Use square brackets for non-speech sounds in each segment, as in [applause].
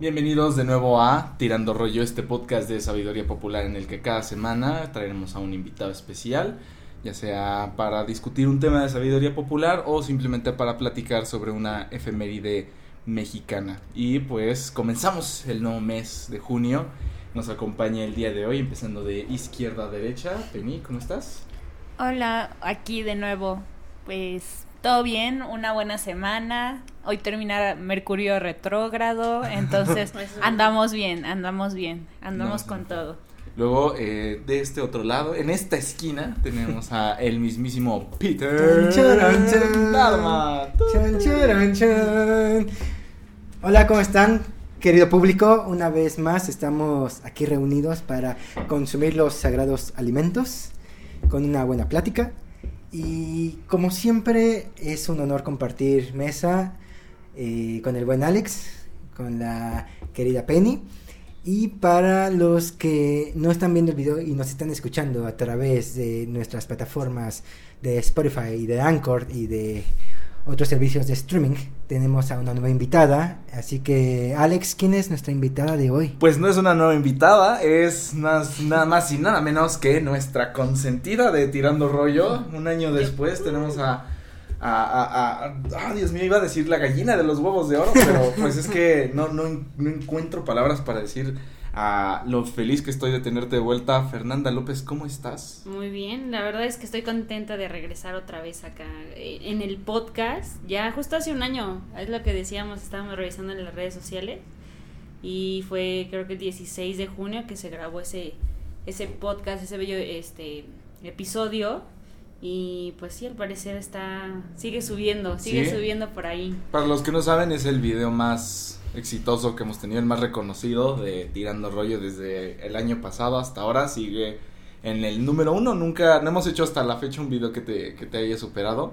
Bienvenidos de nuevo a Tirando Rollo, este podcast de sabiduría popular en el que cada semana traeremos a un invitado especial, ya sea para discutir un tema de sabiduría popular o simplemente para platicar sobre una efeméride mexicana. Y pues comenzamos el nuevo mes de junio. Nos acompaña el día de hoy, empezando de izquierda a derecha. Penny, ¿cómo estás? Hola, aquí de nuevo. Pues todo bien, una buena semana. Hoy termina Mercurio retrógrado, [laughs] entonces andamos bien, andamos bien, andamos con todo. Luego, eh, de este otro lado, en esta esquina, tenemos a el mismísimo Peter Hola, ¿cómo están? Querido público, una vez más estamos aquí reunidos para consumir los sagrados alimentos con una buena plática. Y como siempre, es un honor compartir mesa eh, con el buen Alex, con la querida Penny. Y para los que no están viendo el video y nos están escuchando a través de nuestras plataformas de Spotify y de Anchor y de otros servicios de streaming, tenemos a una nueva invitada. Así que, Alex, ¿quién es nuestra invitada de hoy? Pues no es una nueva invitada, es nada más y nada menos que nuestra consentida de Tirando Rollo. Un año después tenemos a. A, a, ah, Dios mío, iba a decir la gallina de los huevos de oro, pero [laughs] pues es que no, no, no encuentro palabras para decir a lo feliz que estoy de tenerte de vuelta. Fernanda López, ¿cómo estás? Muy bien, la verdad es que estoy contenta de regresar otra vez acá eh, en el podcast. Ya justo hace un año, es lo que decíamos, estábamos revisando en las redes sociales y fue creo que el 16 de junio que se grabó ese ese podcast, ese bello este episodio y pues sí, al parecer está sigue subiendo, sigue subiendo por ahí. Para los que no saben, es el video más exitoso que hemos tenido, el más reconocido de Tirando Rollo desde el año pasado hasta ahora. Sigue en el número uno. Nunca, no hemos hecho hasta la fecha un video que te, que te haya superado.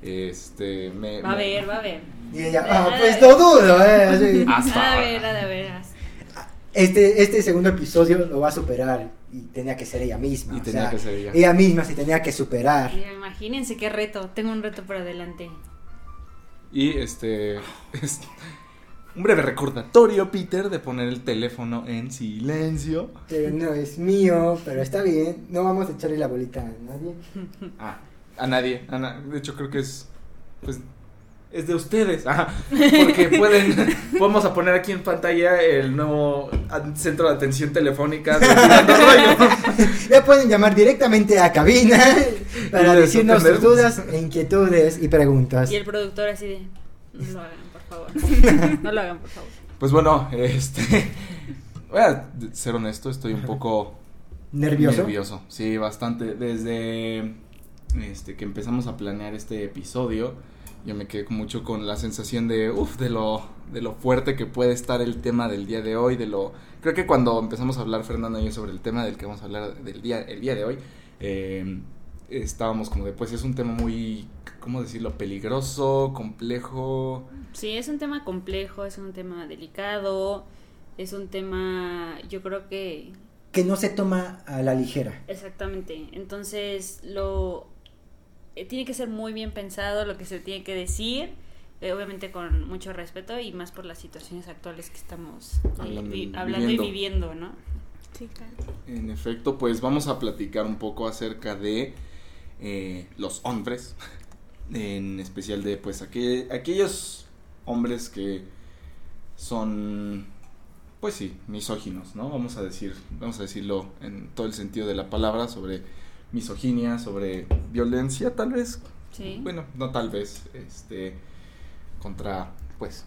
Este, me, va a ver, va a ver. Y ella, ah, pues no dudo, eh. Hasta a ver, a ver. Este, este segundo episodio lo va a superar y tenía que ser ella misma. Y tenía que ser ella. Ella misma se tenía que superar. imagínense qué reto, tengo un reto por adelante. Y este, [laughs] un breve recordatorio, Peter, de poner el teléfono en silencio. no es mío, pero está bien. No vamos a echarle la bolita a nadie. [laughs] Ah, a nadie. de hecho, creo que es. Pues. Es de ustedes. porque [laughs] pueden. Vamos a poner aquí en pantalla el nuevo centro de atención telefónica de [laughs] Ya pueden llamar directamente a cabina [laughs] para decirnos sus dudas, inquietudes y preguntas. Y el productor así de. No lo hagan. no lo hagan, por favor. Pues bueno, este. Voy a ser honesto, estoy un poco. ¿Nervioso? Nervioso, sí, bastante. Desde este, que empezamos a planear este episodio, yo me quedé mucho con la sensación de, uff, de lo, de lo fuerte que puede estar el tema del día de hoy, de lo... Creo que cuando empezamos a hablar, Fernando y yo, sobre el tema del que vamos a hablar del día, el día de hoy, eh, estábamos como de, pues es un tema muy ¿cómo decirlo? Peligroso, complejo. Sí, es un tema complejo, es un tema delicado, es un tema, yo creo que... Que no se toma a la ligera. Exactamente, entonces lo... Eh, tiene que ser muy bien pensado lo que se tiene que decir, eh, obviamente con mucho respeto y más por las situaciones actuales que estamos eh, hablando, y viviendo, ¿no? Sí, claro. En efecto, pues vamos a platicar un poco acerca de los hombres [laughs] en especial de pues aquellos hombres que son pues sí, misóginos, ¿no? Vamos a decir, vamos a decirlo en todo el sentido de la palabra sobre misoginia, sobre violencia, tal vez. Sí. Bueno, no tal vez, este contra pues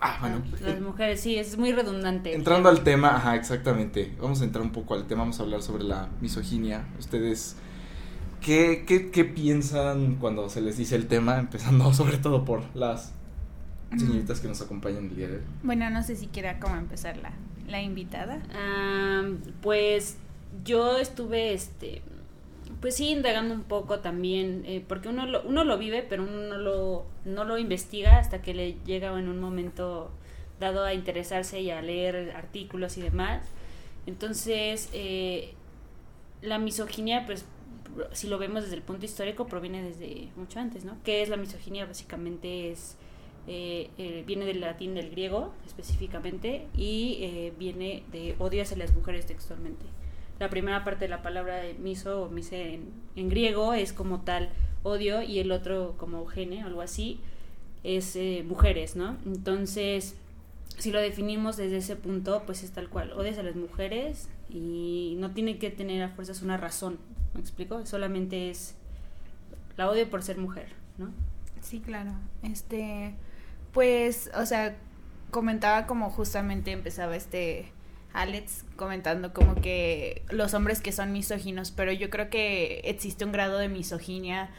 Ah, bueno. Las mujeres, sí, es muy redundante. Entrando al tema, ajá, exactamente. Vamos a entrar un poco al tema, vamos a hablar sobre la misoginia. Ustedes ¿Qué, qué, qué piensan cuando se les dice el tema? Empezando [laughs] sobre todo por las señoritas que nos acompañan el día de hoy. Bueno, no sé si quiera cómo empezar la, la invitada. pues yo estuve, este, pues sí, indagando un poco también, eh, porque uno lo, uno lo vive, pero uno no lo, no lo investiga hasta que le llega en un momento dado a interesarse y a leer artículos y demás. Entonces, eh, la misoginia, pues si lo vemos desde el punto histórico, proviene desde mucho antes, ¿no? ¿Qué es la misoginia? Básicamente es eh, eh, viene del latín del griego específicamente y eh, viene de odio hacia las mujeres textualmente. La primera parte de la palabra de miso o mise en, griego es como tal odio y el otro como gene algo así es mujeres, ¿no? Entonces, si lo definimos desde ese punto, pues es tal cual, odias a las mujeres y no tiene que tener a fuerzas una razón, ¿me explico? Solamente es la odio por ser mujer, ¿no? Sí, claro. Este, pues, o sea, comentaba como justamente empezaba este Alex comentando como que los hombres que son misóginos, pero yo creo que existe un grado de misoginia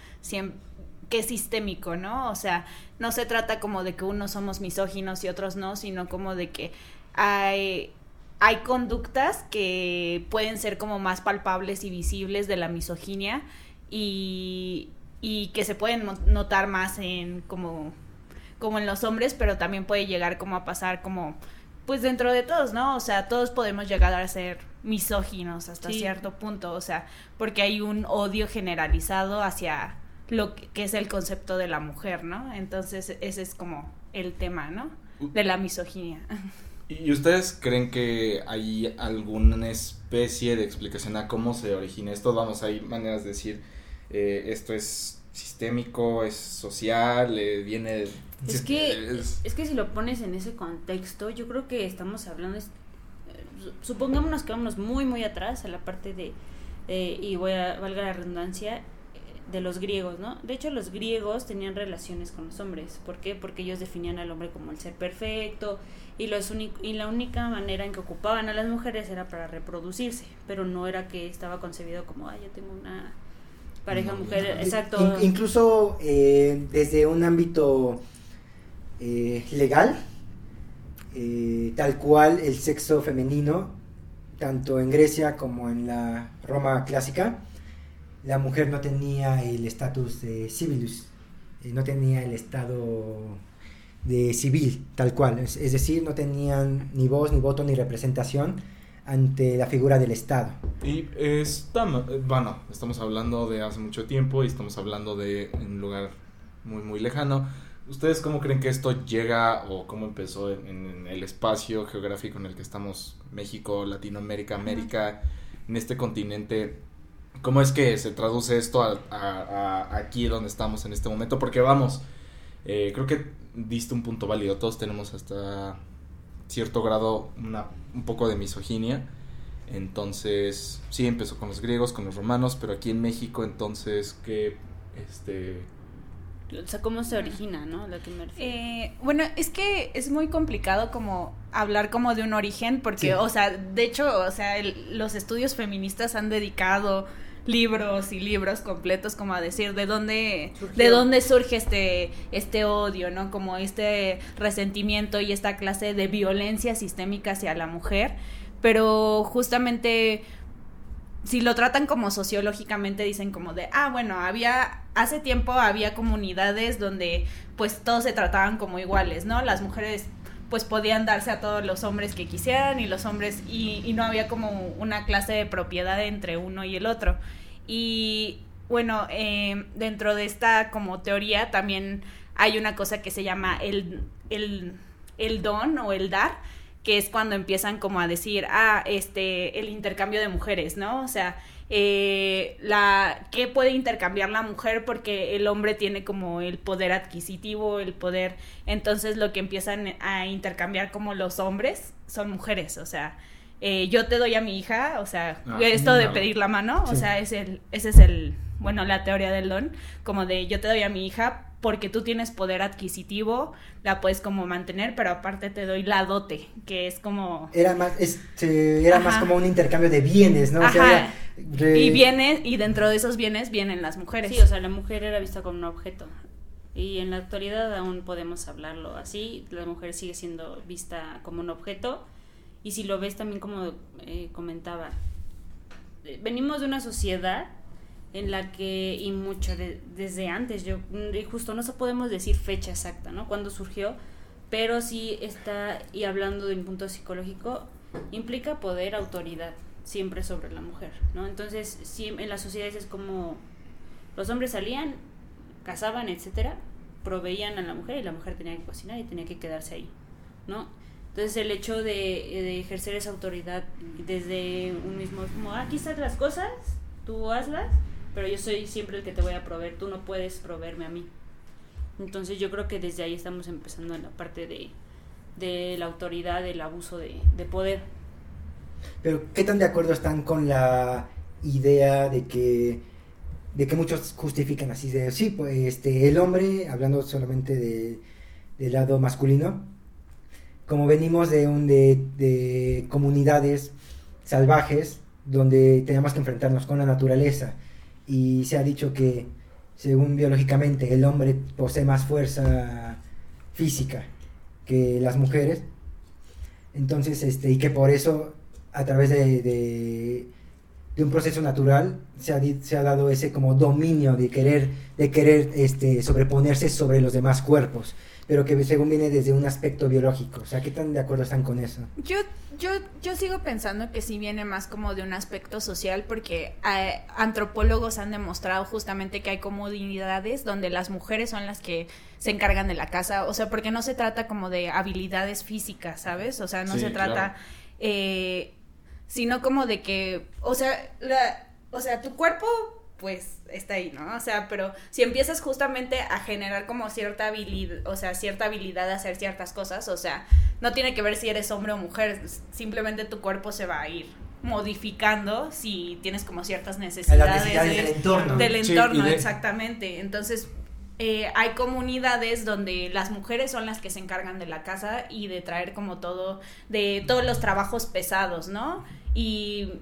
que es sistémico, ¿no? O sea, no se trata como de que unos somos misóginos y otros no, sino como de que hay hay conductas que pueden ser como más palpables y visibles de la misoginia y, y que se pueden notar más en como como en los hombres, pero también puede llegar como a pasar como pues dentro de todos, ¿no? O sea, todos podemos llegar a ser misóginos hasta cierto punto, o sea, porque hay un odio generalizado hacia lo que, es el concepto de la mujer, ¿no? Entonces, ese es como el tema, ¿no? De la misoginia. ¿Y ustedes creen que hay alguna especie de explicación a cómo se origina esto? Vamos, hay maneras de decir, eh, esto es sistémico, es social, eh, viene... Es que, es... que si lo pones en ese contexto, yo creo que estamos hablando, eh, supongámonos que vamos muy, muy atrás a la parte de, y voy a, valga la redundancia, eh, de los griegos, ¿no? De hecho, los griegos tenían relaciones con los hombres. ¿Por qué? Porque ellos definían al hombre como el ser perfecto y, los y la única manera en que ocupaban a las mujeres era para reproducirse, pero no era que estaba concebido como, ah, yo tengo una pareja mujer, exacto. incluso eh, desde un ámbito eh, legal, eh, tal cual el sexo femenino, tanto en Grecia como en la Roma clásica, la mujer no tenía el estatus de civilus, no tenía el estado de civil, tal cual, es, es decir, no tenían ni voz, ni voto, ni representación ante la figura del Estado. Y estamos, bueno, estamos hablando de hace mucho tiempo y estamos hablando de un lugar muy, muy lejano. ¿Ustedes cómo creen que esto llega o cómo empezó en, el espacio geográfico en el que estamos, México, Latinoamérica, América, en este continente? ¿Cómo es que se traduce esto a, aquí donde estamos en este momento? Porque vamos, eh, creo que diste un punto válido. Todos tenemos hasta cierto grado una, un poco de misoginia. Entonces, sí, empezó con los griegos, con los romanos, pero aquí en México, entonces, ¿qué, este... O sea, ¿cómo se origina, no? eh, bueno, es que es muy complicado como hablar como de un origen, porque, o sea, de hecho, o sea, los estudios feministas han dedicado libros y libros completos como a decir de dónde de dónde surge este este odio, ¿no? Como este resentimiento y esta clase de violencia sistémica hacia la mujer, pero justamente si lo tratan como sociológicamente dicen como de, ah, bueno, había hace tiempo había comunidades donde pues todos se trataban como iguales, ¿no? Las mujeres pues podían darse a todos los hombres que quisieran y los hombres y, no había como una clase de propiedad entre uno y el otro. Y bueno, eh, dentro de esta como teoría también hay una cosa que se llama el, el, el don o el dar, que es cuando empiezan como a decir, ah, este, el intercambio de mujeres, ¿no? O sea, eh, la qué puede intercambiar la mujer porque el hombre tiene como el poder adquisitivo, el poder, entonces lo que empiezan a intercambiar como los hombres son mujeres, o sea, eh, yo te doy a mi hija, o sea, ah, esto de pedir la mano, o sea, es el, ese es el, bueno, la teoría del don, como de yo te doy a mi hija porque tú tienes poder adquisitivo, la puedes como mantener, pero aparte te doy la dote, que es como... Era más, este, era más como un intercambio de bienes, ¿no? Y bienes, y dentro de esos bienes vienen las mujeres. Sí, o sea, la mujer era vista como un objeto. Y en la actualidad aún podemos hablarlo así, la mujer sigue siendo vista como un objeto. Y si lo ves también como eh, comentaba, eh, venimos de una sociedad en la que, y mucho desde antes, yo justo no podemos decir fecha exacta, ¿no? Cuando surgió, pero sí está, y hablando de un punto psicológico, implica poder, autoridad, siempre sobre la mujer, ¿no? Entonces, sí, en las sociedades es como los hombres salían, casaban, etcétera, proveían a la mujer y la mujer tenía que cocinar y tenía que quedarse ahí, ¿no? Entonces el hecho de, ejercer esa autoridad desde un mismo, como, ah, aquí están las cosas, tú hazlas, pero yo soy siempre el que te voy a proveer, tú no puedes proveerme a mí. Entonces yo creo que desde ahí estamos empezando en la parte de, de la autoridad, del abuso de, de poder. Pero ¿qué tan de acuerdo están con la idea de que de que muchos justifican así de sí pues este el hombre hablando solamente de del lado masculino como venimos de un de, de comunidades salvajes donde tenemos que enfrentarnos con la naturaleza. Y se ha dicho que según biológicamente el hombre posee más fuerza física que las mujeres. Entonces este y que por eso a través de de un proceso natural se ha, se ha dado ese como dominio de querer, de querer este, sobreponerse sobre los demás cuerpos, pero que según viene desde un aspecto biológico. O sea, ¿qué tan de acuerdo están con eso? Yo, yo, yo sigo pensando que sí viene más como de un aspecto social, porque eh, antropólogos han demostrado justamente que hay comunidades donde las mujeres son las que se encargan de la casa, o sea, porque no se trata como de habilidades físicas, ¿sabes? O sea, no se trata... Eh, sino como de que, o sea, la, o sea, tu cuerpo pues está ahí, ¿no? O sea, pero si empiezas justamente a generar como cierta habilidad, o sea, cierta habilidad de hacer ciertas cosas, o sea, no tiene que ver si eres hombre o mujer, simplemente tu cuerpo se va a ir modificando si tienes como ciertas necesidades, del entorno. Del entorno, exactamente. Entonces, eh, hay comunidades donde las mujeres son las que se encargan de la casa y de traer como todo, de todos los trabajos pesados, ¿no? Y,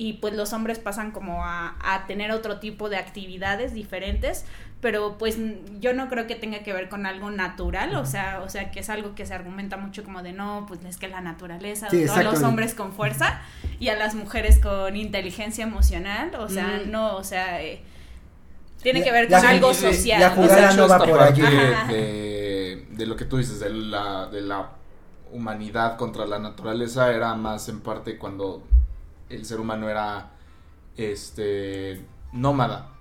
y pues los hombres pasan como a, a, tener otro tipo de actividades diferentes, pero pues yo no creo que tenga que ver con algo natural, o sea, o sea que es algo que se argumenta mucho como de no, pues es que la naturaleza, a los hombres con fuerza y a las mujeres con inteligencia emocional, o sea, no, o sea... Eh, tiene que ver con algo social. La jugada no va por allí. De, de, lo que tú dices, de la, de la humanidad contra la naturaleza, era más en parte cuando el ser humano era este nómada.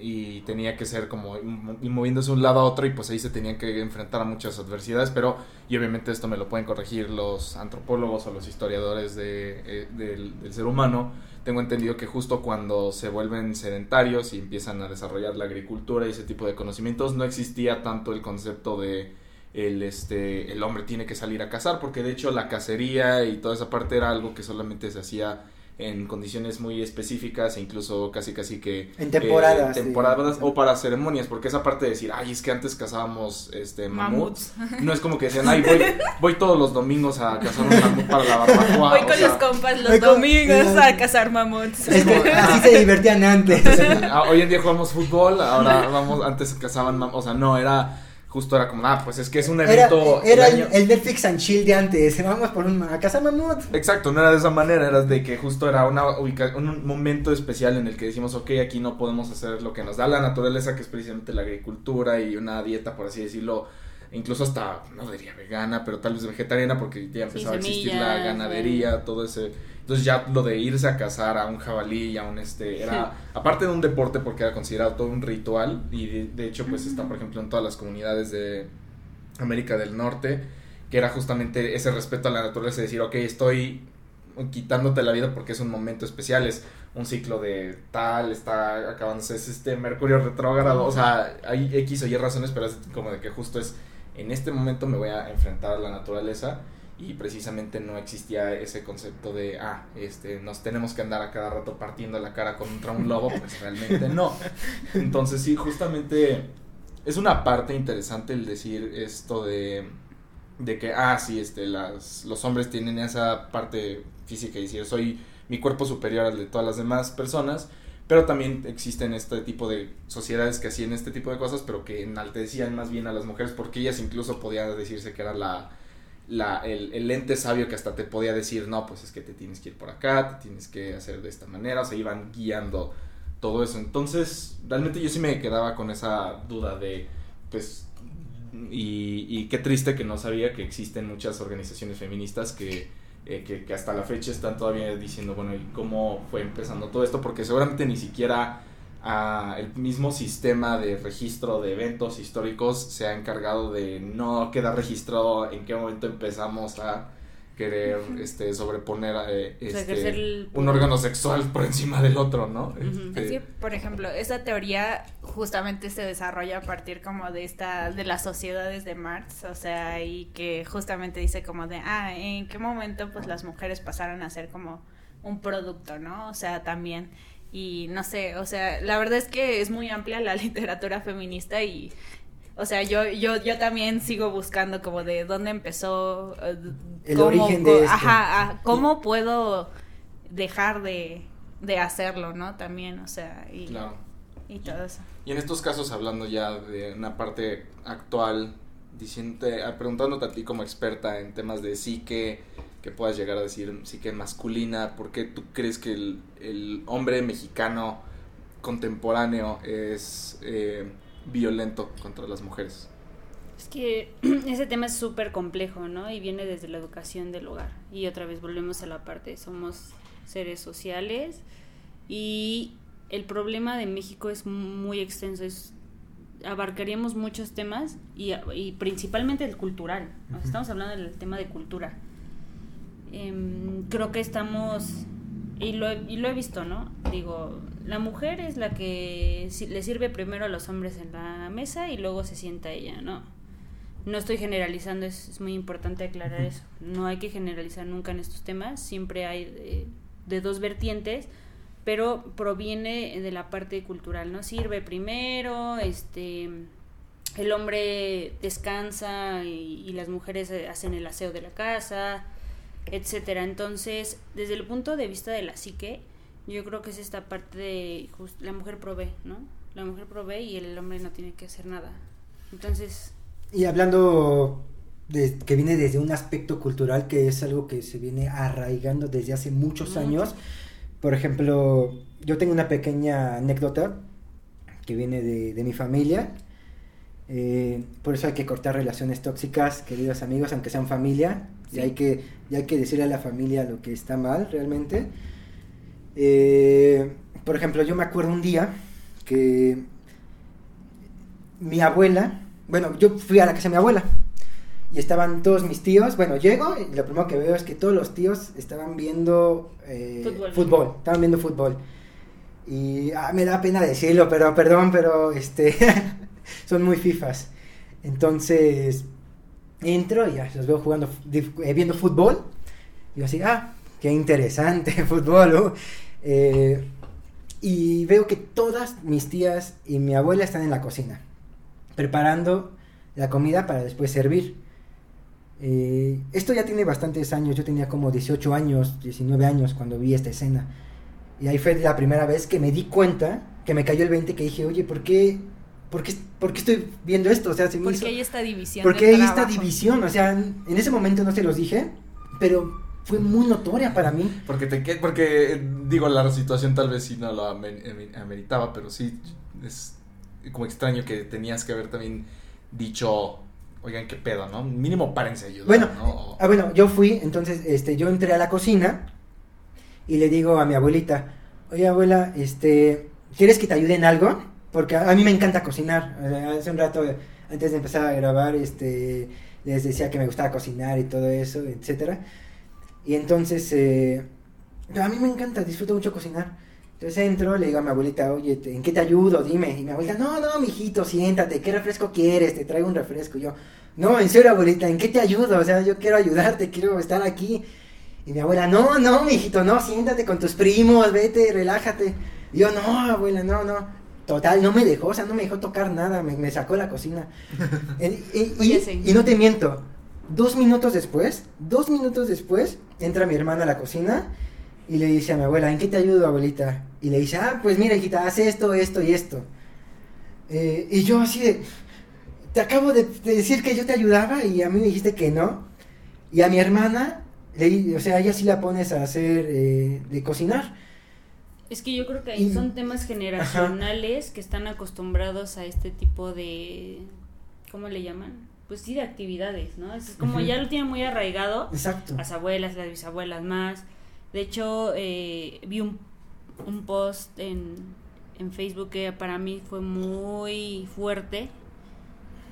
Y tenía que ser como moviéndose de un lado a otro y pues ahí se tenían que enfrentar a muchas adversidades, pero y obviamente esto me lo pueden corregir los antropólogos o los historiadores de, eh, del, del ser humano, tengo entendido que justo cuando se vuelven sedentarios y empiezan a desarrollar la agricultura y ese tipo de conocimientos, no existía tanto el concepto de el este el hombre tiene que salir a cazar porque de hecho la cacería y toda esa parte era algo que solamente se hacía en condiciones muy específicas e incluso casi casi que en temporadas, eh, temporadas o para ceremonias porque esa parte de decir ay es que antes cazábamos este mamuts, [laughs] no es como que decían ay voy, voy todos los domingos a cazar un mamut para la barbacoa voy con los compas los domingos a cazar mamuts. Así se divertían antes. [laughs] Ah, hoy en día jugamos fútbol ahora vamos antes cazaban mamuts o sea no era justo era como, ah, pues es que es un evento. Era, el, Netflix and chill de antes. Vamos por un, a casa mamut. Exacto, no era de esa manera, era de que justo era una un momento especial en el que decimos, ok, aquí no podemos hacer lo que nos da la naturaleza, que es precisamente la agricultura y una dieta, por así decirlo. Incluso hasta, no diría vegana, pero tal vez vegetariana, porque ya empezaba a existir la ganadería, todo ese entonces ya lo de irse a cazar a un jabalí y a un este era aparte de un deporte porque era considerado todo un ritual y de, hecho pues está por ejemplo en todas las comunidades de América del Norte que era justamente ese respeto a la naturaleza, decir, ok, estoy quitándote la vida porque es un momento especial, es un ciclo de tal, está acabándose, es este Mercurio retrógrado, o sea, hay X o Y razones, pero es como de que justo es, en este momento me voy a enfrentar a la naturaleza y precisamente no existía ese concepto de, ah, este, nos tenemos que andar a cada rato partiendo la cara contra un lobo, pues realmente no. Entonces sí, justamente es una parte interesante el decir esto de, de que, ah, sí, este, las, los hombres tienen esa parte física y decir, soy mi cuerpo superior al de todas las demás personas, pero también existen este tipo de sociedades que hacían este tipo de cosas, pero que enaltecían más bien a las mujeres porque ellas incluso podían decirse que era la la, el, el, ente sabio que hasta te podía decir, no, pues es que te tienes que ir por acá, te tienes que hacer de esta manera, o sea, iban guiando todo eso. Entonces, realmente yo sí me quedaba con esa duda de, pues, y, y qué triste que no sabía que existen muchas organizaciones feministas que, eh, que, que, hasta la fecha están todavía diciendo, bueno, ¿y cómo fue empezando todo esto? Porque seguramente ni siquiera el mismo sistema de registro de eventos históricos se ha encargado de no quedar registrado en qué momento empezamos a querer este sobreponer eh, este, un órgano sexual por encima del otro, ¿no? Este, por ejemplo, esa teoría justamente se desarrolla a partir como de esta de las sociedades de Marx, o sea, y que justamente dice como de, ah, ¿en qué momento pues las mujeres pasaron a ser como un producto, ¿no? O sea, también y no sé, o sea, la verdad es que es muy amplia la [laughs] literatura feminista y o sea, yo yo yo también sigo buscando como de dónde empezó eh, el origen de esto. Ajá, cómo puedo dejar de, de hacerlo, ¿no? También, o sea, y y todo eso. Y en estos casos hablando ya de una parte actual diciendo preguntándote a ti como experta en temas de psique que puedas llegar a decir sí que masculina, ¿por qué tú crees que el, hombre mexicano contemporáneo es eh, violento contra las mujeres? Es que [clears throat] ese tema es súper complejo, ¿no? Y viene desde la educación del hogar. Y otra vez volvemos a la parte, somos seres sociales y el problema de México es muy extenso, es abarcaríamos muchos temas y, principalmente el cultural. Estamos hablando del tema de cultura. Em, creo que estamos, y lo, y lo he visto, ¿no? Digo, la mujer es la que le sirve primero a los hombres en la mesa y luego se sienta ella, ¿no? No estoy generalizando, es, muy importante aclarar eso. No hay que generalizar nunca en estos temas, siempre hay de, dos vertientes, pero proviene de la parte cultural, ¿no? Sirve primero, este el hombre descansa y, y, las mujeres hacen el aseo de la casa, etcétera. Entonces, desde el punto de vista de la psique, yo creo que es esta parte de la mujer provee, ¿no? La mujer provee y el hombre no tiene que hacer nada. Entonces... Y hablando de que viene desde un aspecto cultural que es algo que se viene arraigando desde hace muchos años. Por ejemplo, yo tengo una pequeña anécdota que viene de, de mi familia. Eh, por eso hay que cortar relaciones tóxicas, queridos amigos, aunque sean familia. Y, hay que, y hay que decirle a la familia lo que está mal realmente. Eh, por ejemplo, yo me acuerdo un día que mi abuela, bueno, yo fui a la casa de mi abuela y estaban todos mis tíos. Bueno, llego y lo primero que veo es que todos los tíos estaban viendo eh, fútbol. estaban viendo fútbol. Y ah, me da pena decirlo, pero perdón, pero este [laughs] son muy fifas. Entonces, entro y ya los veo jugando, eh, viendo fútbol. Y yo así, ah, qué interesante [laughs] fútbol. Eh, y veo que todas mis tías y mi abuela están en la cocina, preparando la comida para después servir. Eh, esto ya tiene bastantes años, yo tenía como 18 años, 19 años cuando vi esta escena. Y ahí fue la primera vez que me di cuenta, que me cayó el 20, que dije, oye, ¿por qué ¿por qué, estoy viendo esto? O sea, se me Porque hay esta división. Porque hay esta división, o sea, en ese momento no se los dije, pero fue muy notoria para mí. Porque, te, porque digo, la situación tal vez sí no lo ameritaba, pero sí es como extraño que tenías que haber también dicho, oigan, qué pedo, ¿no? Mínimo párense a ayudar, bueno, ¿no? Ah, bueno, yo fui, entonces, este, yo entré a la cocina y le digo a mi abuelita, oye abuela, este, ¿quieres que te ayude en algo? porque a, mí me encanta cocinar. hace un rato, antes de empezar a grabar, este, les decía que me gustaba cocinar y todo eso, etcétera. Y entonces, eh, a mí me encanta, disfruto mucho cocinar. Entonces entro, le digo a mi abuelita, oye, ¿en qué te ayudo? Dime. Y mi abuelita, no, no, mijito, siéntate, ¿qué refresco quieres? Te traigo un refresco. Y yo, no, en serio, abuelita, ¿en qué te ayudo? O sea, yo quiero ayudarte, quiero estar aquí. Y mi abuela, no, no, mijito, no, siéntate con tus primos, vete, relájate. Y yo, no, abuela, no, no. Total, no me dejó, o sea, no me dejó tocar nada, me, sacó de la cocina. [laughs] y, no te miento, dos minutos después, dos minutos después, entra mi hermana a la cocina y le dice a mi abuela, ¿en qué te ayudo, abuelita? Y le dice, ah, pues mira, hijita, haz esto, esto y esto. Eh, y yo así de, te acabo de, decir que yo te ayudaba y a mí me dijiste que no. Y a mi hermana, le, o sea, ella sí la pones a hacer, eh, de cocinar. Es que yo creo que ahí son temas generacionales que están acostumbrados a este tipo de, ¿cómo le llaman? Pues sí, de actividades, ¿no? Es como ya lo tienen muy arraigado. Exacto. Las abuelas, las bisabuelas más. De hecho, eh, vi un, un post en, en Facebook que para mí fue muy fuerte.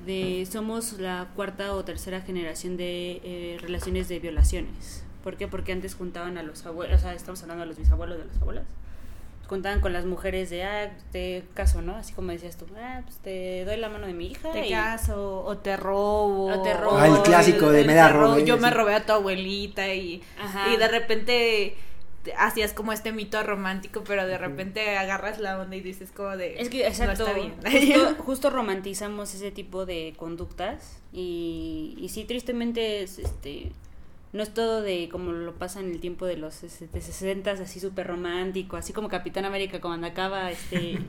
De, somos la cuarta o tercera generación de eh, relaciones de violaciones. ¿Por qué? Porque antes juntaban a los abuelos, o sea, estamos hablando de los bisabuelos de las abuelas. Juntaban con las mujeres de, ah, te caso, ¿no? Así como decías tú, ah, pues te doy la mano de mi hija. Te caso, o te robo. O te robo. Ah, el clásico de me da robo. Yo me robé a tu abuelita y, y de repente hacías como este mito romántico, pero de repente agarras la onda y dices como de... Es que, exacto, Justo, [laughs] justo, romantizamos ese tipo de conductas y, y sí, tristemente es, este, no es todo de como lo pasa en el tiempo de los 60 así súper romántico, así como Capitán América cuando acaba este... [laughs]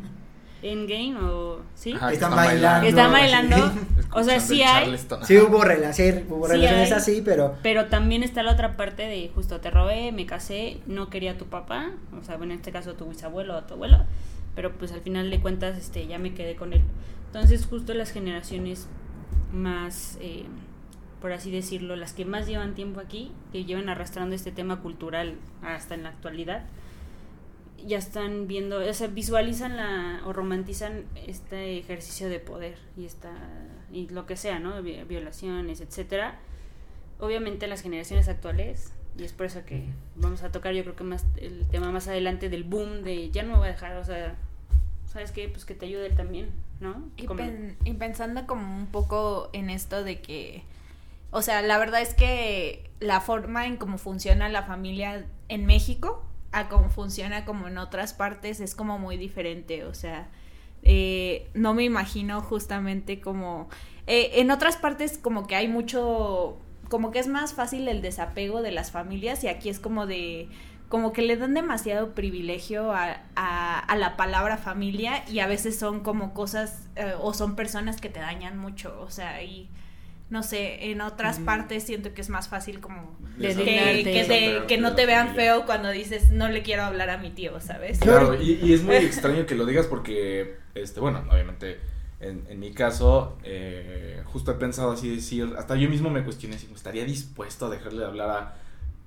Endgame o sí están bailando. Está bailando. [laughs] O sea sí hay. Sí hubo, relaciones, hubo relaciones así pero pero también está la otra parte de justo te robé me casé no quería a tu papá o sea bueno en este caso tu bisabuelo o tu abuelo pero pues al final de cuentas este ya me quedé con él. Entonces justo las generaciones más eh, por así decirlo las que más llevan tiempo aquí que llevan arrastrando este tema cultural hasta en la actualidad ya están viendo, o sea, visualizan la, o romantizan este ejercicio de poder y esta, y lo que sea, ¿no? Violaciones, etcétera. Obviamente las generaciones actuales, y es por eso que vamos a tocar yo creo que más el tema más adelante del boom de ya no me voy a dejar, o sea, ¿sabes qué? Pues que te ayude también, ¿no? Y, y pensando como un poco en esto de que, o sea, la verdad es que la forma en cómo funciona la familia en México, a cómo funciona como en otras partes es como muy diferente, o sea, eh, no me imagino justamente como... Eh, en otras partes como que hay mucho, como que es más fácil el desapego de las familias y aquí es como de como que le dan demasiado privilegio a, la palabra familia y a veces son como cosas eh, o son personas que te dañan mucho, o sea, y no sé, en otras partes siento que es más fácil como que, que, no te vean feo cuando dices no le quiero hablar a mi tío, ¿sabes? Claro, y, es muy [laughs] extraño que lo digas porque, este, bueno, obviamente en, en mi caso, eh, justo he pensado así decir, hasta yo mismo me cuestioné si estaría dispuesto a dejarle de hablar a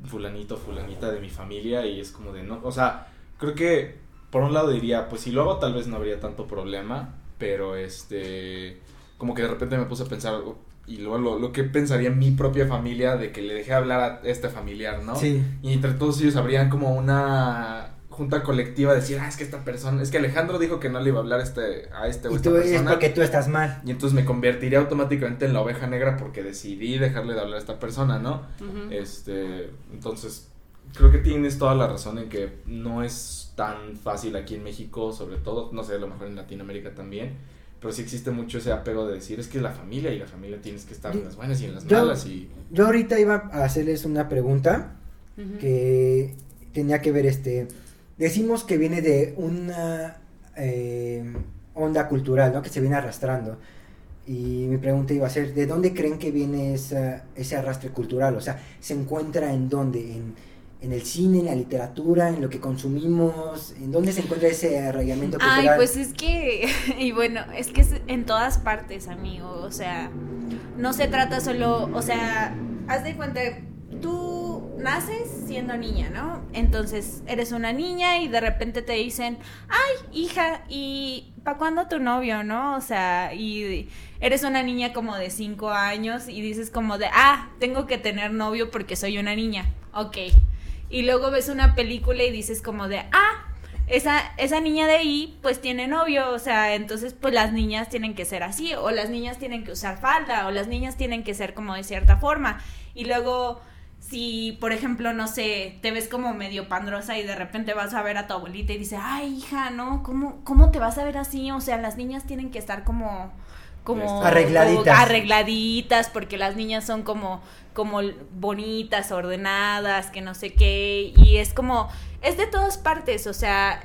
fulanito, fulanita de mi familia y es como de no, o sea, creo que por un lado diría, pues si lo hago tal vez no habría tanto problema, pero este, como que de repente me puse a pensar, y luego lo, lo, que pensaría mi propia familia de que le dejé hablar a este familiar, ¿no? Sí. Y entre todos ellos habrían como una junta colectiva de decir, ah, es que esta persona, es que Alejandro dijo que no le iba a hablar este, a este o y tú, Es porque tú estás mal. Y entonces me convertiría automáticamente en la oveja negra porque decidí dejarle de hablar a esta persona, ¿no? Este, entonces, creo que tienes toda la razón en que no es tan fácil aquí en México, sobre todo, no sé, a lo mejor en Latinoamérica también pero sí existe mucho ese apego de decir es que la familia y la familia tienes que estar en las buenas y en las malas y yo ahorita iba a hacerles una pregunta que tenía que ver este decimos que viene de una eh, onda cultural no que se viene arrastrando y mi pregunta iba a ser de dónde creen que viene esa, ese arrastre cultural o sea se encuentra en dónde en en el cine, en la literatura, en lo que consumimos, en dónde se encuentra ese arraigamiento cultural. Ay, pues es que, [laughs] y bueno, es que es en todas partes, amigo, o sea, no se trata solo, o sea, haz de cuenta, tú naces siendo niña, ¿no? Entonces, eres una niña y de repente te dicen, ay, hija, ¿y para cuándo tu novio, no? O sea, y eres una niña como de cinco años y dices como de, ah, tengo que tener novio porque soy una niña, ok y luego ves una película y dices como de, ah, esa, esa niña de ahí pues tiene novio, o sea, entonces pues las niñas tienen que ser así, o las niñas tienen que usar falda, o las niñas tienen que ser como de cierta forma. Y luego si, por ejemplo, no sé, te ves como medio pandrosa y de repente vas a ver a tu abuelita y dice, ay, hija, ¿no? ¿Cómo, cómo te vas a ver así? O sea, las niñas tienen que estar como como arregladitas. arregladitas porque las niñas son como como bonitas, ordenadas, que no sé qué y es como es de todas partes, o sea,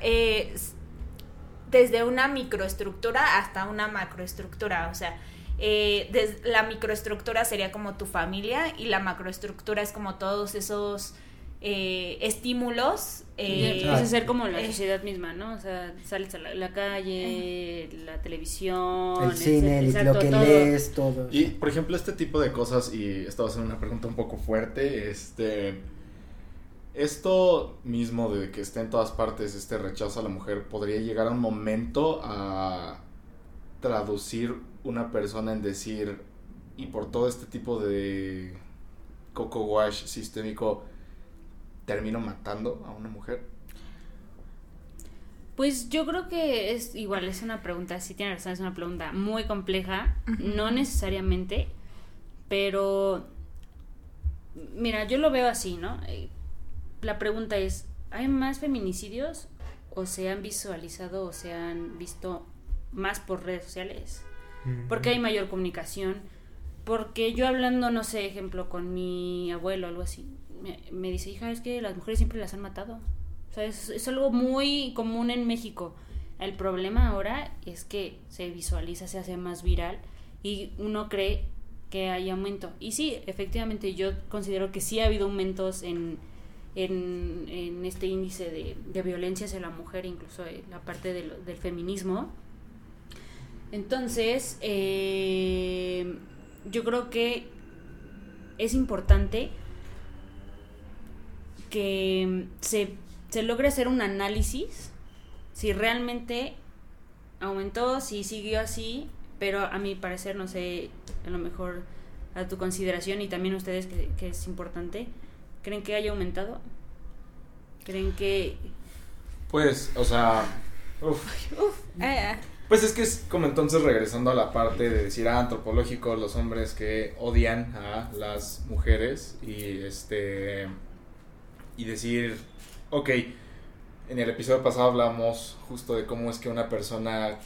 desde una microestructura hasta una macroestructura, o sea, eh, la microestructura sería como tu familia y la macroestructura es como todos esos eh, estímulos. Eh, empieza a ser como la eh, sociedad misma, ¿no? O sea, sales a la, calle, la televisión, el cine, lo que lees, todo. Y, por ejemplo, este tipo de cosas, y esta va a ser una pregunta un poco fuerte, este... esto mismo de que esté en todas partes este rechazo a la mujer podría llegar a un momento a traducir una persona en decir y por todo este tipo de coco wash sistémico termino matando a una mujer pues yo creo que es igual, es una pregunta, sí tiene razón, es una pregunta muy compleja, no necesariamente, pero mira, yo lo veo así, ¿no? Eh, la pregunta es, ¿hay más feminicidios o se han visualizado o se han visto más por redes sociales? Porque hay mayor comunicación, porque yo hablando, no sé, ejemplo, con mi abuelo o algo así, me, dice, hija, es que las mujeres siempre las han matado es, algo muy común en México. El problema ahora es que se visualiza, se hace más viral y uno cree que hay aumento. Y sí, efectivamente yo considero que sí ha habido aumentos en, en, este índice de, de, violencia hacia la mujer, incluso la parte del, del feminismo. Entonces, eh, yo creo que es importante que se se logra hacer un análisis si realmente aumentó, si siguió así, pero a mi parecer, no sé, a lo mejor a tu consideración y también ustedes que, es importante, ¿creen que haya aumentado? ¿Creen que...? Pues, o sea... Uf. Eh, eh. Pues es que es como entonces regresando a la parte de decir ah, antropológico, los hombres que odian a las mujeres y este y decir Ok, en el episodio pasado hablamos justo de cómo es que una persona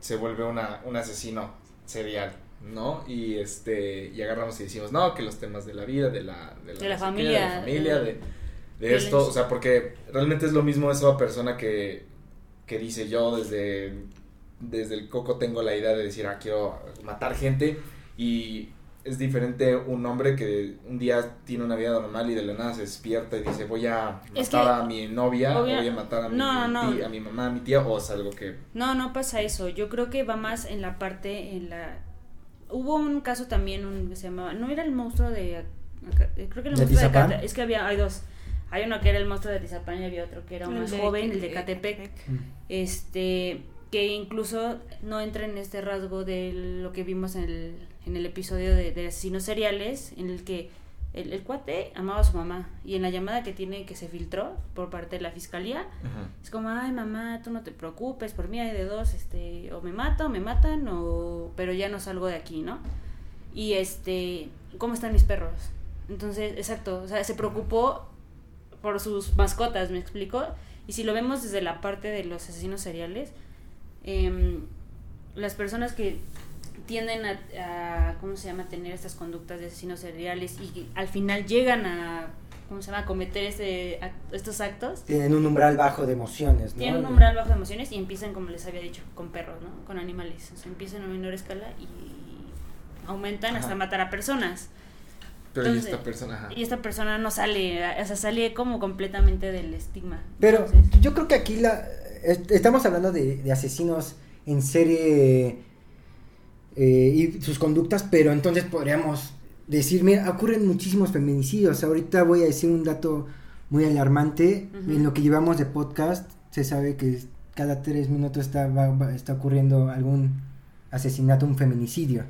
se vuelve una, un asesino serial, ¿no? Y este y agarramos y decimos, no, que los temas de la vida, de la, de la, familia, de, la familia, de, de esto, o sea, porque realmente es lo mismo esa persona que, que dice yo desde, desde el coco tengo la idea de decir, ah, quiero matar gente y es diferente un hombre que un día tiene una vida normal y de la nada se despierta y dice voy a matar a mi novia, voy a matar a mi, a mi mamá, a mi tía, o es algo que... No, no pasa eso, yo creo que va más en la parte, en la... Hubo un caso también, un, se llamaba, no era el monstruo de... Creo que el monstruo de, es que había, hay dos. Hay uno que era el monstruo de Tizapán y había otro que era un más joven, el de Catepec. Este, que incluso no entra en este rasgo de lo que vimos en el en el episodio de, asesinos seriales, en el que el, cuate amaba a su mamá y en la llamada que tiene que se filtró por parte de la fiscalía es como ay mamá tú no te preocupes por mí hay de dos este o me mata o me matan o pero ya no salgo de aquí no y este cómo están mis perros entonces exacto o sea se preocupó por sus mascotas me explico y si lo vemos desde la parte de los asesinos seriales em, las personas que tienden a, ¿cómo se llama?, tener estas conductas de asesinos seriales y al final llegan a, ¿cómo se llama?, a cometer este, estos actos. Tienen un umbral bajo de emociones, ¿no? Tienen un umbral bajo de emociones y empiezan, como les había dicho, con perros, ¿no? Con animales. O sea, empiezan a menor escala y aumentan hasta matar a personas. Pero y esta persona, Y esta persona no sale, o sea, sale como completamente del estigma. Pero yo creo que aquí la estamos hablando de, de asesinos en serie eh, y sus conductas, pero entonces podríamos decir, mira, ocurren muchísimos feminicidios. Ahorita voy a decir un dato muy alarmante. En lo que llevamos de podcast, se sabe que cada tres minutos está, está ocurriendo algún asesinato, un feminicidio.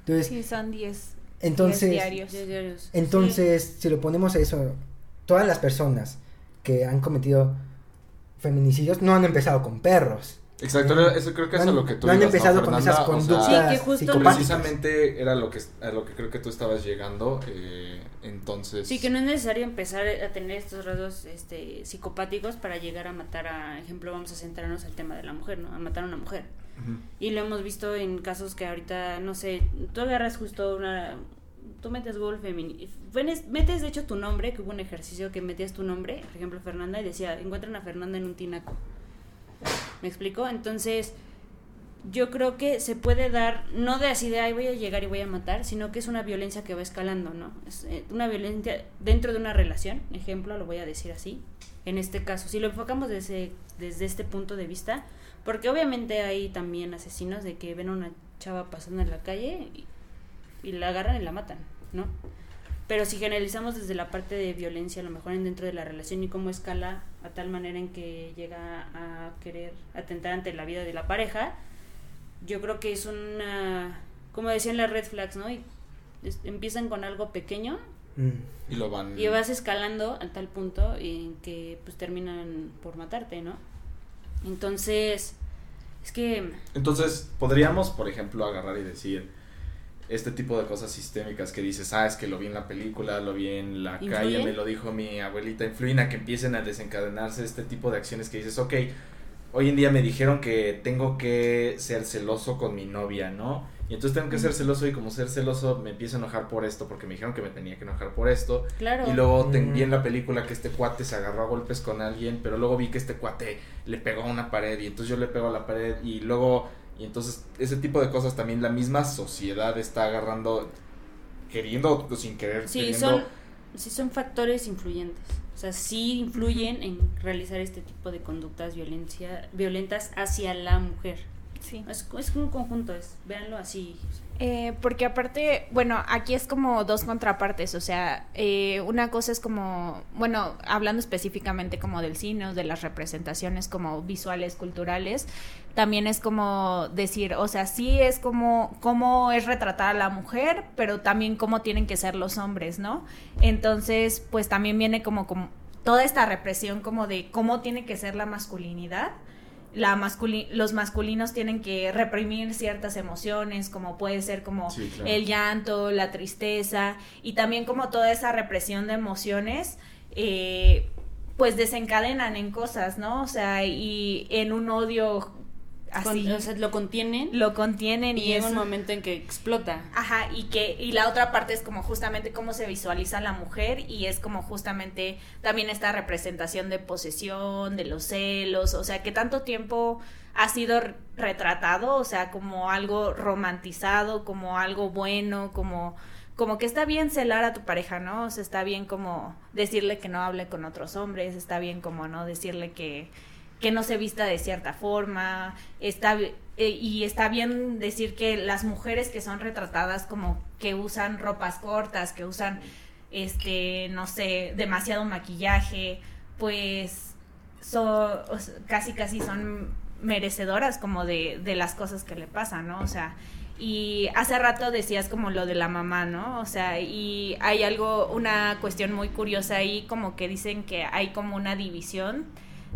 Entonces, sí, son diez. Entonces, diarios. Entonces, si lo ponemos a eso, todas las personas que han cometido feminicidios no han empezado con perros. Exacto, eso creo que es a lo que tú no han empezado con esas conductas sí, que justo precisamente era lo que a lo que creo que tú estabas llegando eh, entonces sí que no es necesario empezar a tener estos rasgos este psicopáticos para llegar a matar a ejemplo vamos a centrarnos al tema de la mujer no a matar a una mujer. Y lo hemos visto en casos que ahorita no sé tú agarras justo una tú metes Google feminista metes de hecho tu nombre que hubo un ejercicio que metías tu nombre por ejemplo Fernanda y decía encuentran a Fernanda en un tinaco ¿Me explico? Entonces, yo creo que se puede dar, no de así de, ay, voy a llegar y voy a matar, sino que es una violencia que va escalando, ¿no? Es eh, una violencia dentro de una relación, ejemplo, lo voy a decir así, en este caso. Si lo enfocamos desde, desde este punto de vista, porque obviamente hay también asesinos de que ven a una chava pasando en la calle y la agarran y la matan, ¿no? Pero si generalizamos desde la parte de violencia, a lo mejor dentro de la relación y cómo escala a tal manera en que llega a querer atentar ante la vida de la pareja, yo creo que es una, como decían las red flags, ¿no? Y empiezan con algo pequeño y lo van... Y vas escalando a tal punto en que pues terminan por matarte, ¿no? Entonces, es que... Entonces, podríamos, por ejemplo, agarrar y decir este tipo de cosas sistémicas que dices, ah, es que lo vi en la película, lo vi en la calle, me lo dijo mi abuelita, influyen a que empiecen a desencadenarse este tipo de acciones que dices, ok, hoy en día me dijeron que tengo que ser celoso con mi novia, ¿no? Y entonces tengo que ser celoso y como ser celoso me empiezo a enojar por esto, porque me dijeron que me tenía que enojar por esto. Claro. Y luego vi en la película que este cuate se agarró a golpes con alguien, pero luego vi que este cuate le pegó a una pared y entonces yo le pego a la pared y luego y entonces ese tipo de cosas también la misma sociedad está agarrando, queriendo o sin querer. Sí, son, sí son factores influyentes. O sea, sí influyen en realizar este tipo de conductas violencia, violentas hacia la mujer. Sí. Es, es un conjunto, es, véanlo así. Eh, porque aparte, bueno, aquí es como dos contrapartes, o sea, eh, una cosa es como, bueno, hablando específicamente como del cine de las representaciones como visuales, culturales, también es como decir, o sea, sí es como cómo es retratar a la mujer, pero también cómo tienen que ser los hombres, ¿no? Entonces, pues también viene como, como toda esta represión como de cómo tiene que ser la masculinidad la los masculinos tienen que reprimir ciertas emociones, como puede ser como el llanto, la tristeza, y también como toda esa represión de emociones, eh, pues desencadenan en cosas, ¿no? O sea, y en un odio así. o sea, lo contienen. Lo contienen y, y llega un momento en que explota. Ajá, y que y la otra parte es como justamente cómo se visualiza la mujer y es como justamente también esta representación de posesión, de los celos, o sea, que tanto tiempo ha sido retratado, o sea, como algo romantizado, como algo bueno, como como que está bien celar a tu pareja, ¿no? O sea, está bien como decirle que no hable con otros hombres, está bien como no decirle que que no se vista de cierta forma, está eh, y está bien decir que las mujeres que son retratadas como que usan ropas cortas, que usan este, no sé, demasiado maquillaje, pues son casi casi son merecedoras como de, de las cosas que le pasan, ¿no? O sea, y hace rato decías como lo de la mamá, ¿no? O sea, y hay algo, una cuestión muy curiosa ahí, como que dicen que hay como una división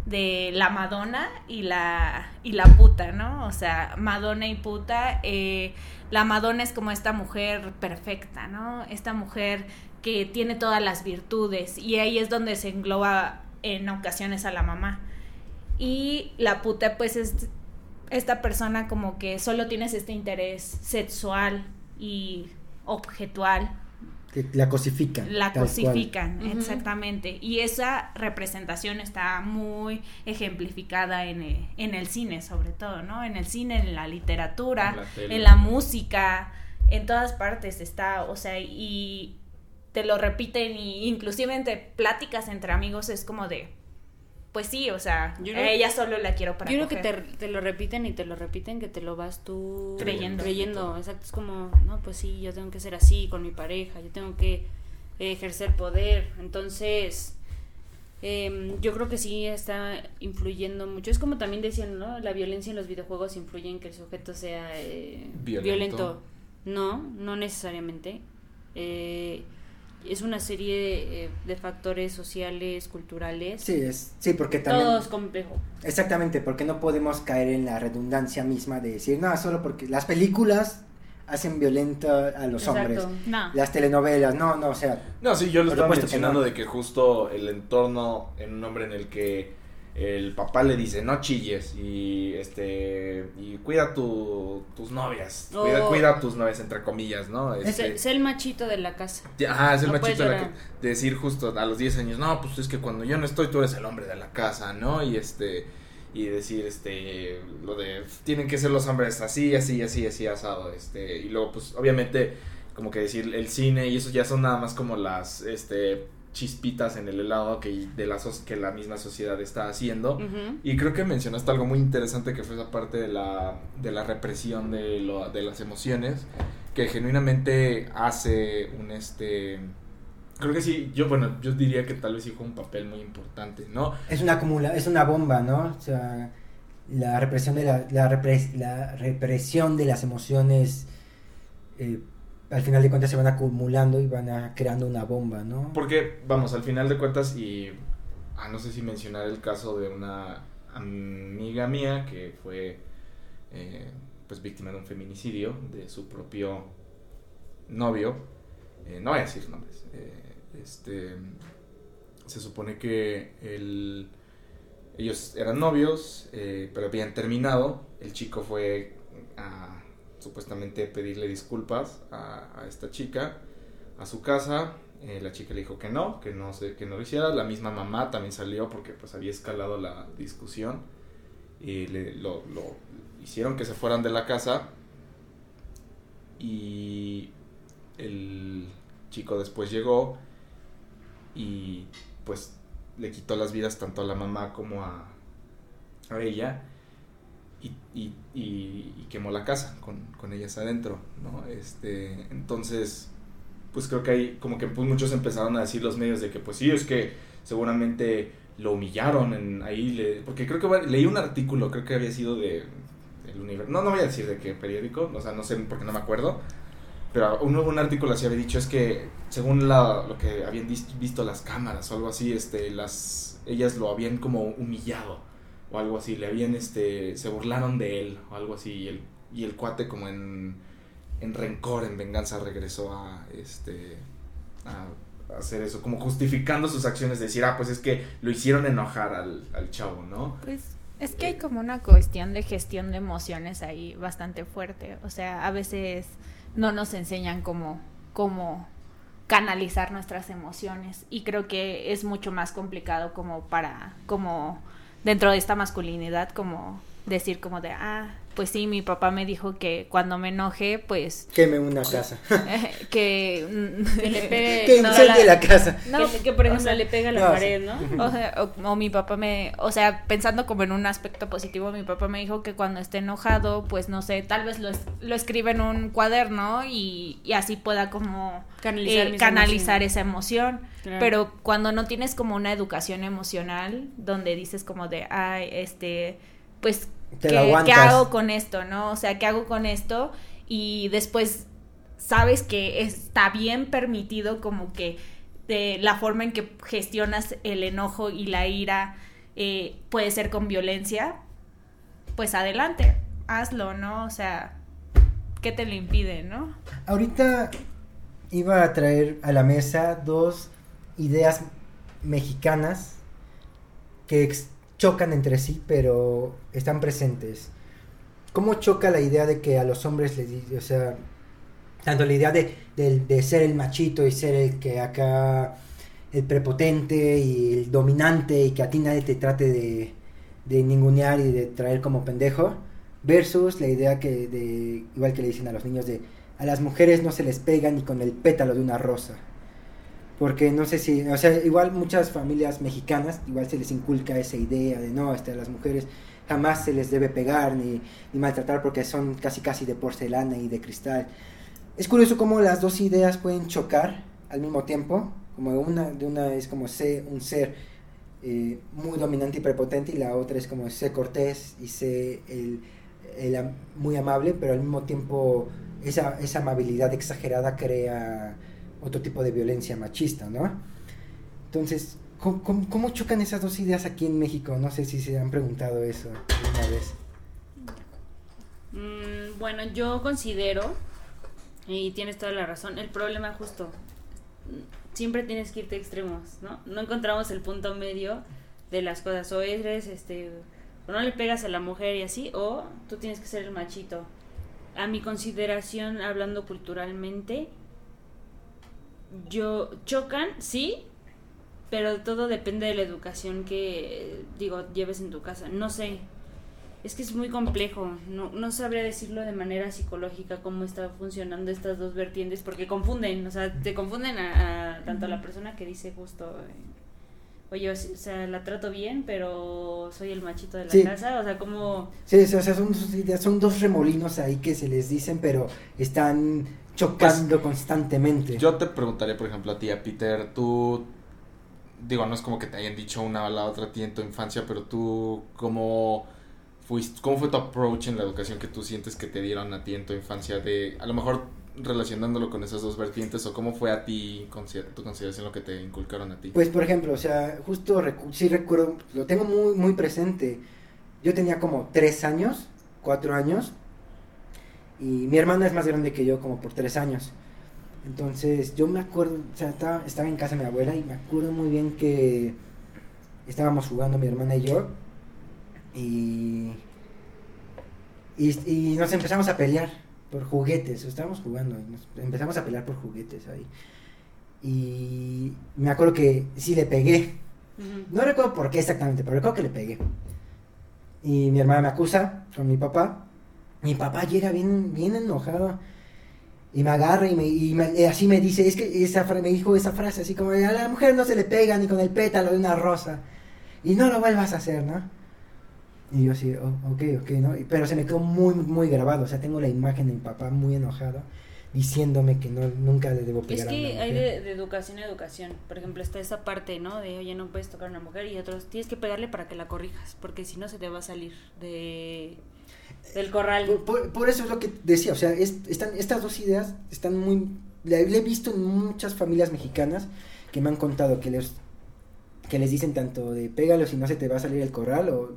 de la Madonna y la, y la puta, ¿no? O sea, Madonna y puta, eh, la Madonna es como esta mujer perfecta, ¿no? Esta mujer que tiene todas las virtudes y ahí es donde se engloba en ocasiones a la mamá. Y la puta pues es esta persona como que solo tienes este interés sexual y objetual que la cosifican. La cosifican, exactamente. Y esa representación está muy ejemplificada en, eh, en, el cine, sobre todo, ¿no? En el cine, en la literatura, en la, música, en todas partes está, o sea, y te lo repiten, y inclusive entre pláticas entre amigos es como de, pues sí, o sea, ella solo la quiero para Yo creo que te, lo repiten y te lo repiten, que te lo vas tú creyendo. Creyendo, exacto. Es como, no, pues sí, yo tengo que ser así con mi pareja, yo tengo que ejercer poder. Entonces, em, yo creo que sí está influyendo mucho. Es como también decían, ¿no? La violencia en los videojuegos influye en que el sujeto sea eh, violento. No, no necesariamente. Eh, es una serie eh, de, factores sociales, culturales. Sí, es, sí, porque también... Todo es complejo. Exactamente, porque no podemos caer en la redundancia misma de decir, no, solo porque las películas hacen violento a los hombres. No. Las telenovelas, no, no, o sea... No, sí, yo lo estaba mencionando de que justo el entorno en un hombre en el que el papá le dice no chilles y este y cuida tu, tus novias cuida, oh. cuida tus novias entre comillas no este, es, el machito de la casa. Ajá es el machito de la casa de decir justo a los 10 años no pues es que cuando yo no estoy tú eres el hombre de la casa no y este y decir este lo de tienen que ser los hombres así así así así asado este y luego pues obviamente como que decir el cine y eso ya son nada más como las este chispitas en el helado que, de la que la misma sociedad está haciendo. Y creo que mencionaste algo muy interesante que fue esa parte de la, de la represión de, lo, de las emociones, que genuinamente hace un este creo que sí, yo, bueno, yo diría que tal vez sí fue un papel muy importante, ¿no? Es una acumula, es una bomba, ¿no? O sea, la represión de la, la, la represión de las emociones eh, al final de cuentas se van acumulando y van a, creando una bomba, ¿no? Porque, vamos, al final de cuentas, y ah, no sé si mencionar el caso de una amiga mía que fue eh, pues víctima de un feminicidio de su propio novio, eh, no voy a decir nombres, este, se supone que el, ellos eran novios, pero habían terminado, el chico fue a supuestamente pedirle disculpas a, esta chica a su casa. Eh, la chica le dijo que no, que no, sé, que no lo hiciera. La misma mamá también salió porque pues había escalado la discusión y le, lo, hicieron que se fueran de la casa y el chico después llegó y pues le quitó las vidas tanto a la mamá como a ella y, y, quemó la casa con, con, ellas adentro, ¿no? Este, entonces, pues creo que hay como que pues, muchos empezaron a decir los medios de que pues sí, es que seguramente lo humillaron en ahí, porque creo que leí un artículo, creo que había sido de el universo, no, no voy a decir de qué periódico, o sea, no sé porque no me acuerdo, pero un, un artículo así había dicho es que según la, lo que habían visto las cámaras o algo así, este, las, ellas lo habían como humillado o algo así, le habían, este, se burlaron de él o algo así y el, y el cuate como en, en rencor, en venganza regresó a, este, a, hacer eso, como justificando sus acciones, decir, ah, pues es que lo hicieron enojar al, al chavo, ¿no? Pues es que hay como una cuestión de gestión de emociones ahí bastante fuerte, o sea, a veces no nos enseñan cómo, cómo canalizar nuestras emociones y creo que es mucho más complicado como para, como dentro de esta masculinidad como decir como de, ah, pues sí, mi papá me dijo que cuando me enoje, pues... Queme una casa. [laughs] que, le pegue... [laughs] Que no, la, casa. que, por ejemplo le pega a la pared, ¿no? [laughs] O, sea, o, mi papá me... O sea, pensando como en un aspecto positivo, mi papá me dijo que cuando esté enojado, pues no sé, tal vez lo, lo escribe en un cuaderno y, y así pueda como canalizar, eh, canalizar esa emoción. Pero cuando no tienes como una educación emocional, donde dices como de, ay, este, pues ¿qué, hago con esto? ¿No? O sea, ¿qué hago con esto? Y después sabes que está bien permitido como que de la forma en que gestionas el enojo y la ira eh, puede ser con violencia, pues adelante, hazlo, ¿no? O sea, ¿qué te lo impide, no? Ahorita iba a traer a la mesa dos ideas mexicanas que chocan entre sí, pero están presentes. ¿Cómo choca la idea de que a los hombres les o sea, tanto la idea de, de, ser el machito y ser el que acá, el prepotente y el dominante y que a ti nadie te trate de, de ningunear y de traer como pendejo, versus la idea que, de, igual que le dicen a los niños, de a las mujeres no se les pega ni con el pétalo de una rosa. Porque no sé si, o sea, igual muchas familias mexicanas, igual se les inculca esa idea de no, este, a las mujeres jamás se les debe pegar ni, ni maltratar porque son casi casi de porcelana y de cristal. Es curioso cómo las dos ideas pueden chocar al mismo tiempo, como una de una es como ser, un ser eh, muy dominante y prepotente y la otra es como ser cortés y ser el, el, muy amable, pero al mismo tiempo esa, esa amabilidad exagerada crea otro tipo de violencia machista, ¿no? Entonces, ¿cómo, chocan esas dos ideas aquí en México? No sé si se han preguntado eso alguna vez. Mm, bueno, yo considero, y tienes toda la razón, el problema justo, siempre tienes que irte a extremos, ¿no? No encontramos el punto medio de las cosas, o eres, este, o no le pegas a la mujer y así, o tú tienes que ser el machito. A mi consideración, hablando culturalmente, yo chocan, sí, pero todo depende de la educación que, digo, lleves en tu casa. No sé, es que es muy complejo, no, no sabría decirlo de manera psicológica cómo está funcionando estas dos vertientes, porque confunden, o sea, te confunden a, tanto a la persona que dice justo, oye, o sea, la trato bien, pero soy el machito de la casa, o sea, como... Sí, o sea, son, son dos remolinos ahí que se les dicen, pero están chocando pues, constantemente. Yo te preguntaré, por ejemplo, a ti, a Peter, tú, digo, no es como que te hayan dicho una o la otra a ti en tu infancia, pero tú, ¿cómo, fuiste, ¿cómo fue tu approach en la educación que tú sientes que te dieron a ti en tu infancia? De, a lo mejor relacionándolo con esas dos vertientes o cómo fue a ti tu consideración lo que te inculcaron a ti? Pues por ejemplo, o sea, justo sí recuerdo, lo tengo muy, muy presente. Yo tenía como tres años, cuatro años, y mi hermana es más grande que yo como por tres años. Entonces yo me acuerdo, o sea, estaba, estaba en casa de mi abuela y me acuerdo muy bien que estábamos jugando mi hermana y yo y, y nos empezamos a pelear por juguetes, estábamos jugando, empezamos a pelear por juguetes ahí. Y me acuerdo que sí le pegué. No recuerdo por qué exactamente, pero recuerdo que le pegué. Y mi hermana me acusa con mi papá. Mi papá llega bien, bien enojado y me agarra y, me, y así me dice, es que esa me dijo esa frase así como, a la mujer no se le pega ni con el pétalo de una rosa. Y no lo vuelvas a hacer, ¿no? Y yo así, oh, ok, ok, ¿no? Pero se me quedó muy, muy grabado. O sea, tengo la imagen de mi papá muy enojado diciéndome que no, nunca le debo pegar Es que hay de, educación a educación. Por ejemplo, está esa parte, ¿no? De, oye, no puedes tocar a una mujer y otros, tienes que pegarle para que la corrijas, porque si no se te va a salir de del corral. Por, eso es lo que decía, o sea, están, estas dos ideas están muy... Le, he visto en muchas familias mexicanas que me han contado que les, que les dicen tanto de pégalo si no se te va a salir el corral o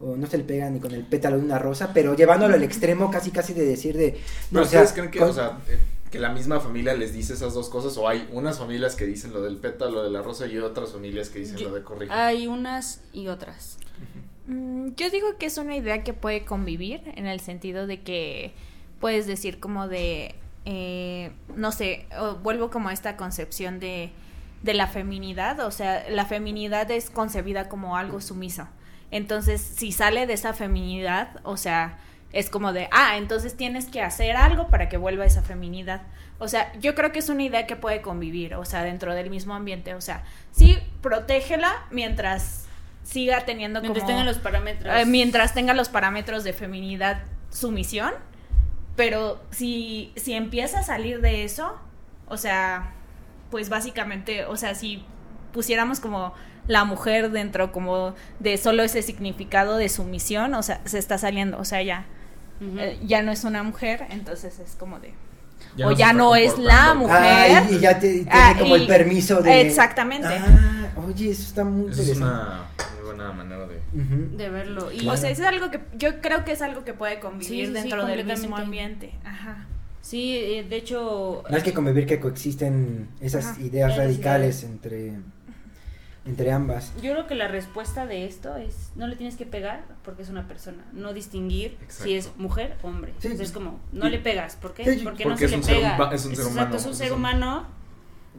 o no se le pega ni con el pétalo de una rosa, pero llevándolo al extremo casi casi de decir de... No, ¿ustedes creen que, o sea, eh, que la misma familia les dice esas dos cosas o hay unas familias que dicen lo del pétalo de la rosa y otras familias que dicen lo de corrija? Hay unas y otras. Mm, yo digo que es una idea que puede convivir en el sentido de que puedes decir como de, eh, no sé, vuelvo como a esta concepción de, de la feminidad, o sea, la feminidad es concebida como algo sumiso. Entonces, si sale de esa feminidad, o sea, es como de, ah, entonces tienes que hacer algo para que vuelva esa feminidad. O sea, yo creo que es una idea que puede convivir, o sea, dentro del mismo ambiente. O sea, sí, protégela mientras siga teniendo mientras tenga los parámetros. Eh, mientras tenga los parámetros de feminidad, sumisión. Pero si, si empieza a salir de eso, o sea, pues básicamente, o sea, si pusiéramos como la mujer dentro como de solo ese significado de sumisión, o sea, se está saliendo, o sea, ya, eh, ya no es una mujer, entonces es como de... o ya no es la mujer. y ya te, tiene ah, como el permiso de... Exactamente. Ah, oye, eso está muy Es una muy buena manera de, de verlo. Y, O sea, es algo que yo creo que es algo que puede convivir dentro del mismo ambiente. Ajá. Sí, eh, de hecho... No hay que convivir que coexisten esas ideas radicales entre entre ambas. Yo creo que la respuesta de esto es no le tienes que pegar porque es una persona, no distinguir si es mujer o hombre. es como no le pegas, ¿por qué? porque, no se le pega. es un ser humano. es un ser humano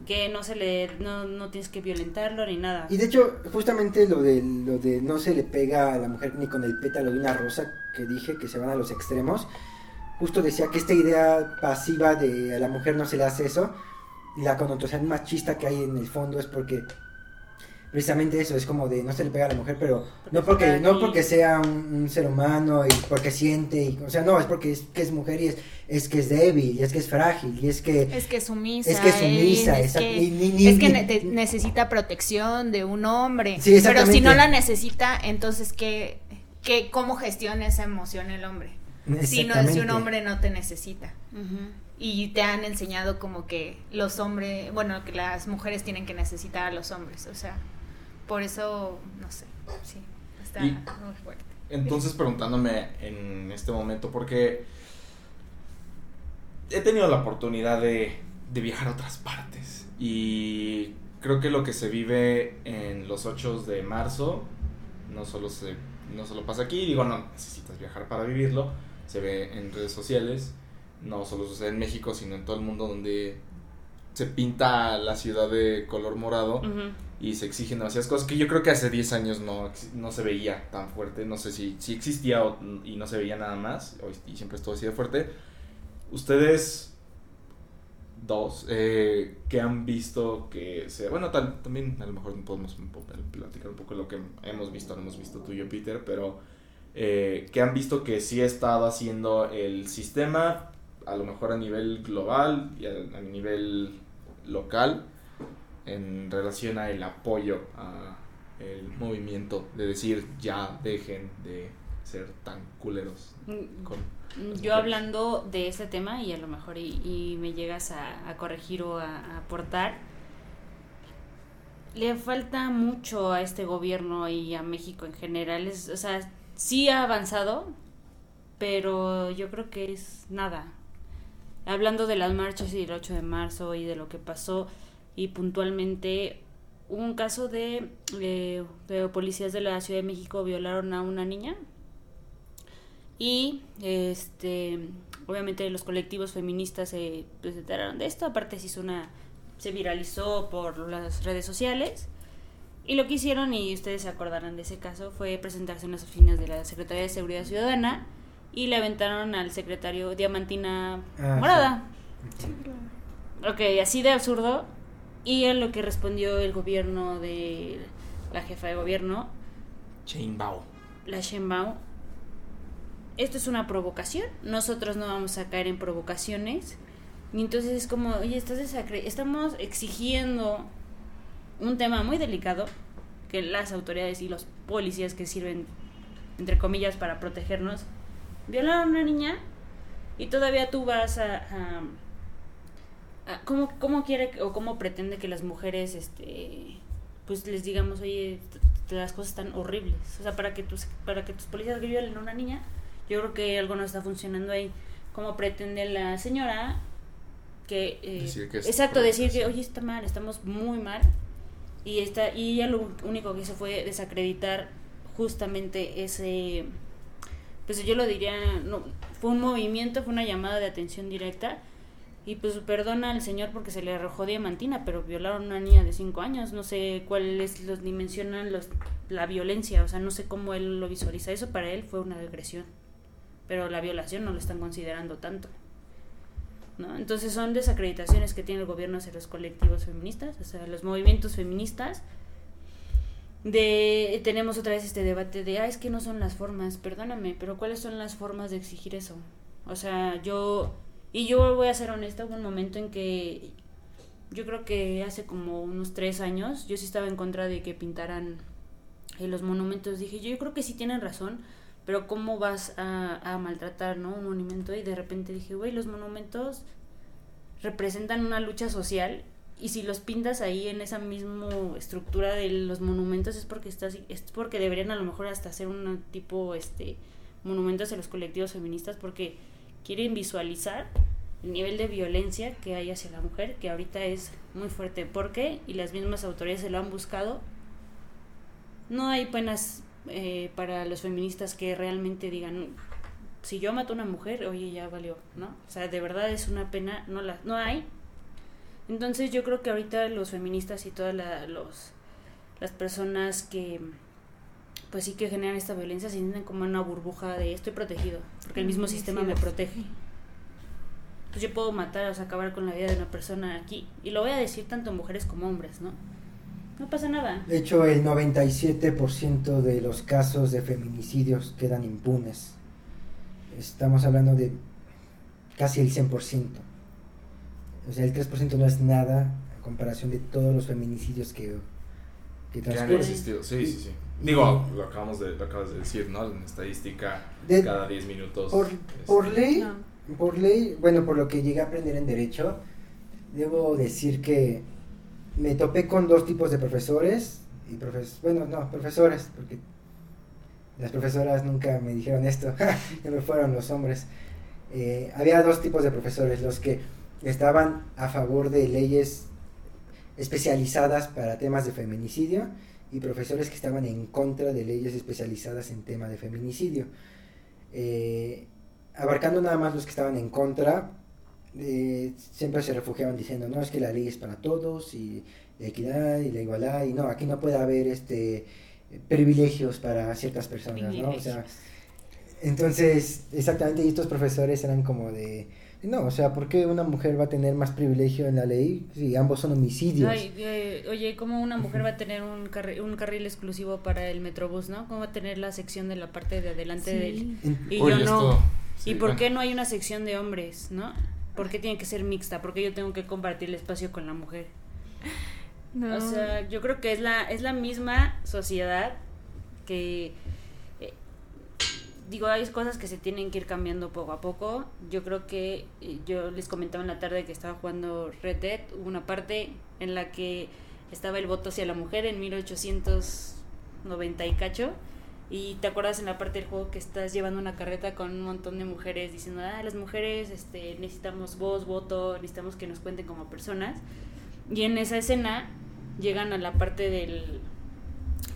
que no se le no, no, tienes que violentarlo ni nada. Y de hecho, justamente lo de lo de no se le pega a la mujer ni con el pétalo de una rosa que dije que se van a los extremos. Justo decía que esta idea pasiva de a la mujer no se le hace eso y la connotación machista que hay en el fondo es porque precisamente eso, es como de no se le pega a la mujer, pero no porque no porque sea un, ser humano y porque siente, y, o sea, no, es porque es que es mujer y es, es que es débil, y es que es frágil, y es que... Es que es sumisa. Es que es sumisa, es, que, necesita protección de un hombre. pero si no la necesita, entonces, ¿qué, qué, ¿cómo gestiona esa emoción el hombre? Si, no, si un hombre no te necesita. Y te han enseñado como que los hombres, bueno, que las mujeres tienen que necesitar a los hombres, o sea... Por eso, no sé, sí, está muy fuerte. Entonces preguntándome en este momento, porque he tenido la oportunidad de, de viajar a otras partes y creo que lo que se vive en los 8 de marzo no solo se no solo pasa aquí, digo, no necesitas viajar para vivirlo, se ve en redes sociales, no solo sucede en México, sino en todo el mundo donde se pinta la ciudad de color morado y se exigen demasiadas cosas que yo creo que hace 10 años no, no se veía tan fuerte. No sé si, si existía y no se veía nada más y siempre estuvo así de fuerte. Ustedes dos, eh, que han visto que se... Bueno, también a lo mejor podemos platicar un poco lo que hemos visto, no hemos visto tú y yo, Peter, pero eh, que han visto que sí ha estado haciendo el sistema, a lo mejor a nivel global y a, nivel local, en relación a el apoyo a el movimiento de decir ya dejen de ser tan culeros mm, con yo hablando de este tema y a lo mejor y, me llegas a, corregir o a, aportar, le falta mucho a este gobierno y a México en general. Es, o sea, sí ha avanzado, pero yo creo que es nada. Hablando de las marchas y del 8 de marzo y de lo que pasó y puntualmente hubo un caso de, de, de policías de la Ciudad de México violaron a una niña y este obviamente los colectivos feministas se presentaron de esto, aparte se hizo una se viralizó por las redes sociales. Y lo que hicieron, y ustedes se acordarán de ese caso, fue presentarse en las oficinas de la Secretaría de Seguridad Ciudadana y le aventaron al secretario Diamantina ah, Morada. Ok, así de absurdo. Y en lo que respondió el gobierno de la jefa de gobierno. Sheinbaum. La Sheinbaum esto es una provocación, nosotros no vamos a caer en provocaciones. Y entonces es como, oye, estás estamos exigiendo un tema muy delicado que las autoridades y los policías que sirven, entre comillas, para protegernos, violaron a una niña y todavía tú vas a... a, ¿cómo, ¿Cómo quiere o cómo pretende que las mujeres, este, pues les digamos, oye, las cosas están horribles? O sea, para que tus, para que tus policías violen a una niña, yo creo que algo no está funcionando ahí. Como pretende la señora que... Eh, exacto, decir que, oye, está mal, estamos muy mal. Y, está, y ella lo único que hizo fue desacreditar justamente ese... Pues yo lo diría, no, fue un movimiento, fue una llamada de atención directa. Y pues perdona al señor porque se le arrojó diamantina, pero violaron a una niña de 5 años. No sé cuáles los dimensionan los, la violencia, o sea, no sé cómo él lo visualiza. Eso para él fue una agresión pero la violación no lo están considerando tanto. ¿no? Entonces son desacreditaciones que tiene el gobierno hacia los colectivos feministas, o sea, los movimientos feministas. De, tenemos otra vez este debate de, ah, es que no son las formas, perdóname, pero ¿cuáles son las formas de exigir eso? O sea, yo, y yo voy a ser honesta, hubo un momento en que yo creo que hace como unos tres años yo sí estaba en contra de que pintaran eh, los monumentos. Dije, yo, yo creo que sí tienen razón, pero ¿cómo vas a, maltratar, ¿no? Un monumento y de repente dije, güey, los monumentos representan una lucha social y si los pintas ahí en esa misma estructura de los monumentos es porque estás es porque deberían a lo mejor hasta hacer un tipo este monumentos a los colectivos feministas porque quieren visualizar el nivel de violencia que hay hacia la mujer que ahorita es muy fuerte porque y las mismas autoridades se lo han buscado no hay penas eh, para los feministas que realmente digan, si yo mato a una mujer, oye, ya valió, ¿no? O sea, de verdad es una pena, no, la, no hay. Entonces yo creo que ahorita los feministas y todas los, las personas que pues sí que generan esta violencia se sienten como una burbuja de estoy protegido, porque el mismo sistema me protege. Pues yo puedo matar, o sea, acabar con la vida de una persona aquí. Y lo voy a decir tanto mujeres como hombres, ¿no? No pasa nada. De hecho, el 97% de los casos de feminicidios quedan impunes. Estamos hablando de casi el 100%. O sea, el 3% no es nada a comparación de todos los feminicidios que, que transcurren. Sí, sí, sí. Digo, lo, acabamos de, acabas de decir, ¿no? En estadística, cada 10 minutos. Por, por ley, por ley, bueno, por lo que llegué a aprender en Derecho, debo decir que me topé con dos tipos de profesores, y profes bueno, no, profesores, porque las profesoras nunca me dijeron esto, [laughs] ya me fueron los hombres. Eh, había dos tipos de profesores, los que estaban a favor de leyes especializadas para temas de feminicidio y profesores que estaban en contra de leyes especializadas en tema de feminicidio. Eh, abarcando nada más los que estaban en contra, eh, siempre se refugiaban diciendo, no, es que la ley es para todos y la equidad y la igualdad y no, aquí no puede haber este privilegios para ciertas personas, ¿no? O sea, entonces, exactamente, y estos profesores eran como de, No, o sea, ¿por qué una mujer va a tener más privilegio en la ley si ambos son homicidios? Eh, oye, ¿cómo una mujer va a tener un, un carril exclusivo para el Metrobús, no? ¿Cómo va a tener la sección de la parte de adelante de él? Y yo no. ¿Y por qué no hay una sección de hombres, no? ¿Por qué tiene que ser mixta? ¿Por qué yo tengo que compartir el espacio con la mujer? No. O sea, yo creo que es la, es la misma sociedad que digo, hay cosas que se tienen que ir cambiando poco a poco. Yo creo que eh, yo les comentaba en la tarde que estaba jugando Red Dead, hubo una parte en la que estaba el voto hacia la mujer en 1890 y cacho. Y te acuerdas en la parte del juego que estás llevando una carreta con un montón de mujeres diciendo, ah, las mujeres este, necesitamos voz, voto, necesitamos que nos cuenten como personas. Y en esa escena llegan a la parte del,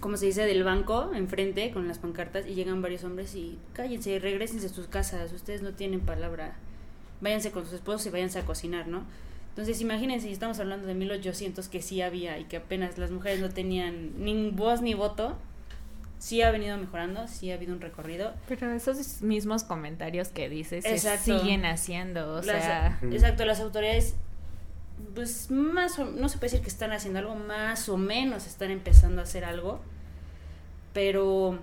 como se dice, del banco enfrente con las pancartas y llegan varios hombres y cállense, regresense a sus casas, ustedes no tienen palabra, váyanse con sus esposos y váyanse a cocinar, ¿no? Entonces imagínense, estamos hablando de 1800 que sí había y que apenas las mujeres no tenían ni voz ni voto, sí ha venido mejorando, sí ha habido un recorrido. Pero esos mismos comentarios que dices se siguen haciendo, o sea... Exacto, las autoridades pues más o, no se puede decir que están haciendo algo, más o menos están empezando a hacer algo pero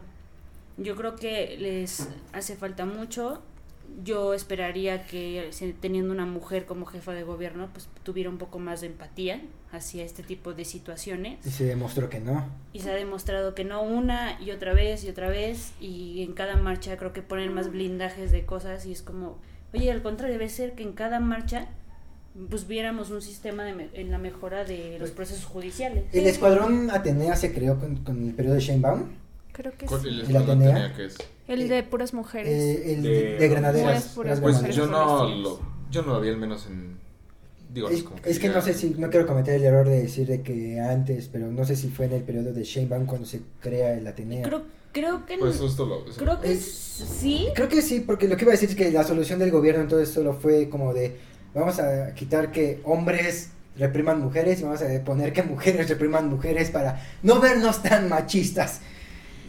yo creo que les hace falta mucho. Yo esperaría que teniendo una mujer como jefa de gobierno, pues tuviera un poco más de empatía hacia este tipo de situaciones. Y se demostró que no. Y se ha demostrado que no una y otra vez y otra vez. Y en cada marcha creo que ponen más blindajes de cosas y es como, oye, al contrario, debe ser que en cada marcha pues viéramos un sistema de en la mejora de los procesos judiciales. El escuadrón Atenea se creó con, con el periodo de Sheinbaum. Creo que sí. ¿El, Atenea? es? El de puras mujeres. Eh, el de, granaderas. pues yo no, lo, yo no lo vi al menos en... Digo, es, como que, es que no sé si, no quiero cometer el error de decir de que antes, pero no sé si fue en el periodo de Sheinbaum cuando se crea el Atenea. Creo, creo que pues justo lo, creo que sí. Creo que sí, porque lo que iba a decir es que la solución del gobierno entonces solo fue como de vamos a quitar que hombres repriman mujeres y vamos a poner que mujeres repriman mujeres para no vernos tan machistas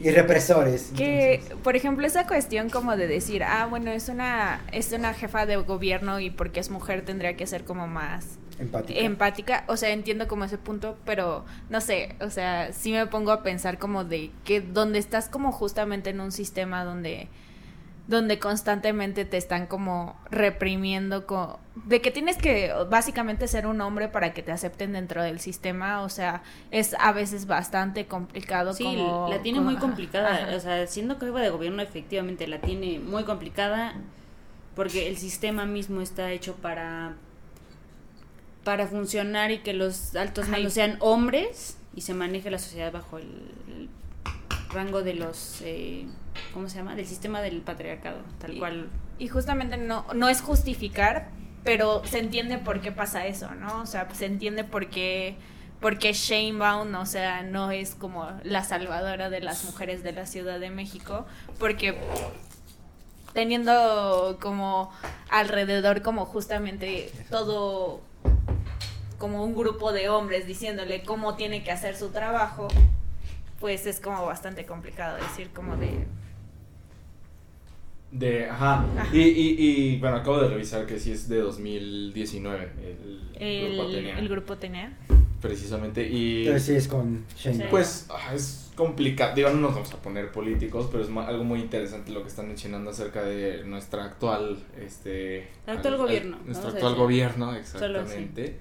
y represores. Que, por ejemplo, esa cuestión como de decir, ah, bueno, es una, es una jefa de gobierno y porque es mujer tendría que ser como más empática. empática. O sea, entiendo como ese punto, pero no sé, o sea, sí me pongo a pensar como de que donde estás como justamente en un sistema donde donde constantemente te están como reprimiendo de que tienes que básicamente ser un hombre para que te acepten dentro del sistema, o sea, es a veces bastante complicado. Sí, la tiene muy complicada, o sea, siendo jefa de gobierno efectivamente la tiene muy complicada porque el sistema mismo está hecho para para funcionar y que los altos mandos sean hombres y se maneje la sociedad bajo el rango de los, eh, ¿cómo se llama? Del sistema del patriarcado, tal cual. Y justamente no, no es justificar, pero se entiende por qué pasa eso, ¿no? O sea, se entiende por qué, por qué Shane o sea, no es como la salvadora de las mujeres de la Ciudad de México, porque teniendo como alrededor como justamente todo como un grupo de hombres diciéndole cómo tiene que hacer su trabajo, pues es como bastante complicado decir como de... De, ajá. Y, y, y, bueno, acabo de revisar que sí es de 2019 el, grupo Atenea. El grupo Atenea. Precisamente, y... Pero sí es con Shane. Pues ah, es complicado, digo, no nos vamos a poner políticos, pero es algo muy interesante lo que están mencionando acerca de nuestra actual, este... actual gobierno. nuestro actual gobierno, exactamente.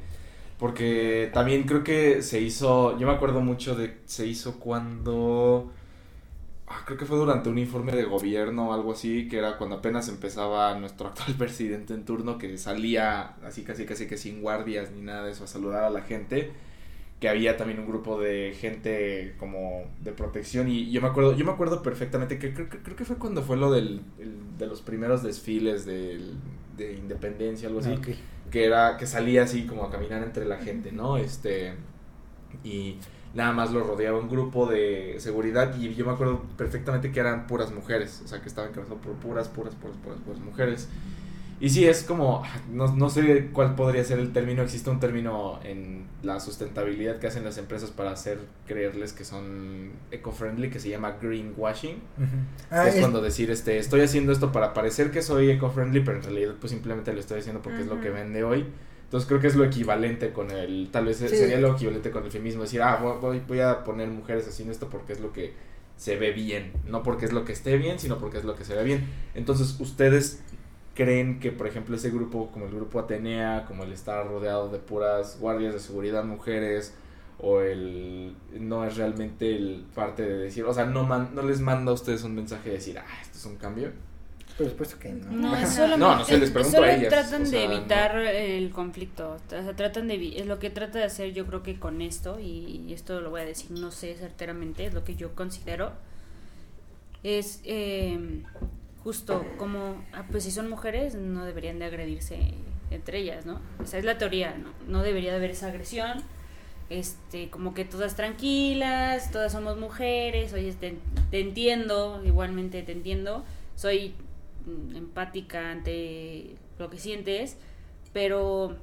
Porque también creo que se hizo, yo me acuerdo mucho de, se hizo cuando, creo que fue durante un informe de gobierno o algo así, que era cuando apenas empezaba nuestro actual [laughs] presidente en turno, que salía así casi casi que sin guardias ni nada de eso a saludar a la gente, que había también un grupo de gente como de protección y yo me acuerdo, yo me acuerdo perfectamente que creo, creo que fue cuando fue lo del, de los primeros desfiles de independencia, algo así. Ah, que era que salía así como a caminar entre la gente, ¿no? Este y nada más lo rodeaba un grupo de seguridad y yo me acuerdo perfectamente que eran puras mujeres, o sea, que estaban encabezados por puras, puras, puras, puras, puras mujeres. Y sí, es como, no, no sé cuál podría ser el término, existe un término en la sustentabilidad que hacen las empresas para hacer creerles que son eco-friendly que se llama greenwashing. Ah, es, cuando decir, este, estoy haciendo esto para parecer que soy eco-friendly, pero en realidad pues simplemente lo estoy haciendo porque es lo que vende hoy. Entonces creo que es lo equivalente con el, tal vez sería lo equivalente con el feminismo, decir, ah, voy, voy a poner mujeres haciendo esto porque es lo que se ve bien, no porque es lo que esté bien, sino porque es lo que se ve bien. Entonces ustedes creen que, por ejemplo, ese grupo, como el grupo Atenea, como el estar rodeado de puras guardias de seguridad mujeres, o el no es realmente el parte de decir, o sea, no, no les manda a ustedes un mensaje de decir, ah, esto es un cambio. Por supuesto que no. No, solo no, no les pregunto a ellas. tratan de evitar el conflicto. O sea, tratan de es lo que trata de hacer yo creo que con esto y esto lo voy a decir no sé certeramente, es lo que yo considero es eh, justo como, ah, pues si son mujeres, no deberían de agredirse entre ellas, ¿no? Esa es la teoría, ¿no? No debería de haber esa agresión, este, como que todas tranquilas, todas somos mujeres, oye, te, te entiendo, igualmente te entiendo, soy empática ante lo que sientes, pero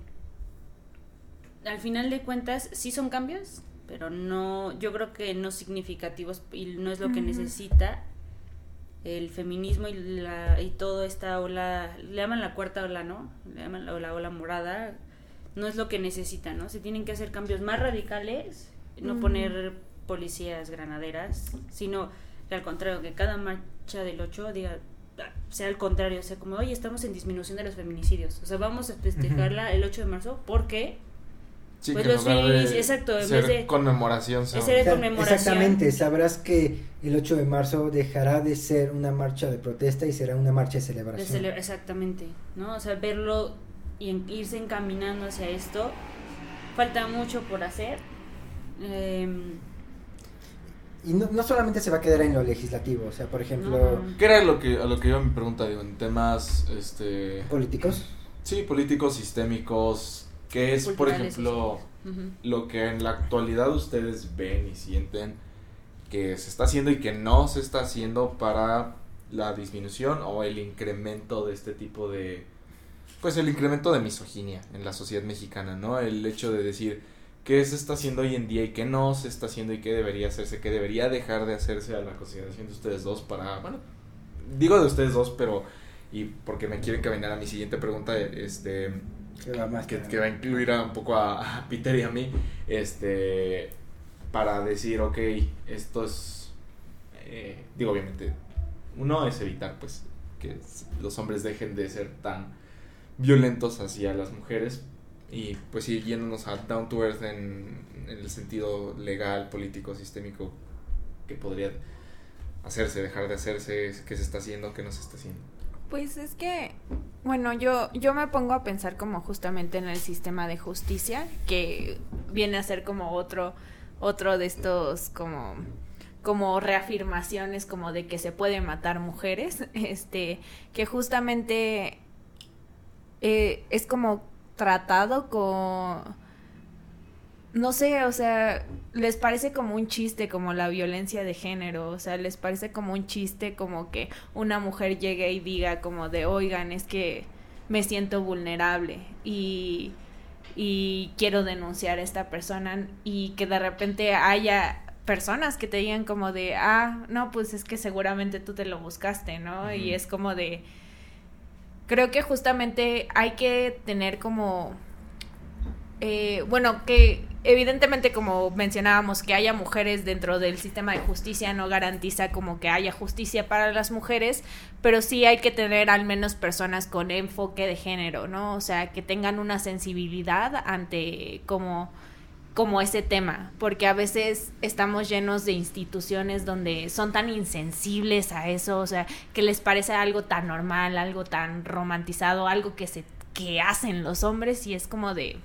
al final de cuentas sí son cambios, pero no, yo creo que no significativos y no es lo que necesita el feminismo y, la, y toda esta ola, le llaman la cuarta ola, ¿no? Le llaman la, ola morada, no es lo que necesitan, ¿no? Se tienen que hacer cambios más radicales, no poner policías granaderas, sino que al contrario, que cada marcha del 8 diga, sea al contrario, o sea, como, oye, estamos en disminución de los feminicidios, o sea, vamos a festejarla el 8 de marzo porque pues los feminicidios, exacto, en vez de conmemoración. Exactamente, sabrás que el 8 de marzo dejará de ser una marcha de protesta y será una marcha de celebración. exactamente, ¿no? O sea, verlo y irse encaminando hacia esto, falta mucho por hacer. Em, y no, no, solamente se va a quedar en lo legislativo, o sea, por ejemplo... ¿Qué era lo que, a lo que iba mi pregunta, digo, en temas, este... ¿Políticos? Sí, políticos, sistémicos, que es, por ejemplo, lo que en la actualidad ustedes ven y sienten que se está haciendo y que no se está haciendo para la disminución o el incremento de este tipo de pues el incremento de misoginia en la sociedad mexicana, ¿no? El hecho de decir qué se está haciendo hoy en día y qué no se está haciendo y qué debería hacerse, qué debería dejar de hacerse a la consideración de ustedes dos para, bueno, digo de ustedes dos, pero y porque me quieren caminar a mi siguiente pregunta, este que va, a incluir a, un poco a, Peter y a mí, este, para decir, ok, esto es, eh, digo, obviamente, uno es evitar, pues, que los hombres dejen de ser tan violentos hacia las mujeres y, pues, sí, yéndonos a down to earth en, el sentido legal, político, sistémico, que podría hacerse, dejar de hacerse, qué se está haciendo, qué no se está haciendo. Pues es que, bueno, yo, yo me pongo a pensar como justamente en el sistema de justicia, que viene a ser como otro, otro de estos como como reafirmaciones como de que se pueden matar mujeres, [laughs] este, que justamente eh, es como tratado con no sé, o sea, les parece como un chiste como la violencia de género, o sea, les parece como un chiste como que una mujer llegue y diga como de, oigan, es que me siento vulnerable y, y quiero denunciar a esta persona y que de repente haya personas que te digan como de, ah, no, pues es que seguramente tú te lo buscaste, ¿no? Y es como de, creo que justamente hay que tener como, eh, bueno, que evidentemente como mencionábamos que haya mujeres dentro del sistema de justicia no garantiza como que haya justicia para las mujeres, pero sí hay que tener al menos personas con enfoque de género, ¿no? O sea, que tengan una sensibilidad ante como como ese tema, porque a veces estamos llenos de instituciones donde son tan insensibles a eso, o sea, que les parece algo tan normal, algo tan romantizado, algo que se que hacen los hombres y es como de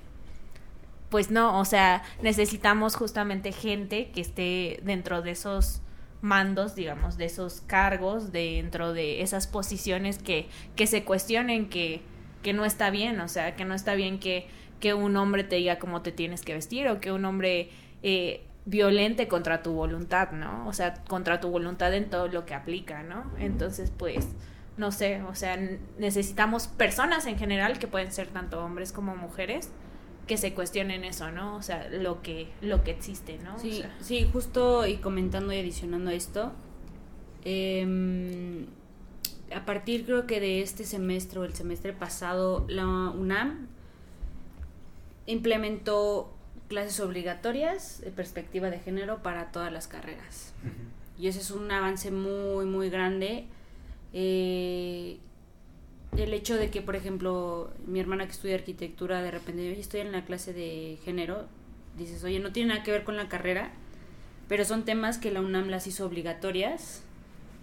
pues no, o sea, necesitamos justamente gente que esté dentro de esos mandos, digamos, de esos cargos, dentro de esas posiciones que, que se cuestionen que, que no está bien, o sea, que no está bien que, que un hombre te diga cómo te tienes que vestir o que un hombre eh, violente contra tu voluntad, ¿no? O sea, contra tu voluntad en todo lo que aplica, ¿no? Entonces, pues, no sé, o sea, necesitamos personas en general que pueden ser tanto hombres como mujeres que se cuestionen eso, ¿no? O sea, lo que lo que existe, ¿no? Sí, sí, justo y comentando y adicionando esto, eh, a partir creo que de este semestre o el semestre pasado, la UNAM implementó clases obligatorias de perspectiva de género para todas las carreras. Y ese es un avance muy, muy grande. Eh, el hecho de que, por ejemplo, mi hermana que estudia arquitectura, de repente, yo estoy en la clase de género, dices, oye, no tiene nada que ver con la carrera, pero son temas que la UNAM las hizo obligatorias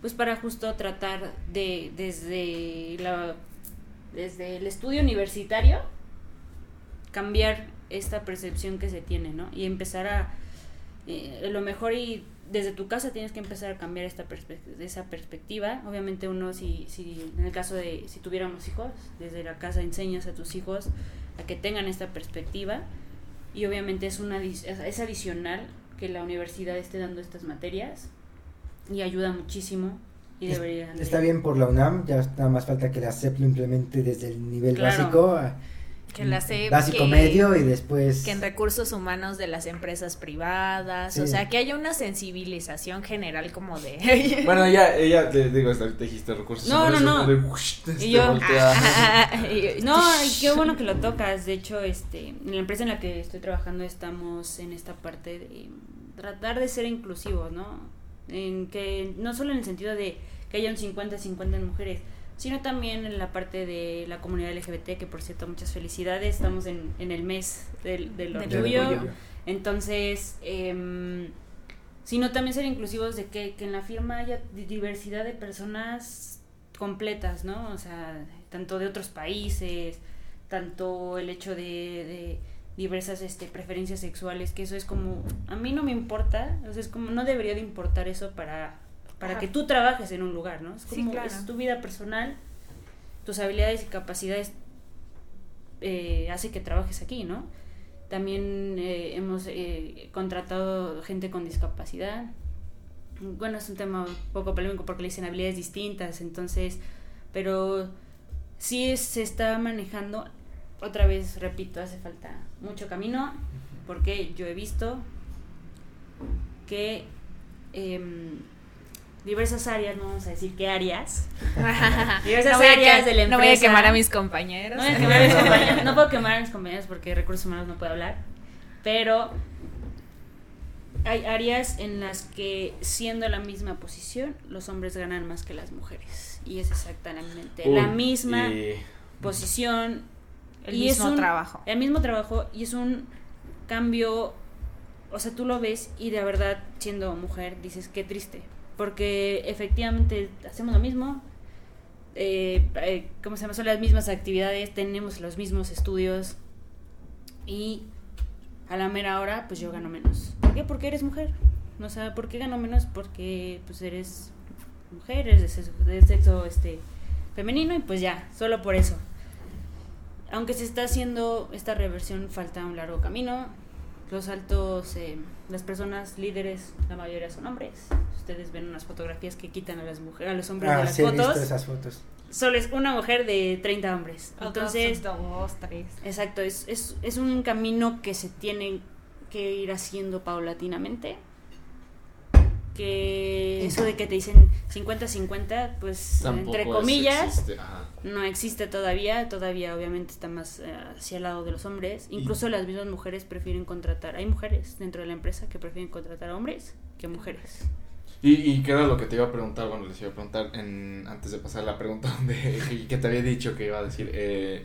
pues para justo tratar de desde la desde el estudio universitario cambiar esta percepción que se tiene, ¿no? Y empezar a eh, lo mejor y desde tu casa tienes que empezar a cambiar esta esa perspectiva. Obviamente uno si, si en el caso de si tuviéramos hijos, desde la casa enseñas a tus hijos a que tengan esta perspectiva y obviamente es una es adicional que la universidad esté dando estas materias y ayuda muchísimo. Y debería Está bien por la UNAM, ya nada más falta que la CEP lo implemente desde el nivel básico que la CEP, básico medio y después que en recursos humanos de las empresas privadas o sea que haya una sensibilización general como de [laughs] bueno ella ella digo te dijiste recursos no no no. [laughs] y yo, no qué bueno que lo tocas de hecho este en la empresa en la que estoy trabajando estamos en esta parte de tratar de ser inclusivos no en que no solo en el sentido de que haya un 50-50 en mujeres, sino también en la parte de la comunidad LGBT, que por cierto, muchas felicidades, estamos en, en el mes del, del orgullo. Entonces, eh, sino también ser inclusivos de que, que en la firma haya diversidad de personas completas, ¿no? O sea, tanto de otros países, tanto el hecho de diversas este, preferencias sexuales, que eso es como, a mí no me importa, o sea, es como, no debería de importar eso para, para que tú trabajes en un lugar, ¿no? Es como, es tu vida personal, tus habilidades y capacidades eh, hace que trabajes aquí, ¿no? También eh, hemos eh, contratado gente con discapacidad. Bueno, es un tema un poco polémico porque le dicen habilidades distintas, entonces, pero sí se está manejando otra vez repito, hace falta mucho camino, porque yo he visto que em, diversas áreas, no vamos a decir qué áreas, [laughs] diversas áreas de la empresa. No voy a quemar a mis compañeros. No, a mis compañeros, no puedo quemar a mis compañeros porque recursos humanos no puedo hablar, pero hay áreas en las que siendo la misma posición los hombres ganan más que las mujeres y es exactamente la misma posición el mismo trabajo. El mismo trabajo y es un cambio, o sea, tú lo ves y de verdad, siendo mujer, dices, qué triste. Porque efectivamente hacemos lo mismo, eh, eh, ¿cómo se llama? Son las mismas actividades, tenemos los mismos estudios y a la mera hora, pues yo gano menos. ¿Por qué? Porque eres mujer. No sé, ¿por qué gano menos? Porque pues eres mujer, eres de sexo, de sexo este, femenino y pues ya, solo por eso aunque se está haciendo esta reversión, falta un largo camino. Los altos, eh, las personas líderes, la mayoría son hombres. Ustedes ven unas fotografías que quitan a las mujeres, a los hombres ah, de las sí, fotos. He visto esas fotos. Solo es una mujer de 30 hombres. Entonces, dos, tres. Exacto, es, es, es un camino que se tiene que ir haciendo paulatinamente que eso de que te dicen 50-50, pues entre comillas, no existe todavía, todavía obviamente está más eh, hacia el lado de los hombres, incluso las mismas mujeres prefieren contratar, hay mujeres dentro de la empresa que prefieren contratar a hombres que mujeres. Y, y qué era lo que te iba a preguntar, bueno, les iba a preguntar en, antes de pasar la pregunta [laughs] donde, que te había dicho que iba a decir, eh,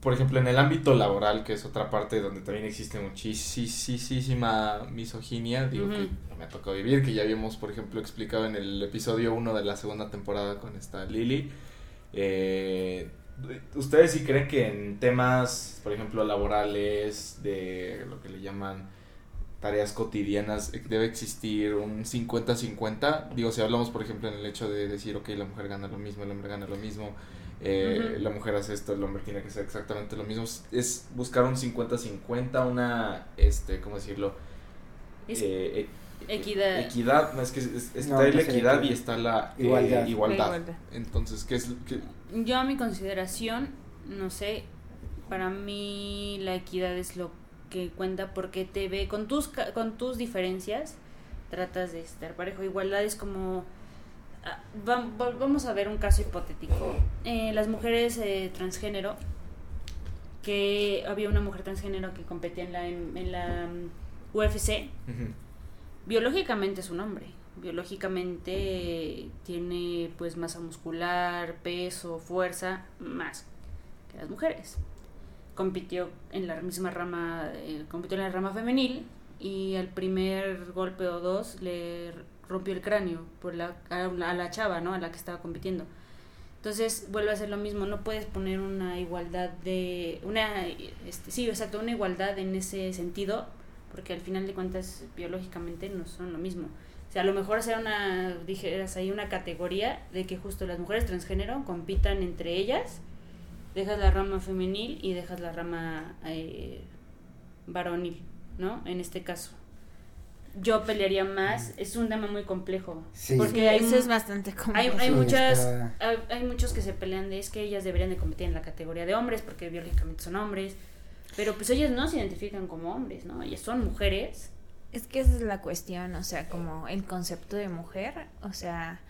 por ejemplo, en el ámbito laboral, que es otra parte donde también existe muchísima misoginia, digo que me ha tocado vivir, que ya habíamos, por ejemplo, explicado en el episodio 1 de la segunda temporada con esta Lily. Eh, ¿Ustedes sí creen que en temas, por ejemplo, laborales, de lo que le llaman tareas cotidianas, debe existir un 50-50? Digo, si hablamos, por ejemplo, en el hecho de decir, ok, la mujer gana lo mismo, el hombre gana lo mismo eh, la mujer hace esto, el hombre tiene que hacer exactamente lo mismo. Es buscar un 50-50, una, este, ¿cómo decirlo? Eh, Equidad. Equidad, es que está la equidad y está la igualdad. igualdad. Entonces, ¿qué es? Qué? Yo a mi consideración, no sé, para mí la equidad es lo que cuenta porque te ve con tus, con tus diferencias, tratas de estar parejo. Igualdad es como... Ah, vamos a ver un caso hipotético. Eh, las mujeres eh, transgénero, que había una mujer transgénero que competía en la, en, la mm, UFC biológicamente es un hombre. Biológicamente tiene pues masa muscular, peso, fuerza, más que las mujeres. Compitió en la misma rama, eh, compitió en la rama femenil y al primer golpe o dos le rompió el cráneo por la, a, la chava, ¿no? A la que estaba compitiendo. Entonces vuelve a ser lo mismo, no puedes poner una igualdad de, una, este, sí, exacto, una igualdad en ese sentido porque al final de cuentas biológicamente no son lo mismo. O sea, a lo mejor hacer una, dijeras ahí una categoría de que justo las mujeres transgénero compitan entre ellas, dejas la rama femenil y dejas la rama eh, varonil, ¿no? En este caso. Yo pelearía más, es un tema muy complejo. Porque hay, eso es bastante complejo. Hay, hay muchas, hay, hay, muchos que se pelean de es que ellas deberían de competir en la categoría de hombres porque biológicamente son hombres pero pues ellas no se identifican como hombres, ¿no? Ellas son mujeres. Es que esa es la cuestión, o sea, como el concepto de mujer, o sea,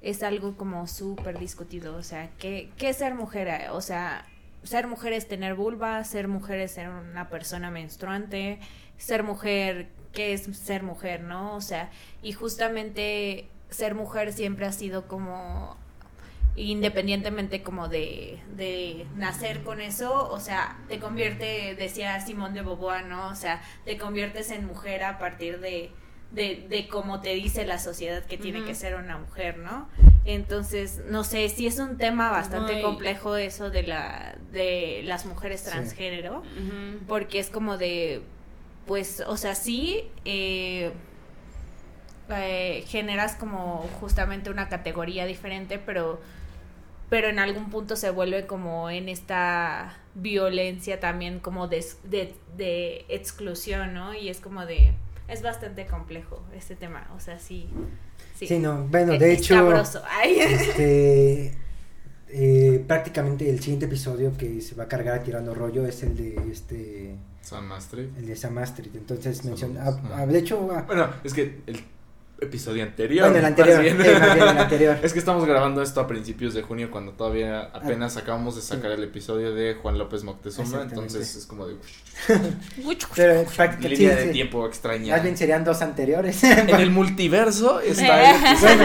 es algo como súper discutido, o sea, ¿qué, ¿qué es ser mujer? O sea, ser mujer es tener vulva, ser mujer es ser una persona menstruante, ser mujer, ¿qué es ser mujer, no? O sea, y justamente ser mujer siempre ha sido como independientemente como de, de, nacer con eso, o sea, te convierte, decía Simón de Beauvoir, ¿no? O sea, te conviertes en mujer a partir de, de, de cómo te dice la sociedad que tiene que ser una mujer, ¿no? Entonces, no sé, sí es un tema bastante complejo eso de la de las mujeres transgénero, porque es como de, pues, o sea, sí, eh, eh, generas como justamente una categoría diferente, pero pero en algún punto se vuelve como en esta violencia también como de, de, exclusión, ¿no? Y es como de... Es bastante complejo este tema, o sea, sí. Sí, no, bueno, de hecho... Este, eh, prácticamente el siguiente episodio que se va a cargar tirando rollo es el de este... San Mastri. El de San Mastri. Entonces menciona... Ah, de hecho... bueno, es que el episodio anterior. Bueno, el anterior, el anterior. [laughs] es que estamos grabando esto a principios de junio cuando todavía apenas acabamos de sacar el episodio de Juan López Moctezuma, entonces es como de [laughs] Pero línea de tiempo extraña. Más bien serían dos anteriores. [laughs] en el multiverso está el bueno,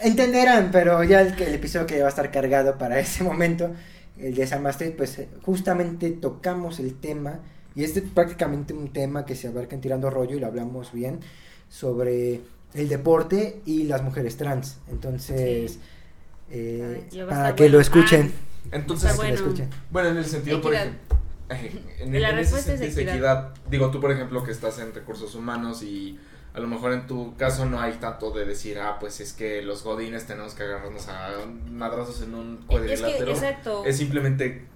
entenderán, pero ya el, el, episodio que va a estar cargado para ese momento, el de San Master, pues justamente tocamos el tema y es prácticamente un tema que se abarca en Tirando Rollo y lo hablamos bien sobre el deporte y las mujeres trans. Entonces, eh, para que lo escuchen. Entonces, bueno. en el sentido, por ejemplo, [laughs] en, ese equidad. Digo, tú, por ejemplo, que estás en recursos humanos y a lo mejor en tu caso no hay tanto de decir, ah, pues es que los godines tenemos que agarrarnos a madrazos en un cuadrilátero. Es, exacto. es simplemente.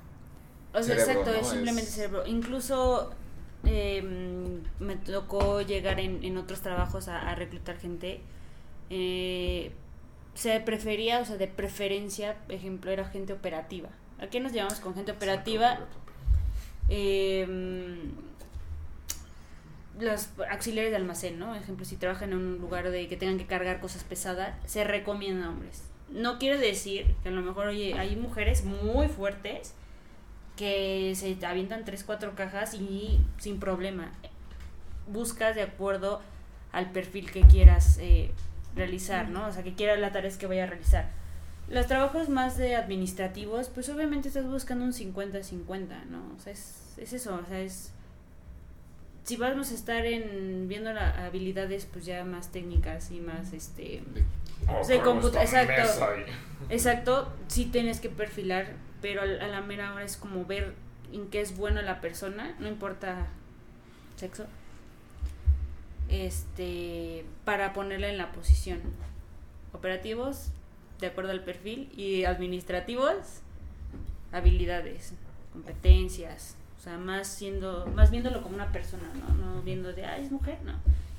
O sea, exacto, es simplemente cerebro. Incluso eh, me tocó llegar en, en otros trabajos a, reclutar gente. Eh, se prefería, o sea, de preferencia, ejemplo, era gente operativa. ¿A qué nos llamamos con gente operativa? Eh, los auxiliares de almacén, ¿no? Ejemplo, si trabajan en un lugar de que tengan que cargar cosas pesadas, se recomiendan hombres. No quiere decir que a lo mejor, oye, hay mujeres muy fuertes que se avientan tres, cuatro cajas y sin problema. Buscas de acuerdo al perfil que quieras eh, realizar, ¿no? O sea, que quiera la tarea que vaya a realizar. Los trabajos más de administrativos, pues obviamente estás buscando un 50-50, ¿no? O sea, es, es eso, o sea, es... Si vamos a estar en viendo las habilidades pues ya más técnicas y más este de exacto. Exacto, sí tienes que perfilar pero a la mera hora es como ver en qué es bueno la persona, no importa sexo, este, para ponerla en la posición. Operativos, de acuerdo al perfil, y administrativos, habilidades, competencias, o sea, más siendo, más viéndolo como una persona, no, no viendo de, ah, es mujer, no.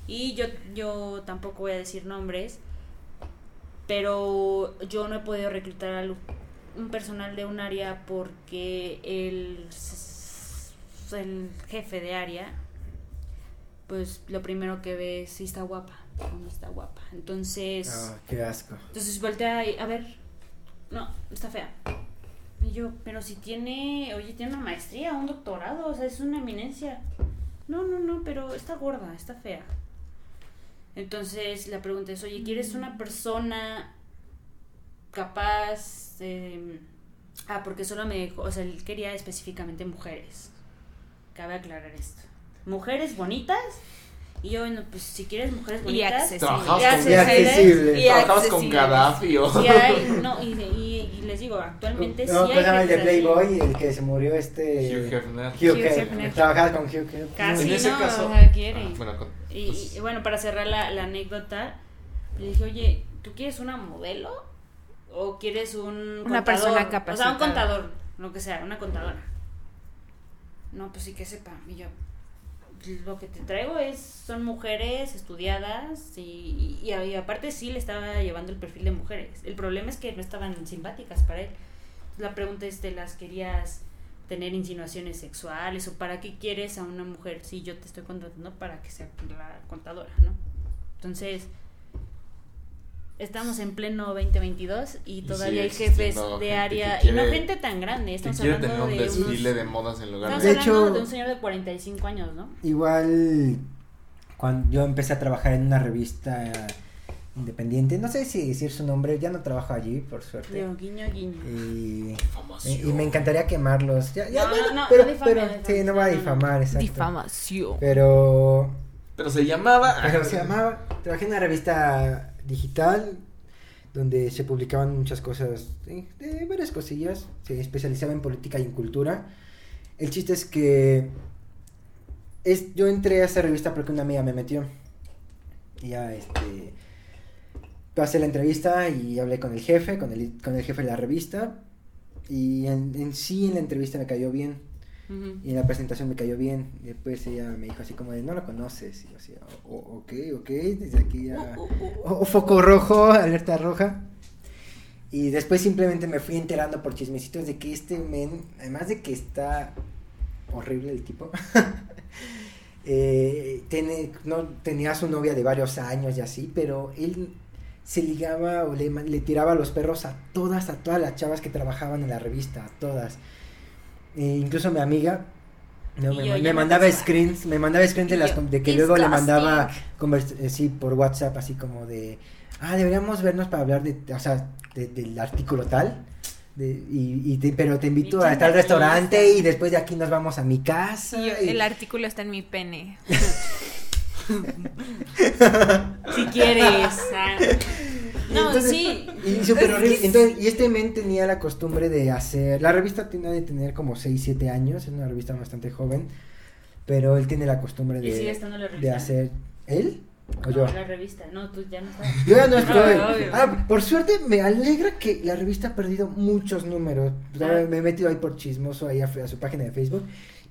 Y yo, yo tampoco voy a decir nombres, pero yo no he podido reclutar a un personal de un área porque el, el jefe de área, pues lo primero que ve es si está guapa o no está guapa. Entonces... Ah, qué asco. Entonces voltea a ver, no, está fea. Y yo, pero si tiene, oye, tiene una maestría, un doctorado, o sea, es una eminencia. No, no, no, pero está gorda, está fea. Entonces la pregunta es, oye, ¿quieres una persona capaz? Eh, ah, porque solo me dijo, o sea, él quería específicamente mujeres. Cabe aclarar esto. Mujeres bonitas y yo, bueno, pues si quieres mujeres bonitas. Y accesibles. Y Trabajabas con Gaddafi o... Hay, no, y, y, les digo, actualmente no, sí hay. el de Playboy, el que se murió este. Hugh Hefner. Hugh, Hefner. Trabajabas con Hugh Hefner. Casi, en ese no, caso. O sea, quiere. Ah, bueno, con, pues, y, bueno, para cerrar la, la anécdota, le dije, oye, ¿tú quieres una modelo? ¿O quieres un Una persona capacitada. O sea, un contador, lo que sea, una contadora. No, pues sí que sepa. Y yo, lo que te traigo es son mujeres estudiadas y, y, aparte sí le estaba llevando el perfil de mujeres. El problema es que no estaban simpáticas para él. La pregunta es, ¿te las querías tener insinuaciones sexuales o para qué quieres a una mujer si yo te estoy contratando para que sea la contadora, ¿no? Entonces, estamos en pleno 2022 y todavía hay jefes de área y no gente tan grande estamos hablando tener un de desfile unos, de modas en lugar estamos de hablando hecho de un señor de 45 años no igual cuando yo empecé a trabajar en una revista independiente no sé si decir su nombre ya no trabajo allí por suerte Digo, guiño guiño y, y, me encantaría quemarlos ya, ya No, bueno, no, no, pero, no difame, pero sí no va a difamar exacto Difamación. pero Pero se llamaba. Pero se llamaba. Trabajé en una revista digital donde se publicaban muchas cosas, de varias cosillas. Se especializaba en política y en cultura. El chiste es que es, yo entré a esa revista porque una amiga me metió. Y ya, este. Pasé la entrevista y hablé con el jefe, con el, con el jefe de la revista. Y en sí, en la entrevista me cayó bien. Ujú. Y en la presentación me cayó bien. Y después ella me dijo así como de, no lo conoces. Y yo así, "O- ok, ok, desde aquí ya... Uh, uh, uh. O- o foco rojo, [laughs] alerta roja. Y después simplemente me fui enterando por chismecitos de que este men, además de que está horrible el tipo, [laughs] eh, tiene, no, tenía a su novia de varios años y así, pero él se ligaba o le, le tiraba los perros a todas, a todas las chavas que trabajaban en la revista, a todas. Eh, incluso mi amiga no, me, mandaba pensaba. screens, me mandaba screens de, Y las, yo, com- de que [laughs] luego le mandaba convers- eh, sí, por WhatsApp, así como de, ah, deberíamos vernos para hablar de, o sea, de- del artículo tal. De, y, y te- pero te invito a tal restaurante y después de aquí nos vamos a mi casa. Y yo, y- el artículo está en mi pene. [laughs] si quieres ah. No Entonces, sí Y súper horrible. Entonces, y este men tenía la costumbre de hacer. La revista tiene de tener como 6, 7 años. Es una revista bastante joven. Pero él tiene la costumbre y sigue de, estando la de hacer. ¿Él? ¿O no, yo? la revista no tú ya no estás Yo ya no estoy. No, obvio. Ah, por suerte me alegra que la revista ha perdido muchos números. Ah. Me he metido ahí por chismoso ahí a, a su página de Facebook.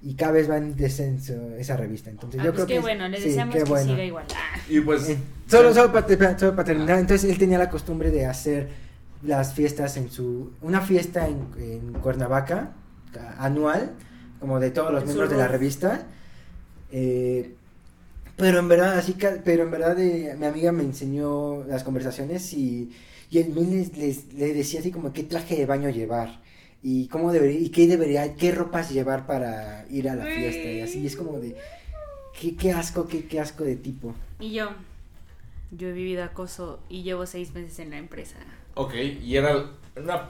Y cada vez va en descenso esa revista. Entonces Ah, yo pues creo qué que. bueno le sí, deseamos que bueno. siga igual Ah. Y pues. Eh, solo, solo para, solo para terminar, entonces él tenía la costumbre de hacer las fiestas en su, una fiesta en, en Cuernavaca, anual, como de todos los miembros de la revista, eh, pero en verdad, así que, pero en verdad eh, mi amiga me enseñó las conversaciones y, y men les, les- le decía así como qué traje de baño llevar y cómo debería, y qué debería, qué ropas llevar para ir a la fiesta y así, es como de, qué, qué asco, qué, qué asco de tipo. y yo yo he vivido acoso y llevo seis meses en la empresa Ok, y era una...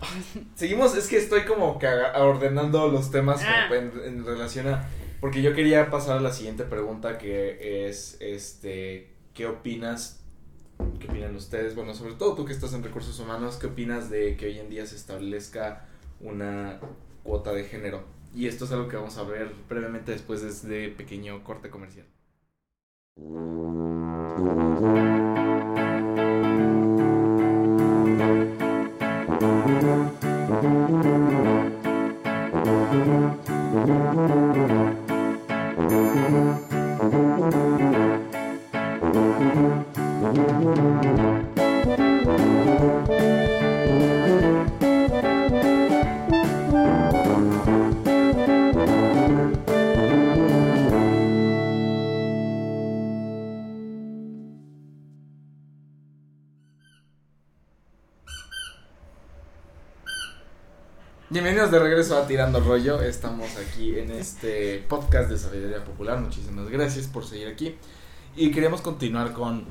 Seguimos, es que estoy como que ordenando los temas Ah. en, en relación a... Porque yo quería pasar a la siguiente pregunta que es, este, ¿qué opinas? ¿Qué opinan ustedes? Bueno, sobre todo tú que estás en recursos humanos, ¿qué opinas de que hoy en día se establezca una cuota de género? Y esto es algo que vamos a ver brevemente después de este pequeño corte comercial. A Tirando Rollo. Estamos aquí en este podcast de sabiduría popular. Muchísimas gracias por seguir aquí. Y queremos continuar con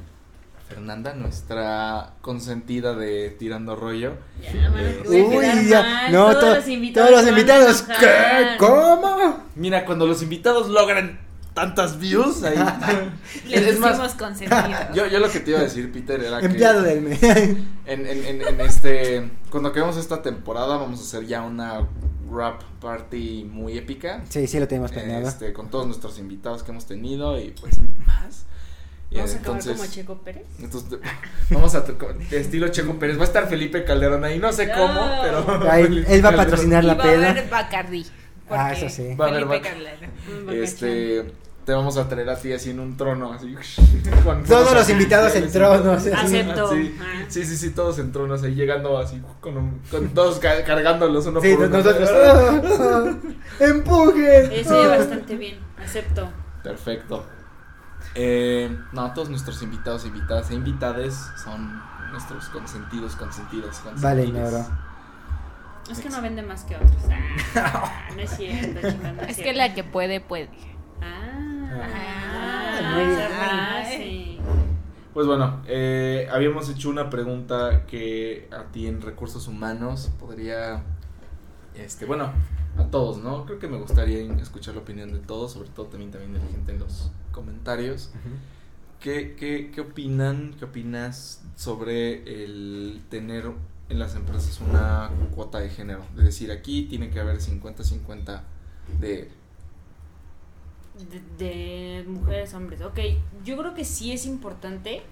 Fernanda, nuestra consentida de Tirando Rollo. Eh, Uy, ya. No, todos los invitados. Todos los invitados. ¿Qué? ¿Cómo? Mira, cuando los invitados logran tantas views ahí. [laughs] Les es más, consentido. [laughs] Yo, yo lo que te iba a decir, Peter, era Empleado del mes. En, en, en, en, este. Cuando acabemos esta temporada, vamos a hacer ya una rap party muy épica. Sí, sí, lo tenemos planeado. Este, con todos nuestros invitados que hemos tenido y pues más. Vamos a acabar como Checo Pérez. Entonces, vamos a de estilo Checo Pérez. Va a estar Felipe Calderón ahí, no sé cómo, pero. Ahí, [laughs] él va a patrocinar la peda. Va a haber Bacardi. Ah, eso sí. Va a haber Este te vamos a traer a ti así en un trono, así. [laughs] Con todos los invitados en tronos. Acepto. Ah. Sí, sí, sí, todos en tronos ahí llegando así con, con todos cargándolos uno sí, por uno. nosotros. [laughs] ¡Ah! ¡Empujen! Eso bastante bien, acepto. Perfecto. Eh, no, todos nuestros invitados, invitadas e invitades son nuestros consentidos, consentidos, consentidos. Vale, negro. Es que no vende más que otros. Ah, [laughs] no es cierto, es, que la que puede, puede. Ah, sí. Pues bueno, eh, habíamos hecho una pregunta que a ti en recursos humanos podría, este, bueno, a todos, ¿no? Creo que me gustaría escuchar la opinión de todos, sobre todo también, también de la gente en los comentarios. ¿Qué, qué, ¿Qué opinan, qué opinas sobre el tener en las empresas una cuota de género? Es decir, aquí tiene que haber 50-50 de de, mujeres, hombres. Ok, yo creo que sí es importante,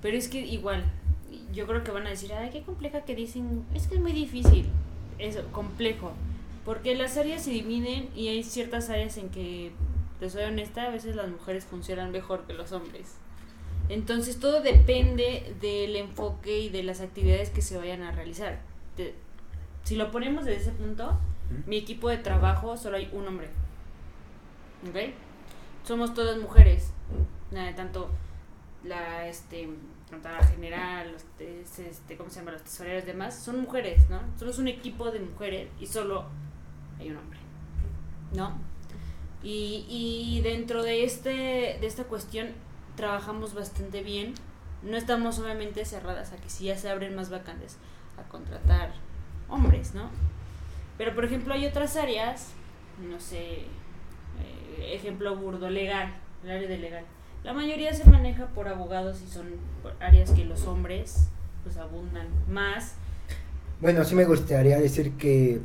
pero es que igual, yo creo que van a decir, ay, qué compleja que dicen, es que es muy difícil, es complejo, porque las áreas se dividen y hay ciertas áreas en que, te soy honesta, a veces las mujeres funcionan mejor que los hombres. Entonces todo depende del enfoque y de las actividades que se vayan a realizar. si lo ponemos desde ese punto, mi equipo de trabajo solo hay un hombre. ¿Ok? Somos todas mujeres, tanto la este contadora general, este, ¿cómo se llama? Los tesoreros y demás, son mujeres, ¿no? Somos un equipo de mujeres y solo hay un hombre, ¿no? Y, y dentro de, este, de esta cuestión trabajamos bastante bien. No estamos obviamente cerradas a que si ya se abren más vacantes a contratar hombres, ¿no? Pero por ejemplo hay otras áreas, no sé, ejemplo burdo, legal, el área de legal. La mayoría se maneja por abogados y son áreas que los hombres pues abundan más. Bueno, sí me gustaría decir que...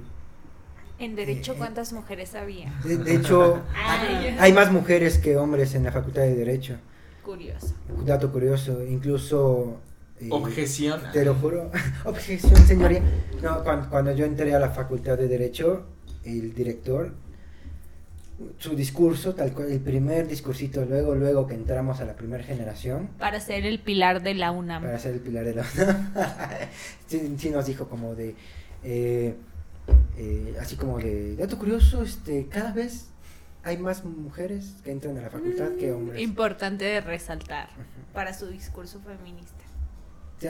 En derecho, eh, ¿cuántas mujeres había? De, hecho, [laughs] hay más mujeres que hombres en la Facultad de Derecho. Curioso. Dato curioso, incluso... Eh, Objeción. Te lo juro. [laughs] Objeción, señoría. No, cuando, cuando yo entré a la Facultad de Derecho, el director su discurso, tal cual, el primer discursito, luego, luego que entramos a la primera generación. Para ser el pilar de la UNAM. Para ser el pilar de la UNAM. [laughs] sí, nos dijo como de, eh, eh, así como de, dato curioso, este, cada vez hay más mujeres que entran a la facultad que hombres. Importante de resaltar para su discurso feminista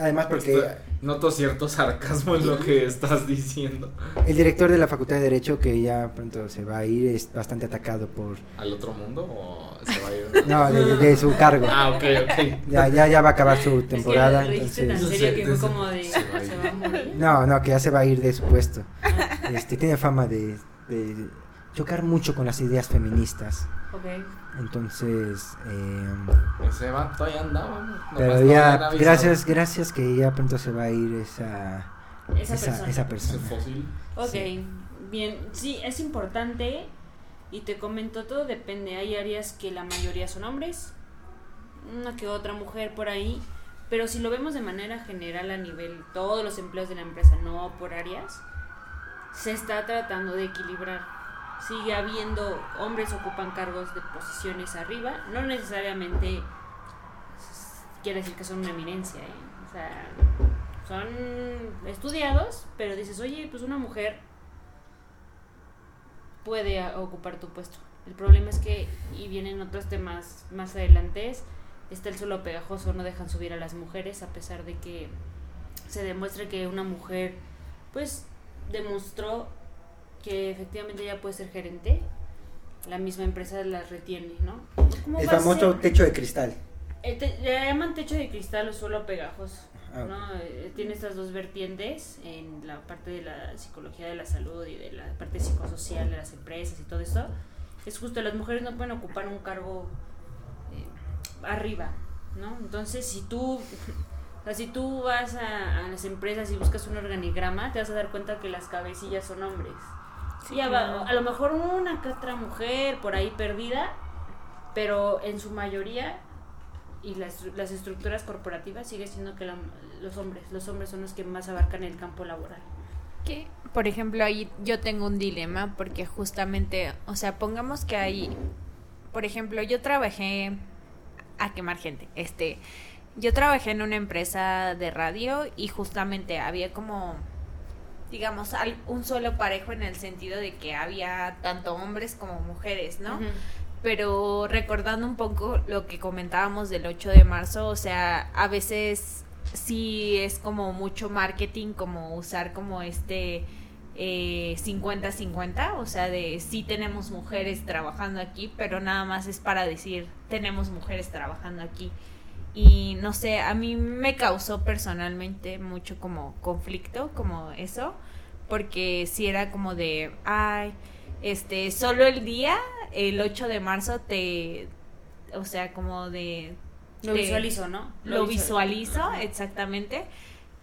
además porque... noto cierto sarcasmo en lo que estás diciendo. El director de la Facultad de Derecho, que ya pronto se va a ir, es bastante atacado por... ¿Al otro mundo o se va a ir? no, de, su cargo. Ah, ok, ok. Ya, ya, ya va a acabar su temporada. No, no, que ya se va a ir de su puesto. Ah. Este, tiene fama de, de chocar mucho con las ideas feministas. Okay. Entonces, eh, ese todavía andaba. Pero ya, gracias, gracias que ya pronto se va a ir esa, esa, persona. Ok, bien, sí, es importante y te comento todo, depende, hay áreas que la mayoría son hombres, una que otra mujer por ahí, pero si lo vemos de manera general a nivel todos los empleos de la empresa, no por áreas, se está tratando de equilibrar sigue habiendo hombres ocupan cargos de posiciones arriba, no necesariamente quiere decir que son una eminencia, ¿eh? O sea, son estudiados, pero dices, oye, pues una mujer puede ocupar tu puesto. El problema es que, y vienen otros temas más adelante, está el suelo pegajoso, no dejan subir a las mujeres, a pesar de que se demuestre que una mujer, pues, demostró que efectivamente ella puede ser gerente, la misma empresa las retiene, ¿no? El famoso techo de cristal. le llaman techo de cristal o suelo pegajoso. Ah, ¿no? Eh, tiene estas dos vertientes en la parte de la psicología de la salud y de la parte psicosocial de las empresas y todo eso. Es justo, las mujeres no pueden ocupar un cargo eh, arriba, ¿no? Entonces, si tú, [laughs] o si tú vas a, las empresas y buscas un organigrama, te vas a dar cuenta que las cabecillas son hombres. Sí, a, a, lo mejor una que mujer por ahí perdida, pero en su mayoría y las, las estructuras corporativas sigue siendo que los hombres, los hombres son los que más abarcan el campo laboral. Que, por ejemplo, ahí yo tengo un dilema porque justamente, o sea, pongamos que hay, por ejemplo, yo trabajé a quemar gente, este, yo trabajé en una empresa de radio y justamente había como digamos, un solo parejo en el sentido de que había tanto hombres como mujeres, ¿no? pero recordando un poco lo que comentábamos del 8 de marzo, o sea, a veces sí es como mucho marketing, como usar como este 50-50, eh, o sea, de sí tenemos mujeres trabajando aquí, pero nada más es para decir tenemos mujeres trabajando aquí. Y no sé, a mí me causó personalmente mucho como conflicto, como eso, porque si era como de, ay, este, solo el día el 8 de marzo te, o sea, como de... Lo visualizo, ¿no? Lo, visualizo, exactamente.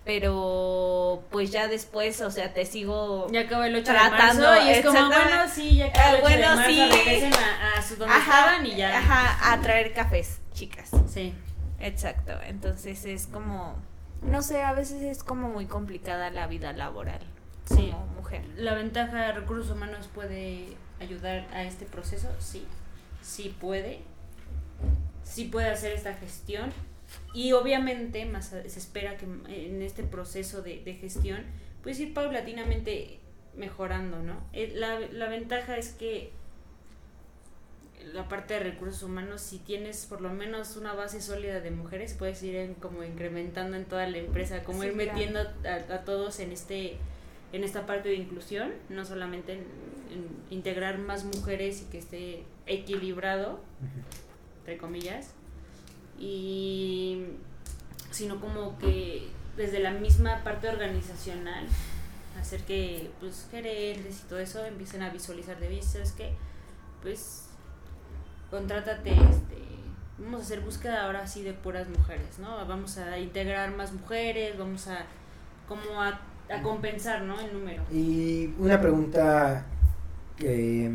Pero pues ya después, o sea, te sigo ya acabó el 8 tratando, de marzo y es como, bueno, sí, ya acabó el 8 bueno, de marzo, sí. a, a su donde estaban y ya. Ajá, a traer cafés, chicas. Sí. Exacto, entonces es como, no sé, a veces es como muy complicada la vida laboral sí. como mujer. La ventaja de recursos humanos puede ayudar a este proceso, sí, sí puede, sí puede hacer esta gestión y obviamente más se espera que en este proceso de, gestión puedes ir paulatinamente mejorando, ¿no? Eh, la, la ventaja es que la parte de recursos humanos, si tienes por lo menos una base sólida de mujeres, puedes ir como incrementando en toda la empresa, como ir metiendo a, todos en este en esta parte de inclusión, no solamente en, integrar más mujeres y que esté equilibrado, entre comillas, y sino como que desde la misma parte organizacional hacer que pues gerentes y todo eso empiecen a visualizar de vistas que pues contrátate este vamos a hacer búsqueda ahora sí de puras mujeres no vamos a integrar más mujeres vamos a como a a compensar, ¿no? El número. Y una pregunta que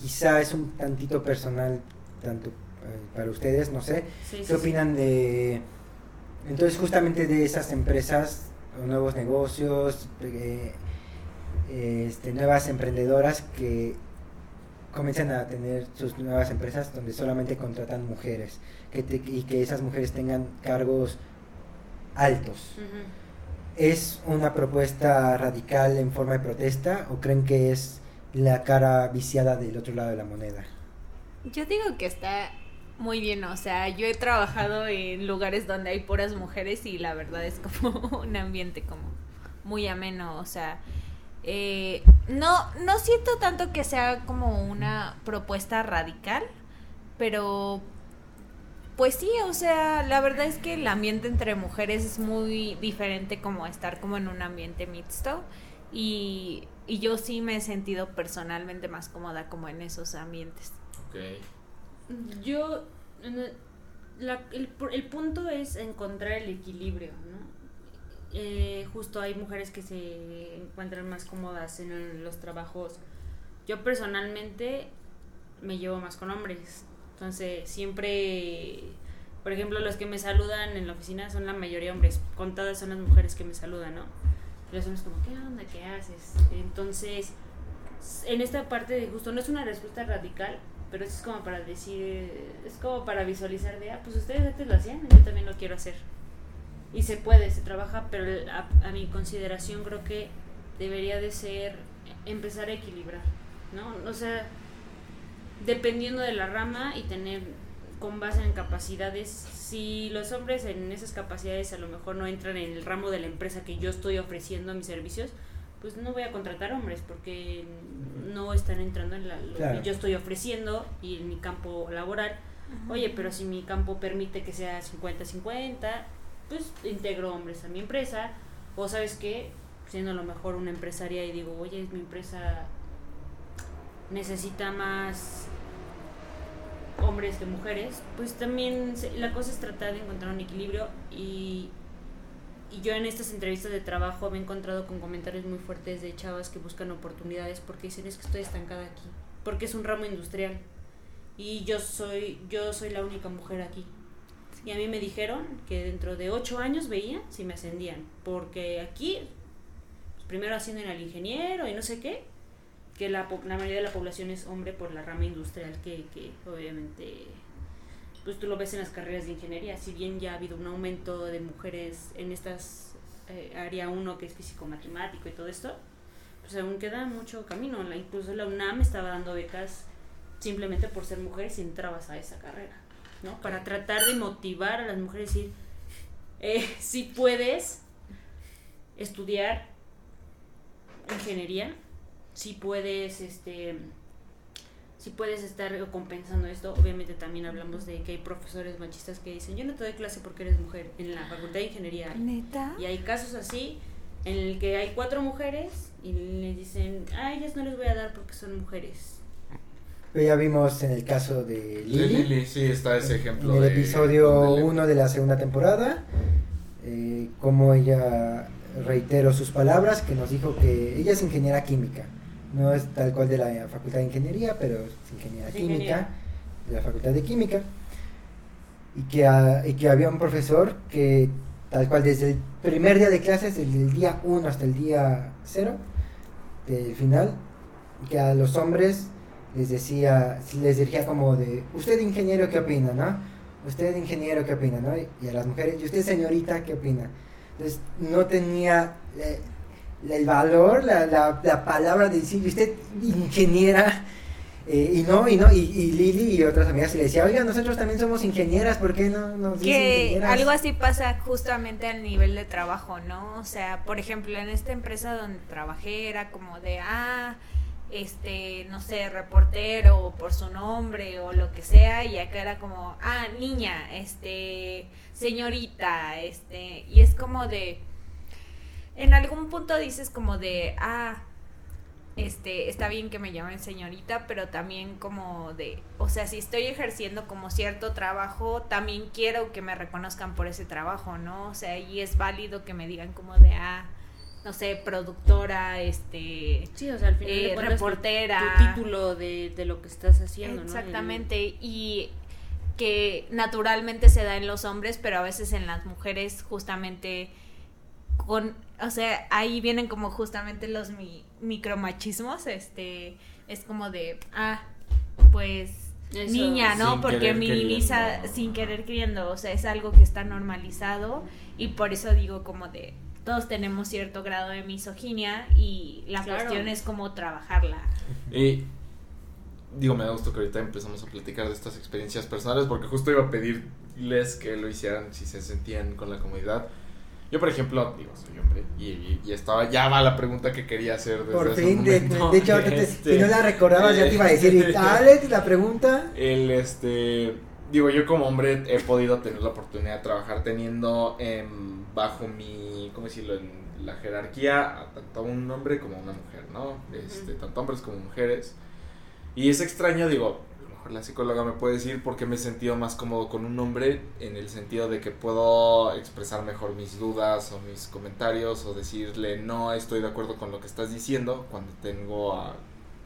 quizá es un tantito personal, tanto eh, para ustedes, no sé, ¿qué opinan de, entonces justamente de esas empresas, nuevos negocios, eh, este, nuevas emprendedoras que comienzan a tener sus nuevas empresas donde solamente contratan mujeres que y que esas mujeres tengan cargos altos? ¿Es una propuesta radical en forma de protesta o creen que es la cara viciada del otro lado de la moneda? Yo digo que está muy bien, o sea, yo he trabajado en lugares donde hay puras mujeres y la verdad es como [laughs] un ambiente como muy ameno, o sea, eh, no, no siento tanto que sea como una propuesta radical, pero pues sí, o sea, la verdad es que el ambiente entre mujeres es muy diferente como estar como en un ambiente mixto y, y yo sí me he sentido personalmente más cómoda como en esos ambientes. Ok. Yo, la, el, el, punto es encontrar el equilibrio, ¿no? Eh, justo hay mujeres que se encuentran más cómodas en los trabajos. Yo personalmente me llevo más con hombres entonces, siempre, por ejemplo, los que me saludan en la oficina son la mayoría hombres, contadas son las mujeres que me saludan, ¿no? Los como, ¿qué onda? ¿Qué haces? Entonces, en esta parte de justo, no es una respuesta radical, pero es como para decir, es como para visualizar de, ah, pues ustedes antes lo hacían, yo también lo quiero hacer. Y se puede, se trabaja, pero a, mi consideración creo que debería de ser empezar a equilibrar, ¿no? O sea, dependiendo de la rama y tener con base en capacidades, si los hombres en esas capacidades a lo mejor no entran en el ramo de la empresa que yo estoy ofreciendo mis servicios, pues no voy a contratar hombres porque no están entrando en la, lo que yo estoy ofreciendo y en mi campo laboral. Oye, pero si mi campo permite que sea 50-50, pues integro hombres a mi empresa. O sabes qué, siendo a lo mejor una empresaria y digo, oye, mi empresa necesita más hombres que mujeres, pues también la cosa es tratar de encontrar un equilibrio y y yo en estas entrevistas de trabajo me he encontrado con comentarios muy fuertes de chavas que buscan oportunidades porque dicen es que estoy estancada aquí, porque es un ramo industrial y yo soy, yo soy la única mujer aquí. Y a mí me dijeron que dentro de ocho años veían si me ascendían, porque aquí, pues, primero ascienden al ingeniero y no sé qué, que la, la mayoría de la población es hombre por la rama industrial que, que obviamente pues tú lo ves en las carreras de ingeniería, si bien ya ha habido un aumento de mujeres en estas eh, área 1 que es físico matemático y todo esto, pues aún queda mucho camino. La, incluso la UNAM estaba dando becas simplemente por ser mujeres y entrabas a esa carrera, ¿no? Para tratar de motivar a las mujeres y decir, eh, [laughs] si puedes estudiar ingeniería, si puedes este si puedes estar compensando esto, obviamente también hablamos de que hay profesores machistas que dicen, yo no te doy clase porque eres mujer en la facultad de ingeniería. ¿Neta? Y hay casos así en el que hay cuatro mujeres y les dicen, a ellas no les voy a dar porque son mujeres. Ya vimos en el caso de Lili. Lili, sí, está ese ejemplo. En el episodio 1 de la segunda temporada, eh, como ella reiteró sus palabras, que nos dijo que ella es ingeniera química no es tal cual de la Facultad de Ingeniería, pero es Ingeniería Química, de la Facultad de Química, y que, y que había un profesor que tal cual desde el primer día de clases, desde el día 1 hasta el día 0 del final, que a los hombres les decía, les dirigía como de, usted ingeniero, ¿qué opina, no? Usted ingeniero, ¿qué opina, no? Y a las mujeres, ¿y usted señorita, qué opina? Entonces, no tenía... Eh, el valor, la, la, palabra de decir, usted ingeniera, eh, y no, y no, y, Lili y otras amigas le decía, oiga, nosotros también somos ingenieras, ¿por qué no nos Que algo así pasa justamente al nivel de trabajo, ¿no? O sea, por ejemplo, en esta empresa donde trabajé era como de, ah, este, no sé, reportero por su nombre o lo que sea, y acá era como, ah, niña, este, señorita, este, y es como de en algún punto dices como de, ah, este, está bien que me llamen señorita, pero también como de, o sea, si estoy ejerciendo como cierto trabajo, también quiero que me reconozcan por ese trabajo, ¿no? O sea, y es válido que me digan como de, ah, no sé, productora, este, sí, o sea, al final eh, reportera, tu, título de, de, lo que estás haciendo, Exactamente, y que naturalmente se da en los hombres, pero a veces en las mujeres justamente con, o sea, ahí vienen como justamente los micromachismos, este, es como de, ah, pues niña, ¿no? Porque minimiza sin querer queriendo, o sea, es algo que está normalizado y por eso digo como de, todos tenemos cierto grado de misoginia y la cuestión es cómo trabajarla. Y digo, me da gusto que ahorita empezamos a platicar de estas experiencias personales porque justo iba a pedirles que lo hicieran si se sentían con la comunidad. Yo, por ejemplo, digo, soy hombre y, y, estaba, ya va la pregunta que quería hacer desde Por fin, de, hecho, este, si no la recordabas, ya te iba a decir, ¿y [laughs] Alex, la pregunta? El, este, digo, yo como hombre he podido tener la oportunidad de trabajar teniendo bajo mi, ¿cómo decirlo?, en la jerarquía a tanto un hombre como una mujer, ¿no? Este, tanto hombres como mujeres. Y es extraño, digo, la psicóloga me puede decir porque me he sentido más cómodo con un hombre en el sentido de que puedo expresar mejor mis dudas o mis comentarios o decirle no estoy de acuerdo con lo que estás diciendo cuando tengo a,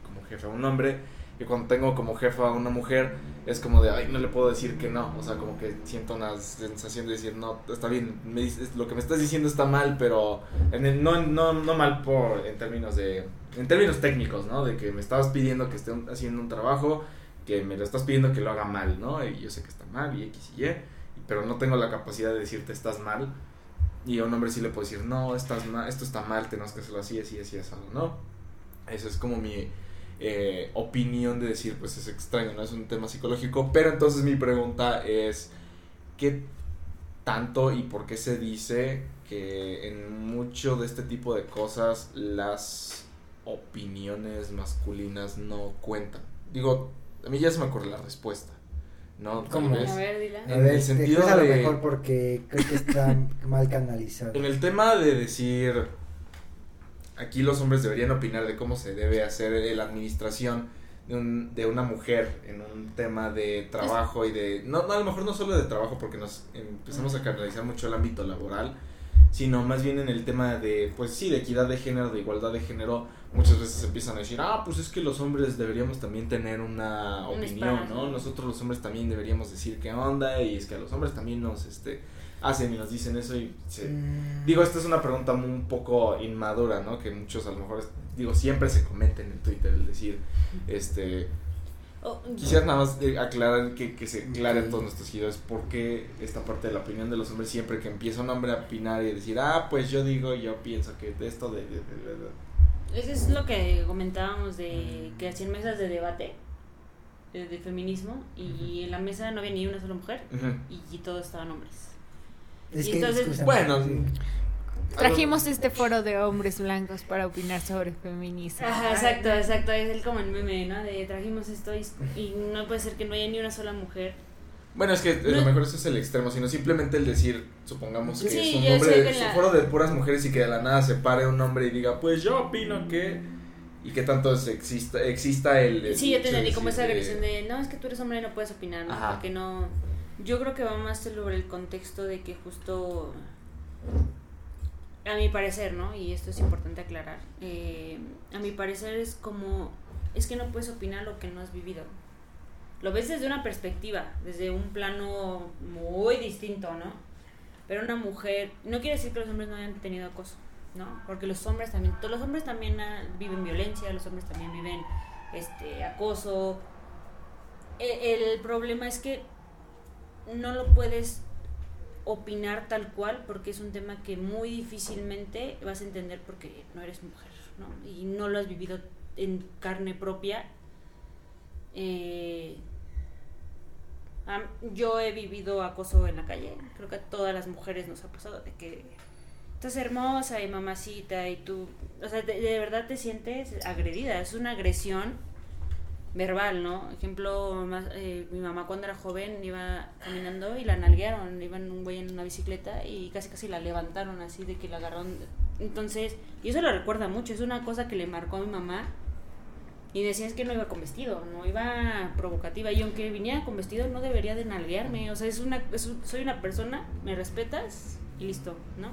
como jefe a un hombre y cuando tengo como jefa a una mujer es como de ay no le puedo decir que no o sea como que siento una sensación de decir no está bien me dices, lo que me estás diciendo está mal pero en no, no, no mal por en términos de en términos técnicos no de que me estabas pidiendo que esté haciendo un trabajo que me lo estás pidiendo que lo haga mal, ¿no? Y yo sé que está mal y X y Y, pero no tengo la capacidad de decirte estás mal. Y a un hombre sí le puedo decir, no, estás mal, esto está mal, tenemos que hacerlo así, así, así, así, ¿no? Eso es como mi eh, opinión de decir, pues es extraño, ¿no? Es un tema psicológico. Pero entonces mi pregunta es, ¿qué tanto y por qué se dice que en mucho de este tipo de cosas las opiniones masculinas no cuentan? Digo, a mí ya se me ocurre la respuesta. ¿no? ¿Cómo A ver, dila. A ver, sentido a lo mejor porque creo que está [laughs] mal canalizado. En el tema de decir, aquí los hombres deberían opinar de cómo se debe hacer la administración de, un, de una mujer en un tema de trabajo y de, no, no, a lo mejor no solo de trabajo porque nos empezamos a canalizar mucho el ámbito laboral, sino más bien en el tema de, pues sí, de equidad de género, de igualdad de género, muchas veces empiezan a decir, ah, pues es que los hombres deberíamos también tener una Un opinión. ¿no? Nosotros los hombres también deberíamos decir qué onda y es que a los hombres también nos, este, hacen y nos dicen eso y se... Mm, Digo, esta es una pregunta muy- un poco inmadura, ¿no? Que muchos a lo mejor, es- digo, siempre se cometen en Twitter el decir, este... Oh, Quisiera nada más eh, aclarar, que, que se aclare a Ok. todos nuestros seguidores por qué esta parte de la opinión de los hombres siempre que empieza un hombre a opinar y decir, ah, pues yo digo, yo pienso que de esto de... de- de- de- de". Eso es lo que comentábamos de que hacían mesas de debate de, de feminismo y en la mesa no había ni una sola mujer Ujú. y, y todos estaban hombres. Es Y que, entonces, bueno, sí. Trajimos este foro de hombres blancos para opinar sobre feminismo. Ajá, exacto, exacto, es el como el meme, ¿no? De trajimos esto y, y no puede ser que no haya ni una sola mujer. Bueno, es que a lo mejor eso es el extremo, sino simplemente el decir, supongamos que Sí, es un hombre, es un la- foro de puras mujeres y que de la nada se pare un hombre y diga, pues yo opino que... Y que tanto es- exista, exista el... el Sí, yo te de entendí como esa agresión de, no, es que tú eres hombre y no puedes opinar, ¿no? Ajá. Porque no... Yo creo que va más sobre el contexto de que justo, a mi parecer, ¿no? Y esto es importante aclarar, eh, a mi parecer es como, es que no puedes opinar lo que no has vivido. Lo ves desde una perspectiva, desde un plano muy distinto, ¿no? Pero una mujer, no quiere decir que los hombres no hayan tenido acoso, ¿no? Porque los hombres también, todos los hombres también viven violencia, los hombres también viven este acoso. E- El, problema es que no lo puedes opinar tal cual porque es un tema que muy difícilmente vas a entender porque no eres mujer, ¿no? Y no lo has vivido en carne propia. Eh, yo he vivido acoso en la calle, creo que a todas las mujeres nos ha pasado de que estás hermosa y mamacita y tú, o sea, de verdad te sientes agredida, es una agresión verbal, ¿no? Ejemplo, eh, mi mamá cuando era joven iba caminando y la nalguearon, iban un güey en una bicicleta y casi casi la levantaron así de que la agarraron. Entonces, y eso lo recuerda mucho, es una cosa que le marcó a mi mamá. Y decía es que no iba con vestido, no iba provocativa. Y aunque viniera con vestido, no debería de nalguearme. O sea, es una, soy una persona, me respetas y listo, ¿no?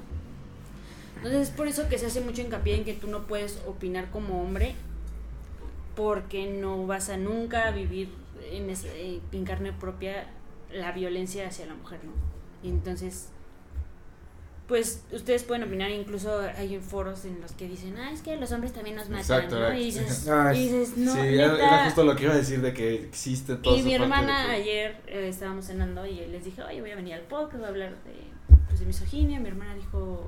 Entonces es por eso que se hace mucho hincapié en que tú no puedes opinar como hombre porque no vas a nunca vivir en, ese- eh, en carne propia la violencia hacia la mujer, ¿no? Y entonces, pues ustedes pueden opinar, incluso hay foros en los que dicen, ah, es que los hombres también nos matan, Exacto, ¿no? Y dices, [laughs] y dices, no, sí, era, neta". era justo lo que iba a decir de que existe todo Y mi hermana que- ayer eh, estábamos cenando y les dije, oye, voy a venir al podcast, voy a hablar de, pues, de misoginia. Mi hermana dijo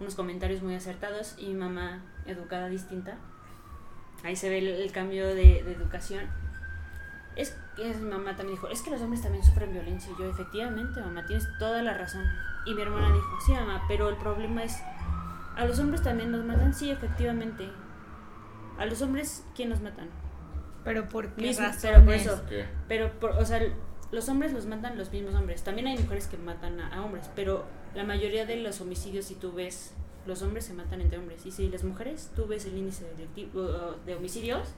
unos comentarios muy acertados y mi mamá, educada distinta, ahí se ve el, el cambio de, de educación. Es que mi mamá también dijo, es que los hombres también sufren violencia. Y yo, efectivamente, mamá, tienes toda la razón. Y mi hermana dijo, sí, mamá, pero el problema es, ¿a los hombres también nos matan? Sí, efectivamente. ¿A los hombres quién nos matan? Pero por qué Mismo, razones? pero por eso, ¿Qué? pero, por- o sea, los hombres los matan los mismos hombres. También hay mujeres que matan a, a hombres, pero la mayoría de los homicidios, si tú ves, los hombres se matan entre hombres. Y si las mujeres, tú ves el índice uh, de homicidios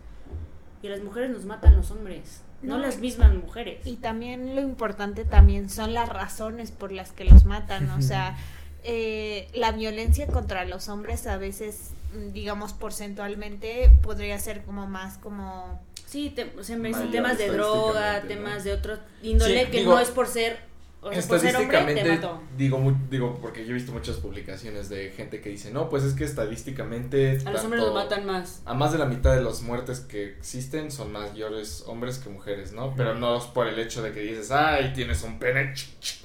y las mujeres nos matan los hombres, no, No. las mismas mujeres. Y también lo importante también son las razones por las que los matan, o sea, [laughs] eh, la violencia contra los hombres a veces, digamos porcentualmente, podría ser como más como... Sí, te, o sea, me dicen Mayor temas de droga, temas de otro índole Sí, que digo- no es por ser o sea, por ser hombre, te mató. digo, digo, porque yo he visto muchas publicaciones de gente que dice, no, pues es que estadísticamente... A los hombres los matan más. A más de la mitad de las muertes que existen son mayores hombres que mujeres, ¿no? Pero no es por el hecho de que dices, ay, tienes un pene,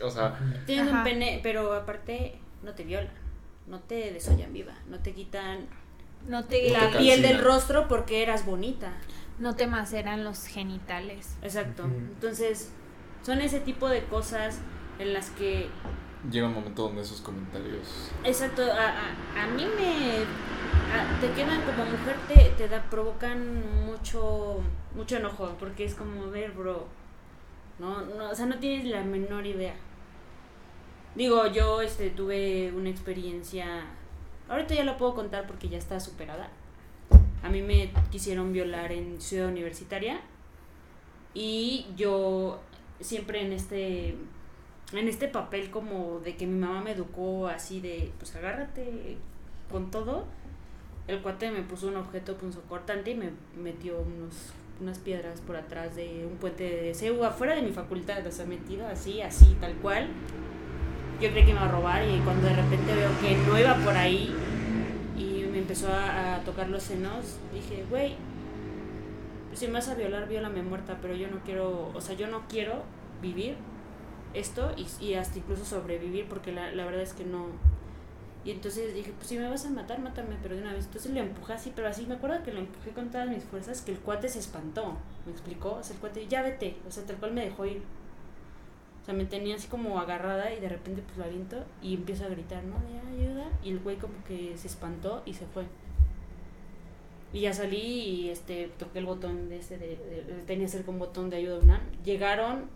o sea... Tienes un pene, pero aparte no te violan, no te desollan viva, no te quitan no te la piel del rostro porque eras bonita. No te maceran los genitales. Exacto. Entonces, son ese tipo de cosas en las que... Llega un momento donde esos comentarios... Exacto, a, a, mí me... te quedan como mujer, te, te da, provocan mucho, mucho enojo, porque es como, ver, bro, no, no, o sea, no tienes la menor idea. Digo, yo este, tuve una experiencia, ahorita ya la puedo contar porque ya está superada. A mí me quisieron violar en Ciudad Universitaria y yo siempre en este en este papel como de que mi mamá me educó así de pues agárrate con todo el cuate me puso un objeto punzocortante y me metió unos unas piedras por atrás de un puente de CEU afuera de mi facultad, o sea, metido así, así, tal cual. Yo creí que me iba a robar y cuando de repente veo que no iba por ahí y me empezó a, tocar los senos, dije, güey, si me vas a violar, viólame muerta, pero yo no quiero, o sea, yo no quiero vivir esto y, hasta incluso sobrevivir porque la, la, verdad es que no... Y entonces dije, pues si me vas a matar, mátame, pero de una vez. Entonces le empujé así, pero así, me acuerdo que lo empujé con todas mis fuerzas, que el cuate se espantó, ¿me explicó? O sea, el cuate, ya vete, o sea, tal cual me dejó ir. O sea, me tenía así como agarrada y de repente pues lo aviento y empiezo a gritar, ¿no? De ayuda. Y el güey como que se espantó y se fue. Y ya salí y este toqué el botón de ese, de, tenía cerca un botón de ayuda una. Llegaron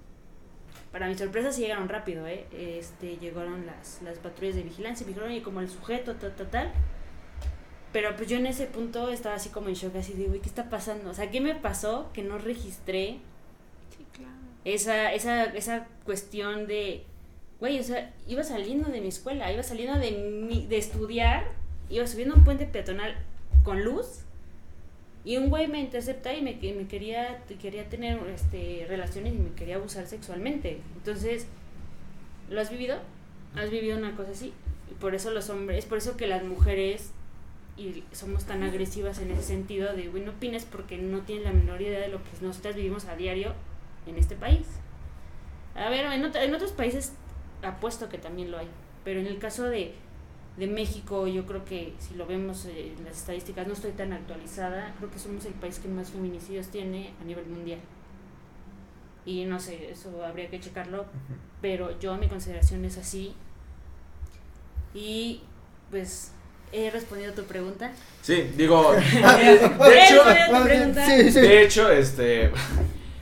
para mi sorpresa sí llegaron rápido, ¿eh? Este, llegaron las, las patrullas de vigilancia y me dijeron, y como el sujeto, tal, tal, tal. Pero pues yo en ese punto estaba así como en shock, así de, güey, ¿qué está pasando? O sea, ¿qué me pasó que no registré sí, claro. esa, esa, esa cuestión de, güey, o sea, iba saliendo de mi escuela, iba saliendo de, mi, de estudiar, iba subiendo un puente peatonal con luz y un güey me intercepta y me, quería, quería tener este, relaciones y me quería abusar sexualmente. Entonces, ¿lo has vivido? ¿Has vivido una cosa así? Y por eso los hombres, es por eso que las mujeres y somos tan agresivas en ese sentido de, güey, no opines porque no tienes la menor idea de lo que nosotras vivimos a diario en este país. A ver, en, en otros países apuesto que también lo hay, pero en el caso de de México, yo creo que si lo vemos eh, en las estadísticas, no estoy tan actualizada, creo que somos el país que más feminicidios tiene a nivel mundial. Y no sé, eso habría que checarlo, pero yo mi consideración es así. Y pues he respondido a tu pregunta. Sí, digo, [laughs] de, hecho, de hecho, este,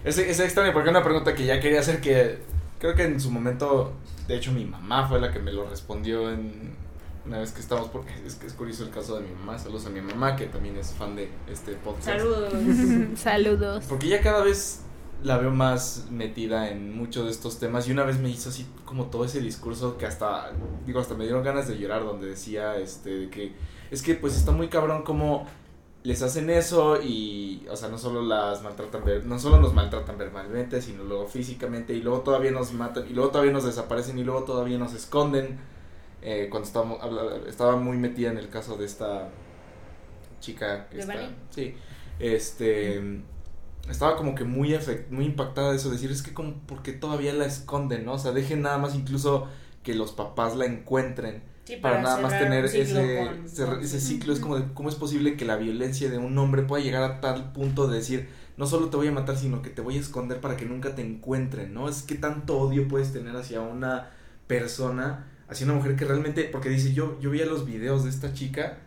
es, es extraño porque es una pregunta que ya quería hacer que creo que en su momento, de hecho mi mamá fue la que me lo respondió en una vez que estamos, porque es que es curioso el caso de mi mamá, saludos a mi mamá que también es fan de este podcast. Saludos. [laughs] saludos. Porque ya cada vez la veo más metida en muchos de estos temas y una vez me hizo así como todo ese discurso que hasta, digo, hasta me dieron ganas de llorar donde decía, este, de que es que pues está muy cabrón como les hacen eso y, o sea, no solo las maltratan, no solo nos maltratan verbalmente, sino luego físicamente y luego todavía nos matan y luego todavía nos desaparecen y luego todavía nos esconden eh, cuando estaba, estaba muy metida en el caso de esta chica que está, sí, este estaba como que muy muy impactada de eso, decir, es que como porque todavía la esconden, ¿no? O sea, dejen nada más incluso que los papás la encuentren para, nada más tener ese, ese ciclo, es como de cómo es posible que la violencia de un hombre pueda llegar a tal punto de decir, no solo te voy a matar, sino que te voy a esconder para que nunca te encuentren, ¿no? Es que tanto odio puedes tener hacia una persona hacia una mujer que realmente, porque dice, yo, yo veía los videos de esta chica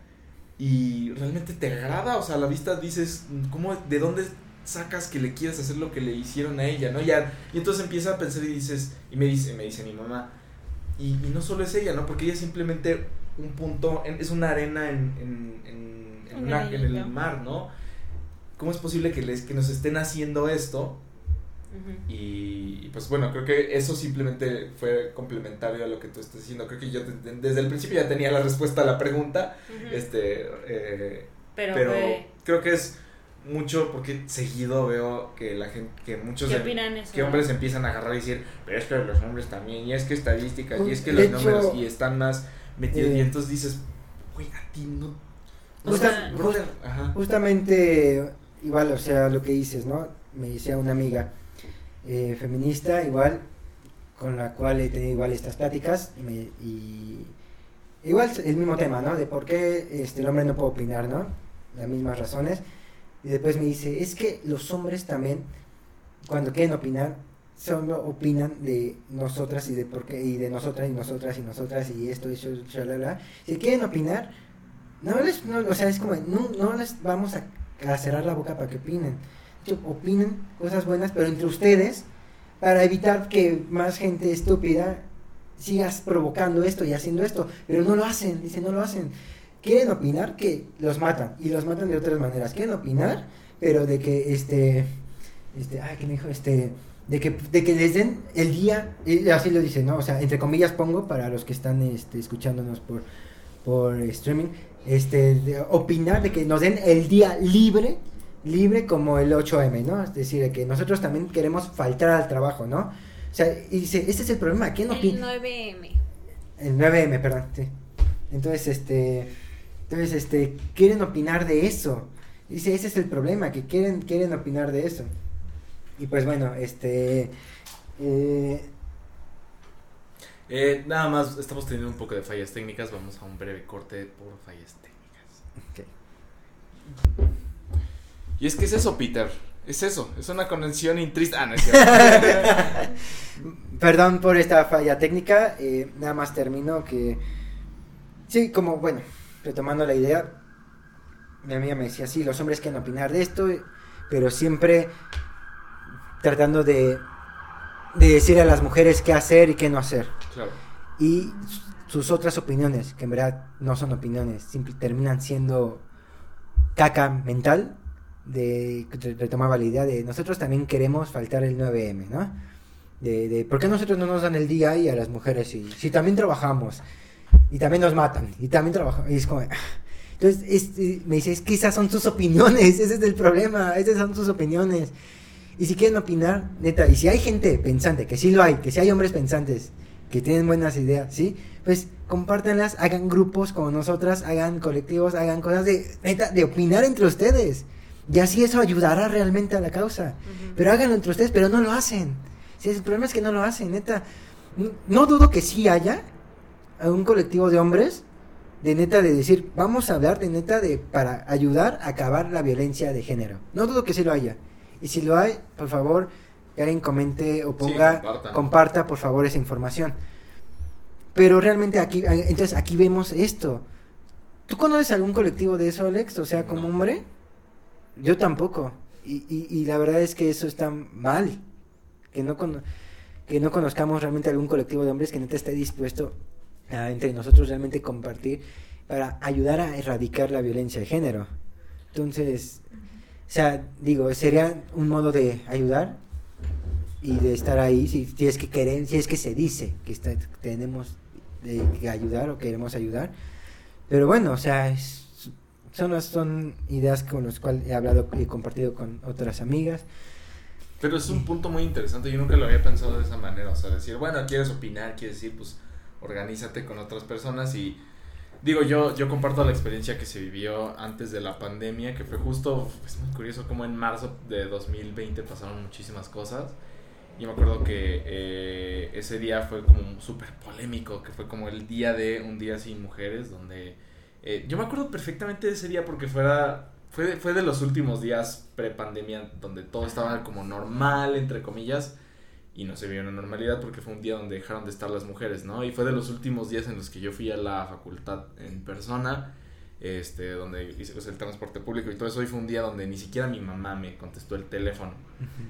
y realmente te agrada, o sea, a la vista dices, ¿cómo, de dónde sacas que le quieras hacer lo que le hicieron a ella, ¿no? Ya, y entonces empieza a pensar y dices, y me dice, me dice mi mamá, y, no solo es ella, ¿no? Porque ella simplemente un punto, es una arena en, en, en, en el mar, ¿no? ¿Cómo es posible que, les, que nos estén haciendo esto? Y, pues bueno, creo que eso simplemente fue complementario a lo que tú estás diciendo. Creo que yo desde el principio ya tenía la respuesta a la pregunta. Este, eh, pero, creo que es mucho porque seguido veo que la gente que muchos ¿Qué em- opinan eso? que hombres empiezan a agarrar y decir pero es que los hombres también y es que estadísticas y es que los hecho, números y están más metidos eh, y entonces dices güey a ti no O sea, brother, ajá. Justamente, igual, o sea, lo que dices, ¿no? Me decía una amiga eh, feminista, igual, con la cual he tenido igual estas pláticas, y, me- y igual el mismo tema, ¿no? De por qué este, el hombre no puede opinar, ¿no? Las mismas razones. Y después me dice, es que los hombres también, cuando quieren opinar, solo opinan de nosotras y de por qué, y de nosotras y nosotras y nosotras y esto eso, shalala. Si quieren opinar, no les, no, o sea, es como, no, no les vamos a, a cerrar la boca para que opinen. Opinen cosas buenas, pero entre ustedes, para evitar que más gente estúpida sigas provocando esto y haciendo esto, pero no lo hacen, dice, no lo hacen. Quieren opinar que los matan, y los matan de otras maneras. Quieren opinar, pero de que, este, este, ay, ¿qué me dijo? Este, de que, de que les den el día, y así lo dice, ¿no? O sea, entre comillas pongo para los que están este, escuchándonos por, por streaming, este, de opinar de que nos den el día libre, libre como el 8M, ¿no? Es decir, de que nosotros también queremos faltar al trabajo, ¿no? O sea, y dice, este es el problema, ¿quién El opina? 9M. El 9M, perdón, sí. Entonces, este, entonces, este, quieren opinar de eso. Dice, ese es el problema, que quieren, quieren opinar de eso. Y pues bueno, este, eh, Eh, nada más estamos teniendo un poco de fallas técnicas vamos a un breve corte por fallas técnicas ok. Y es que es eso Peter. Es eso. Es una conexión intrista ah no es cierto. [laughs] Perdón por esta falla técnica, eh, nada más termino que... Sí, como, bueno, retomando la idea, mi amiga me decía, sí, los hombres quieren opinar de esto, pero siempre tratando de, de decir a las mujeres qué hacer y qué no hacer. claro. Y sus otras opiniones, que en verdad no son opiniones, simple, terminan siendo caca mental, de re- retomaba la idea de nosotros también queremos faltar el 9M, ¿no? De, de ¿por qué nosotros no nos dan el día y a las mujeres y si también trabajamos y también nos matan y también trabajamos y es como entonces este, me dice es que esas son sus opiniones [laughs] ese es el problema esas son sus opiniones y si quieren opinar neta y si hay gente pensante que sí lo hay que si hay hombres pensantes que tienen buenas ideas sí pues compártanlas hagan grupos como nosotras hagan colectivos hagan cosas de neta de opinar entre ustedes y así eso ayudará realmente a la causa pero háganlo entre ustedes pero no lo hacen Sí, el problema es que no lo hacen, neta. No dudo que sí haya un colectivo de hombres de neta de decir, vamos a hablar de neta de para ayudar a acabar la violencia de género. No dudo que sí lo haya. Y si lo hay, por favor, que alguien comente o ponga, comparta por favor esa información. Pero realmente aquí, entonces aquí vemos esto. ¿Tú conoces algún colectivo de eso, Alex? O sea, como No. hombre. Yo tampoco. Y, y, y la verdad es que eso está mal. Que no, cono- que no conozcamos realmente algún colectivo de hombres que neta esté dispuesto a entre nosotros realmente compartir para ayudar a erradicar la violencia de género. Entonces, o sea, digo, sería un modo de ayudar y de estar ahí si, si es que queremos, si es que se dice que está- tenemos de, que ayudar o queremos ayudar. Pero bueno, o sea, es- son, las- son ideas con las cuales he hablado y compartido con otras amigas. Pero es un punto muy interesante, yo nunca lo había pensado de esa manera, o sea, decir, bueno, quieres opinar, quieres decir, pues, organízate con otras personas y digo, yo, yo comparto la experiencia que se vivió antes de la pandemia, que fue justo, es muy curioso como en marzo de 2020 pasaron muchísimas cosas y me acuerdo que eh, ese día fue como súper polémico, que fue como el día de un día sin mujeres, donde eh, yo me acuerdo perfectamente de ese día porque fuera fue, de- fue de los últimos días pre-pandemia donde todo estaba como normal, entre comillas, y no se vio una normalidad porque fue un día donde dejaron de estar las mujeres, ¿no? Y fue de los últimos días en los que yo fui a la facultad en persona, este, donde hice pues, el transporte público y todo eso, y fue un día donde ni siquiera mi mamá me contestó el teléfono.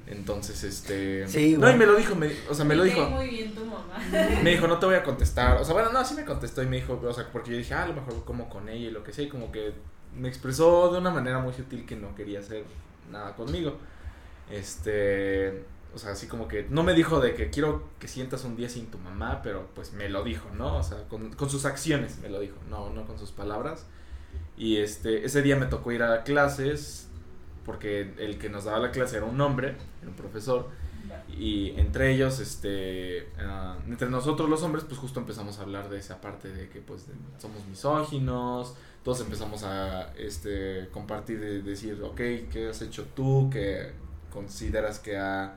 Entonces, este... Sí, no, bueno. y me lo dijo, me- o sea, me lo dijo. cae muy bien tu mamá. Me dijo, no te voy a contestar. O sea, bueno, no, sí me contestó y me dijo, o sea, porque yo dije, ah, a lo mejor como con ella y lo que sea. Y como que me expresó de una manera muy sutil que no quería hacer nada conmigo. Este, o sea, así como que no me dijo de que quiero que sientas un día sin tu mamá, pero pues me lo dijo, ¿no? O sea, con, con sus acciones me lo dijo, no, no con sus palabras. Y este, ese día me tocó ir a clases porque el que nos daba la clase era un hombre, era un profesor, y entre ellos, este, ah, entre nosotros los hombres, pues justo empezamos a hablar de esa parte de que pues somos misóginos, todos empezamos a este, compartir, de decir, ok, ¿qué has hecho tú que consideras que ha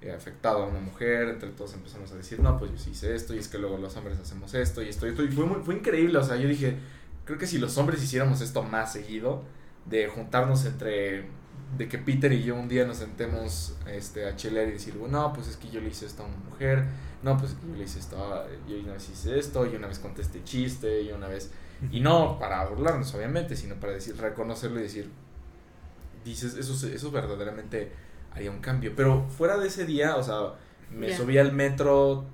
eh, afectado a una mujer? Entre todos empezamos a decir, no, pues yo sí hice esto y es que luego los hombres hacemos esto y esto y esto. Y fue, fue increíble, o sea, yo dije, creo que si los hombres hiciéramos esto más seguido, de juntarnos entre de que Peter y yo un día nos sentemos este, a chilear y decir, bueno, no, pues es que yo le hice esto a una mujer, no, pues es que yo le hice esto, yo una vez hice esto, yo una vez conté este chiste, yo una vez... Y no para burlarnos, obviamente, sino para decir, reconocerlo y decir, dices, eso, eso verdaderamente haría un cambio. Pero fuera de ese día, o sea, me subí al metro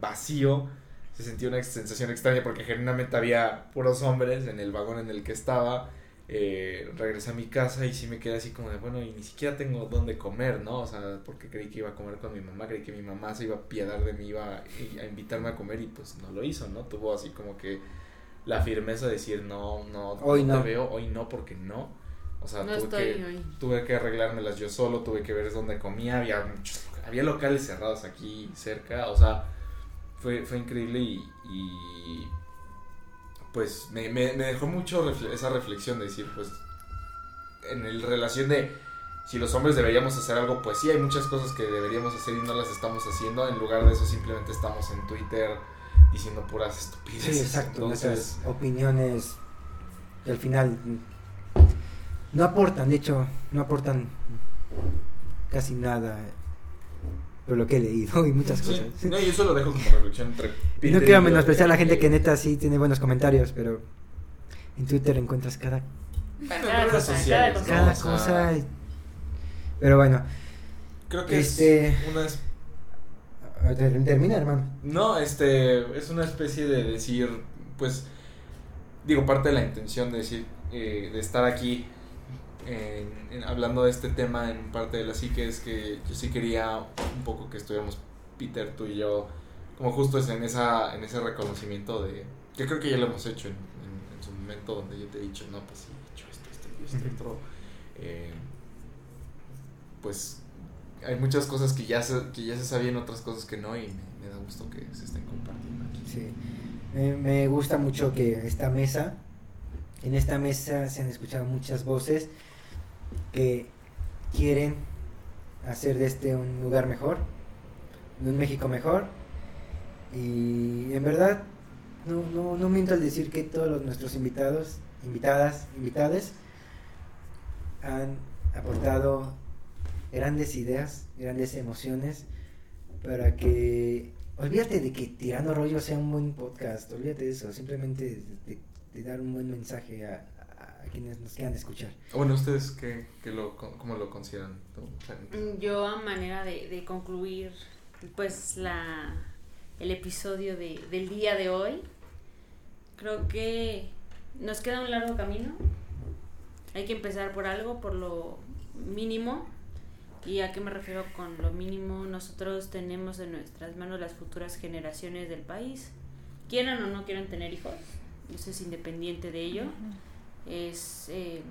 vacío, se sentía una sensación extraña porque genuinamente había puros hombres en el vagón en el que estaba eh, regresé a mi casa y sí me quedé así como de, bueno, y ni siquiera tengo dónde comer, ¿no? O sea, porque creí que iba a comer con mi mamá, creí que mi mamá se iba a piedar de mí, iba a, invitarme a comer y pues no lo hizo, ¿no? Tuvo así como que la firmeza de decir, no, no, hoy no, te veo, hoy no, porque no. O sea, tuve, que, tuve que arreglármelas yo solo, tuve que ver dónde comía, había había locales cerrados aquí cerca, o sea, fue, fue increíble y pues me, me, dejó mucho esa reflexión de decir, pues, en el relación de si los hombres deberíamos hacer algo, pues sí, hay muchas cosas que deberíamos hacer y no las estamos haciendo. En lugar de eso, simplemente estamos en Twitter diciendo puras estupideces. Sí, exacto. Entonces, opiniones y al final no aportan, de hecho, no aportan casi nada pero lo que he leído y muchas cosas. No, y eso lo dejo como reflexión entre No quiero menospreciar a la gente que neta sí tiene buenos comentarios, pero en Twitter encuentras cada cada cosa, cada cosa. Cada cosa Pero bueno. Creo que este... es una Termina, hermano. No, este es una especie de decir, pues digo, parte de la intención de decir eh, de estar aquí en, hablando de este tema en parte de la psique es que yo sí quería un poco que estuviéramos Peter, tú y yo, como justo es en, esa, en ese reconocimiento de, que creo que ya lo hemos hecho en, en, su momento donde yo te he dicho, no, pues sí, he hecho esto, esto y esto, otro. Eh, pues hay muchas cosas que ya, se, que ya se sabían, otras cosas que no, y me, da gusto que se estén compartiendo aquí. Sí, me gusta mucho que esta mesa, en esta mesa se han escuchado muchas voces que quieren hacer de este un lugar mejor, un México mejor. Y en verdad, no, no, no miento al decir que todos nuestros invitados, invitadas, invitades, han aportado grandes ideas, grandes emociones para que olvídate de que Tirando Rollo sea un buen podcast, olvídate de eso, simplemente de dar un buen mensaje a, quienes nos quieran escuchar. Bueno, ¿ustedes qué, lo, cómo lo consideran? Mm, yo a manera de, concluir pues la, el episodio de, del día de hoy, creo que nos queda un largo camino. Hay que empezar por algo, por lo mínimo. ¿Y a qué me refiero con lo mínimo? Nosotros tenemos en nuestras manos las futuras generaciones del país. Quieran o no quieran tener hijos, eso es independiente de ello es, eh,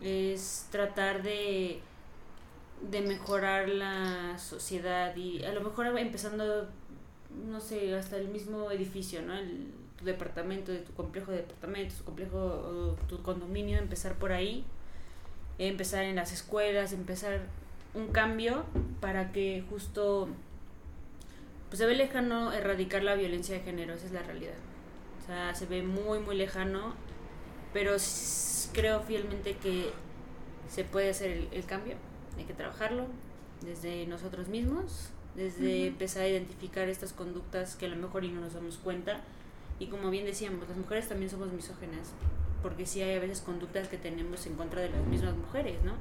es tratar de, de mejorar la sociedad y a lo mejor empezando, no sé, hasta el mismo edificio, ¿no? El, tu departamento, de tu complejo de departamentos, tu complejo, tu condominio, empezar por ahí, empezar en las escuelas, empezar un cambio para que justo pues se ve lejano erradicar la violencia de género, esa es la realidad. O sea, se ve muy, muy lejano pero creo fielmente que se puede hacer el, cambio, hay que trabajarlo desde nosotros mismos, desde empezar a identificar estas conductas que a lo mejor y no nos damos cuenta. Y como bien decíamos, las mujeres también somos misógenas, porque sí hay a veces conductas que tenemos en contra de las mismas mujeres, ¿no?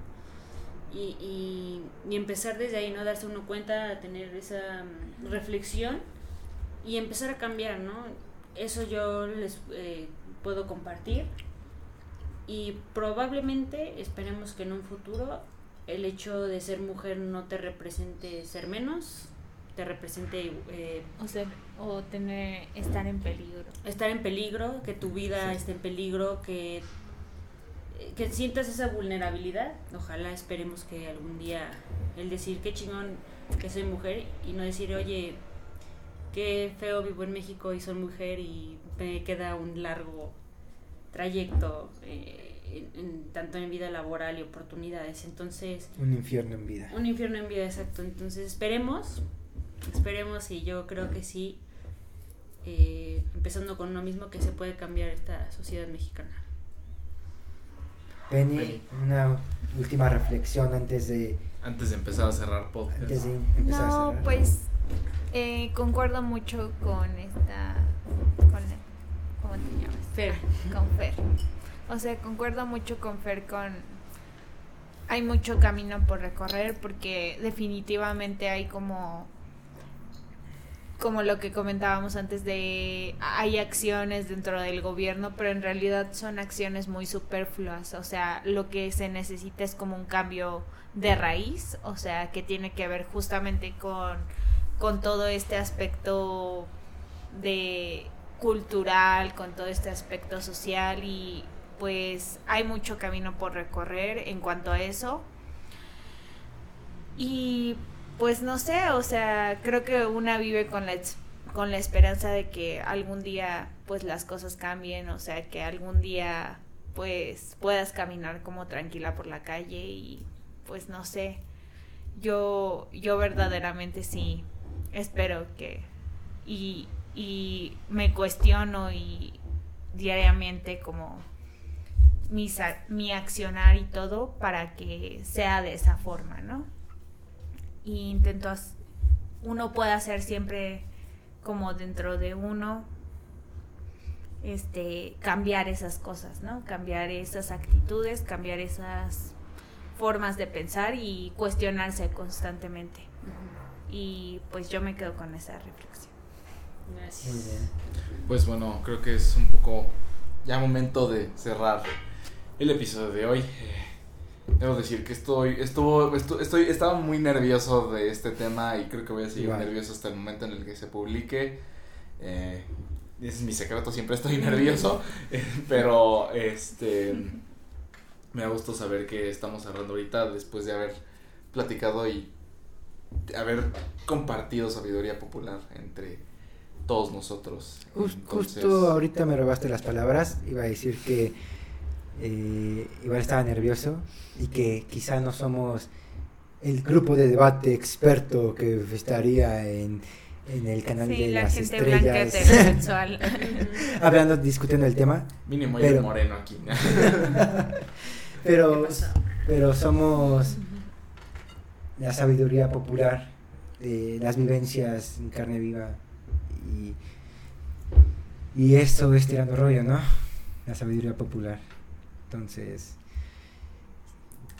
Y, y, y empezar desde ahí, ¿no? Darse uno cuenta, tener esa mm, reflexión y empezar a cambiar, ¿no? Eso yo les eh, puedo compartir y probablemente esperemos que en un futuro el hecho de ser mujer no te represente ser menos, te represente... Eh, o, sea, o tener, estar en peligro. Estar en peligro, que tu vida esté en peligro, que que sientas esa vulnerabilidad. Ojalá esperemos que algún día el decir qué chingón que soy mujer y no decir, oye, qué feo vivo en México y soy mujer y me queda un largo trayecto eh, en, tanto en vida laboral y oportunidades. Entonces... Un infierno en vida. Un infierno en vida, exacto. Entonces esperemos, esperemos y yo creo que sí, eh, empezando con uno mismo, que se puede cambiar esta sociedad mexicana. Penny, una última reflexión antes de... Antes de empezar a cerrar podcast. Antes de empezar no, a cerrar. pues eh, concuerdo mucho con esta... Con, ¿Cómo te llamas? Fer. Con Fer. O sea, concuerdo mucho con Fer con... Hay mucho camino por recorrer porque definitivamente hay como como lo que comentábamos antes de hay acciones dentro del gobierno, pero en realidad son acciones muy superfluas, o sea, lo que se necesita es como un cambio de raíz, o sea, que tiene que ver justamente con, con todo este aspecto de cultural, con todo este aspecto social y pues hay mucho camino por recorrer en cuanto a eso. Y pues no sé, o sea, creo que una vive con la, con la esperanza de que algún día pues las cosas cambien, o sea, que algún día pues puedas caminar como tranquila por la calle y pues no sé, yo, yo verdaderamente sí espero que y, y me cuestiono y diariamente como mi, mi accionar y todo para que sea de esa forma, ¿no? y intento uno puede hacer siempre como dentro de uno este cambiar esas cosas, ¿no? Cambiar esas actitudes, cambiar esas formas de pensar y cuestionarse constantemente. Y pues yo me quedo con esa reflexión. Gracias. Pues bueno, creo que es un poco ya momento de cerrar el episodio de hoy. Debo decir que estoy, estuvo, estoy, estaba muy nervioso de este tema y creo que voy a seguir nervioso hasta el momento en el que se publique. Eh, ese es mi secreto, siempre estoy [laughs] nervioso, eh, [laughs] pero este me da gusto saber que estamos cerrando ahorita después de haber platicado y haber compartido sabiduría popular entre todos nosotros. Justo ahorita me robaste las palabras, iba a decir que eh, igual estaba nervioso y que quizá no somos el grupo de debate experto que estaría en, en el canal de las estrellas. [laughs] hablando discutiendo el tema mínimo pero, moreno aquí. [laughs] Pero pero somos la sabiduría popular de las vivencias en carne viva y y eso es tirando rollo no la sabiduría popular entonces,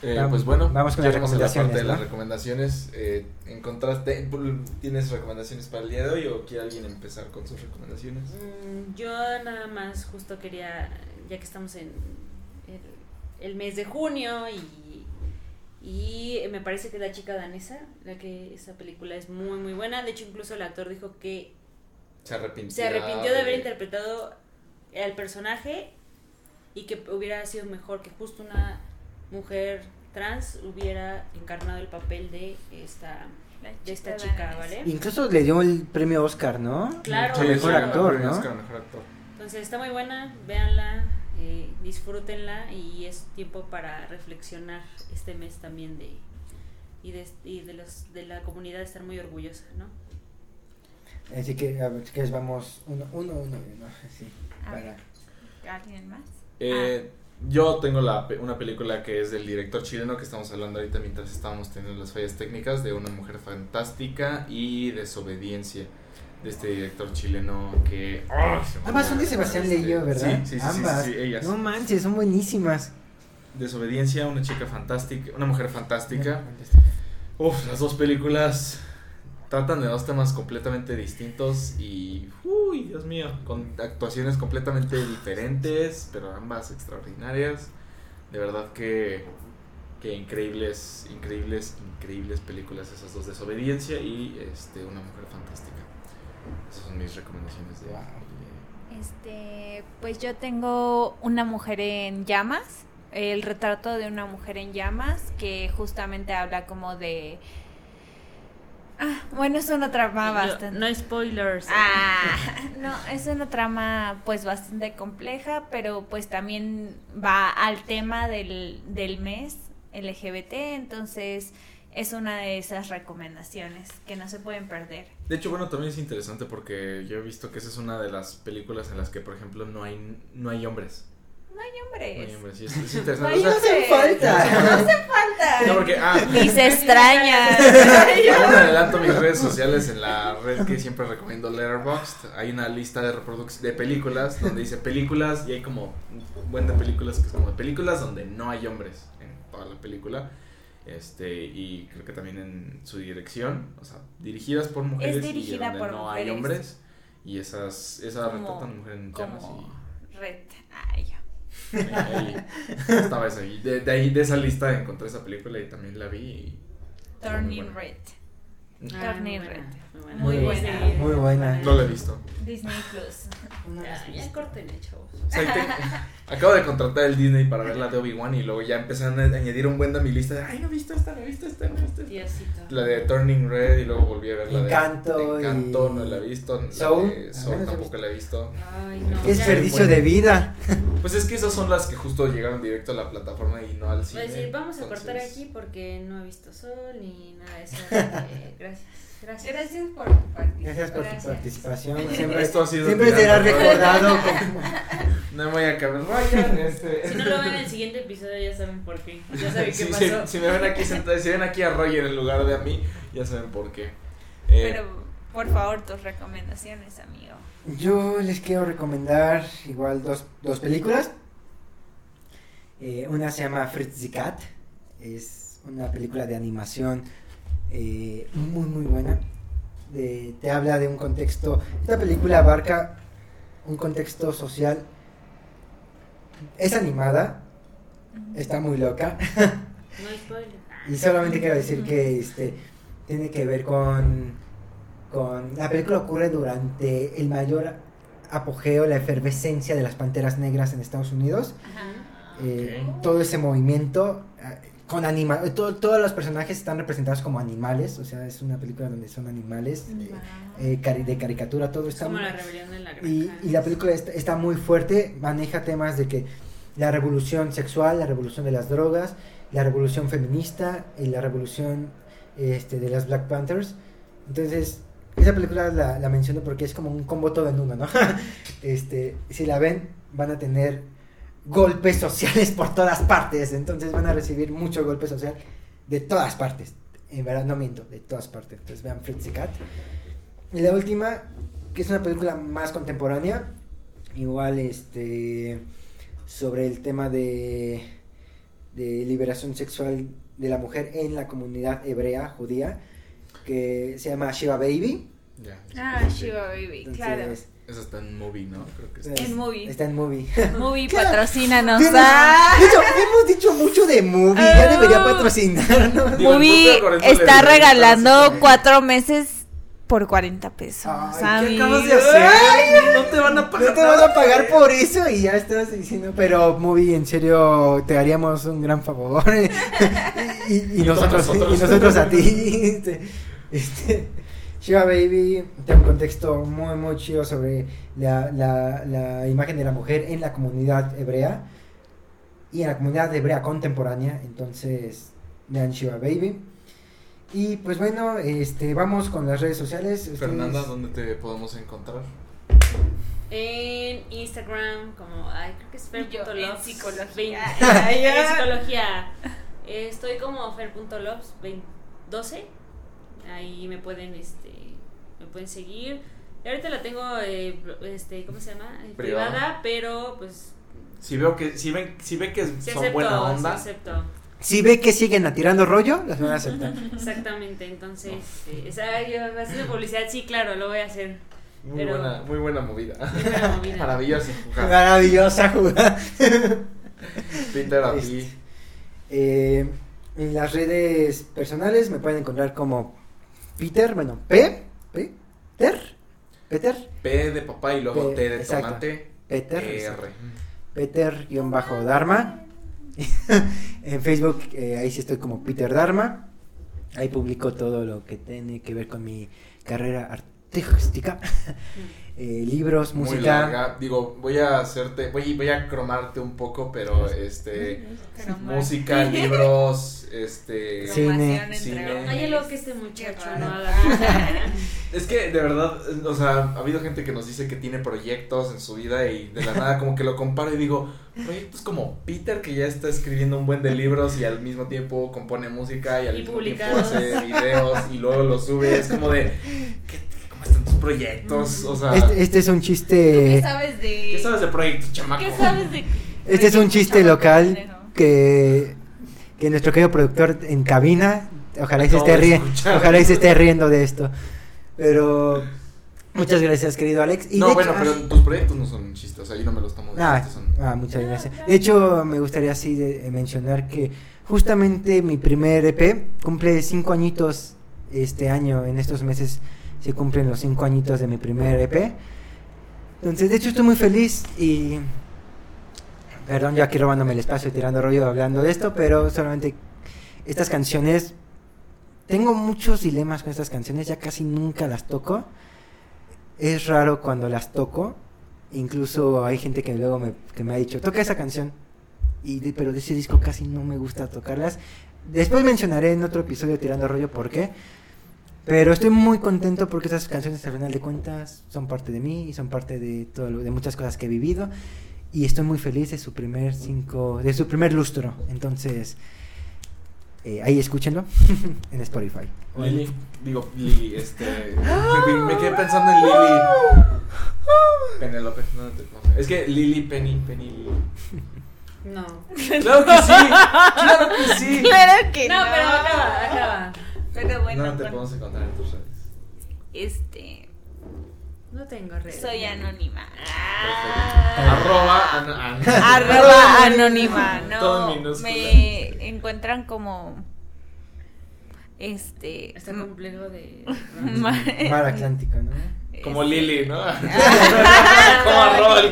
eh, pues bueno, vamos con las recomendaciones. de las recomendaciones. Eh, ¿Encontraste, tienes recomendaciones para el día de hoy o quiere alguien empezar con sus recomendaciones? Mm, yo nada más justo quería, ya que estamos en el, mes de junio y, y me parece que la chica danesa, la que esa película es muy muy buena. De hecho, incluso el actor dijo que se arrepintió, se arrepintió de haber interpretado al personaje y que hubiera sido mejor que justo una mujer trans hubiera encarnado el papel de esta de esta chica, ¿vale? Incluso le dio el premio Oscar, ¿no? Claro, mejor actor, ¿no? Entonces está muy buena, véanla, eh, disfrútenla y es tiempo para reflexionar este mes también de y de, y de, los, de la comunidad estar muy orgullosa, ¿no? Así que, a ver, que vamos uno, uno, uno. ¿Alguien más? Eh, yo tengo la, una película que es del director chileno que estamos hablando ahorita mientras estábamos teniendo las fallas técnicas de una mujer fantástica y desobediencia de este director chileno que... ¡oh! Ambas son de Sebastián Leyo, ¿verdad? Sí, sí, Ambas. Sí, ellas. No manches, son buenísimas. Desobediencia, una chica fantástica, una mujer fantástica. Uf, las dos películas tratan de dos temas completamente distintos y, uy, Dios mío, con actuaciones completamente diferentes, pero ambas extraordinarias. De verdad que, que increíbles, increíbles, increíbles películas esas dos, Desobediencia y este, Una Mujer Fantástica. Esas son mis recomendaciones de... Este, pues yo tengo Una Mujer en Llamas. El retrato de una mujer en llamas, que justamente habla como de... Ah, bueno, es una trama bastante... No spoilers. Ah, [laughs] no, es una trama pues bastante compleja, pero pues también va al tema del, del mes LGBT, entonces es una de esas recomendaciones que no se pueden perder. De hecho, bueno, también es interesante porque yo he visto que esa es una de las películas en las que, por ejemplo, no hay, no hay hombres. No hay hombres. No hay hombres, sí, es, interesante. No, o hace falta. No hace falta. No, porque, ah, se [laughs] adelanto mis redes sociales en la red que siempre recomiendo Letterboxd. Hay una lista de reproducción de películas donde dice películas y hay como un buen de películas que es como películas donde no hay hombres en toda la película este y creo que también en su dirección, o sea, dirigidas por mujeres y donde no hay hombres y esas esa retratan mujeres en llamas y red. Ay, estaba esa de, de, ahí de esa lista encontré esa película y también la vi y Turning Red. Ah, Turning Red. Muy buena. Muy buena. No la he visto. Disney Plus. Ya, ya corten chavos. [laughs] acabo de contratar el Disney para ver la de Obi-Wan y luego ya empezaron a añadir un buen de mi lista de, ay, no he visto esta, no he visto esta, no he visto esta. La de Turning Red y luego volví a ver la Encanto de Encanto, no la he visto. Soul, Soul tampoco la he visto. Ay, no. Qué desperdicio de vida. [laughs] Pues es que esas son las que justo llegaron directo a la plataforma y no al cine. Pues sí, vamos a cortar aquí porque no he visto Sol ni nada de eso. [laughs] gracias. Gracias. Gracias por tu participación. Gracias por tu participación. Siempre, Esto ha sido siempre será recordado como... [laughs] No voy a acabar. Vayan, este. Si no lo ven en el siguiente episodio, ya saben por qué. Ya saben qué pasó. Si, me ven aquí si ven aquí a Roger en lugar de a mí, ya saben por qué. Eh, Pero, por favor, tus recomendaciones, amigo. Yo les quiero recomendar igual dos, dos películas. Eh, una se llama Fritz the Cat. Es una película de animación eh, muy muy buena. te habla de un contexto, esta película abarca un contexto social, es animada, está muy loca. [laughs] y solamente quiero decir que este tiene que ver con, con la película ocurre durante el mayor apogeo, la efervescencia de las panteras negras en Estados Unidos. Eh, todo ese movimiento con animales, todos los personajes están representados como animales, o sea, es una película donde son animales eh, eh, de caricatura, todo está... Como la rebelión de la y, y, la película está, muy fuerte, maneja temas de que la revolución sexual, la revolución de las drogas, la revolución feminista y la revolución este, de las Black Panthers. Entonces, esa película la, la menciono porque es como un combo todo en uno, ¿no? [laughs] este, si la ven, van a tener golpes sociales por todas partes. Entonces van a recibir mucho golpe social de todas partes. En verdad, no miento, de todas partes. Entonces vean Fritz y Cat. Y la última, que es una película más contemporánea, igual este sobre el tema de, de liberación sexual de la mujer en la comunidad hebrea judía, que se llama Shiva Baby. ah, Shiva Baby, claro. Eso está en Movie, ¿no? Creo que está. En Movie. Está en Movie. Movie [laughs] patrocínanos. Ah. hemos dicho mucho de Movie. ya debería oh. patrocinarnos. Movie está regalando cuatro meses por 40 pesos. Ay, ¿Qué acabas de hacer? no te van a pagar. No te van a pagar por eso y ya estás diciendo. Pero, Movie, en serio, te haríamos un gran favor. [laughs] y, nosotros, y nosotros a ti. [laughs] Este. este Shiva Baby tiene un contexto muy, muy chido sobre la, la, la, imagen de la mujer en la comunidad hebrea y en la comunidad hebrea contemporánea. Entonces, vean Shiva Baby. Y pues bueno, este, vamos con las redes sociales. Fernanda, ¿dónde te podemos encontrar? En Instagram, como, ay, creo que es fer.loves. En psicología. [laughs] [laughs] en psicología. Estoy como fer.loves12 ahí me pueden este me pueden seguir. Y ahorita la tengo eh, este cómo se llama eh, privada. pero pues si veo que si ven si ve que son buena onda. acepto. si ve que siguen atirando rollo las van a aceptar. [laughs] Exactamente entonces eh, esa yo haciendo publicidad sí claro lo voy a hacer muy buena muy buena movida, [laughs] maravillosa jugada maravillosa. Jugada. Peter este, eh, en las redes personales me pueden encontrar como Peter, bueno, P, P, Ter, Peter. P de papá y luego T de tomate. Peter. R. Peter-Dharma. [laughs] en Facebook, eh, ahí sí estoy como Peter Dharma. Ahí publico todo lo que tiene que ver con mi carrera artística. [laughs] Eh, libros, música. Muy larga. Digo, voy a hacerte, voy, voy a cromarte un poco, pero este, música, [laughs] libros, este, cine, cine. Hay algo que este muchacho no haga. [laughs] Es que de verdad, o sea, ha habido gente que nos dice que tiene proyectos en su vida y de la nada como que lo comparo y digo, proyectos como Peter que ya está escribiendo un buen de libros y al mismo tiempo compone música y al mismo tiempo hace videos y luego los sube, es como de, ¿cómo están tus proyectos? O sea, este, este es un chiste. ¿Qué sabes de? ¿Qué sabes de proyectos, chamaco? ¿Qué sabes de? Este es un chiste local que que nuestro querido productor en cabina, ojalá y se esté riendo, ojalá y se esté riendo de esto. Pero muchas gracias, querido Alex. Y no, bueno, pero tus proyectos no son chistes, o sea, yo no me los tomo de ah, ah, muchas gracias. De hecho, me gustaría así de, mencionar que justamente mi primer EP cumple cinco añitos este año, en estos meses se cumplen los cinco añitos de mi primer EP. Entonces, de hecho, estoy muy feliz y... Perdón, yo aquí robándome el espacio y tirando rollo hablando de esto, pero solamente estas canciones tengo muchos dilemas con estas canciones, ya casi nunca las toco. Es raro cuando las toco. Incluso hay gente que luego me, que me ha dicho, toca esa canción. Y pero de ese disco casi no me gusta tocarlas. Después mencionaré en otro episodio tirando rollo por qué. Pero estoy muy contento porque esas canciones al final de cuentas son parte de mí y son parte de todo de muchas cosas que he vivido y estoy muy feliz de su primer cinco de su primer lustro. Entonces, eh, ahí escúchenlo [laughs] en Spotify. Lili, digo, Lili, este. me, quedé pensando en Lili. Penelope, no te Es que Lili, Penny, Penny, Lili. No. Claro que sí, claro que sí. Claro que no. No, pero acaba, acaba. Pero bueno. No te podemos encontrar en tus redes. Este. No tengo redes. Soy anónima. Arroba, [laughs] Arroba anónima. [laughs] No, me encuentran como este este complejo de [laughs] mar, Atlántico, ¿no? Como Lili, ¿no? como arroba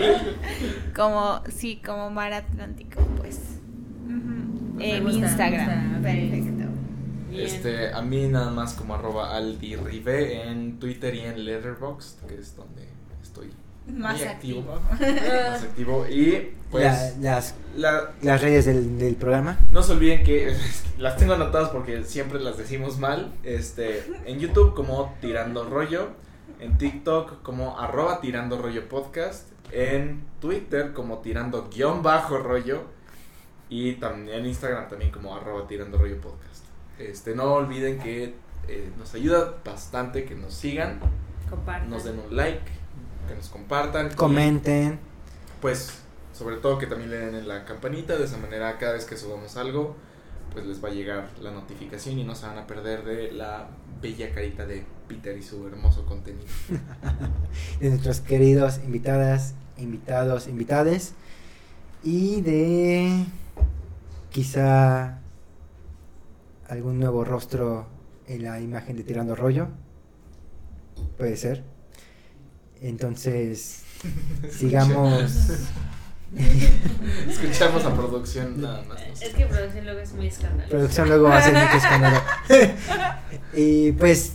Como sí, como mar Atlántico, pues. En Instagram. Perfecto. Este, a mí nada más como arroba aldirribe en Twitter y en Letterboxd, que es donde estoy más activo. [laughs] más activo. Y pues las, las redes del, del, programa. No se olviden [laughs] que las tengo anotadas porque siempre las decimos mal. Este, en YouTube como Tirando Rollo, en TikTok como arroba Tirando Rollo Podcast, en Twitter como Tirando guion bajo rollo y también en Instagram también como arroba Tirando Rollo Podcast. Este, no olviden que eh, nos ayuda bastante que nos sigan, nos den un like, que nos compartan, comenten. pues sobre todo que también le den en la campanita, de esa manera cada vez que subamos algo, pues les va a llegar la notificación y no se van a perder de la bella carita de Peter y su hermoso contenido. [laughs] de nuestros queridos invitadas, invitados, invitades y de quizá algún nuevo rostro en la imagen de Tirando Rollo. Puede ser. Entonces, [laughs] sigamos. Escuchamos a producción nada más. Es que producción luego es muy escandalosa. Producción luego hace mucho escándalo. [laughs] y pues,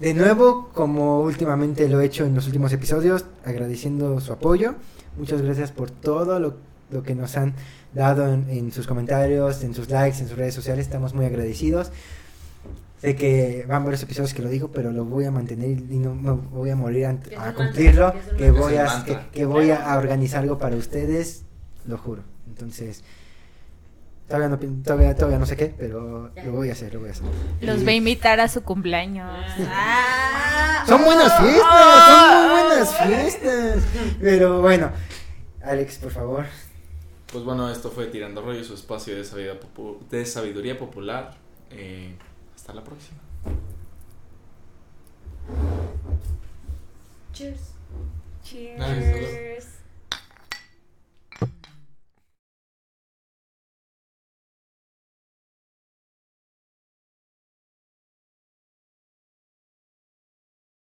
de nuevo, como últimamente lo he hecho en los últimos episodios, agradeciendo su apoyo. Muchas gracias por todo lo, lo que nos han dado en, sus comentarios, en sus likes, en sus redes sociales. Estamos muy agradecidos. Sé que van varios episodios que lo digo, pero lo voy a mantener y no me voy a morir a, cumplirlo. Que voy a, que, voy a organizar algo para ustedes, lo juro. Entonces, todavía no, todavía, todavía no sé qué, pero lo voy a hacer, lo voy a hacer. Los va a invitar a su cumpleaños. [laughs] Ah. Son buenas fiestas, son muy buenas fiestas. Pero bueno, Alex, por favor. Pues bueno, esto fue Tirando Rollo, su espacio de sabiduría, de sabiduría popular. Eh, hasta la próxima. Cheers. Cheers.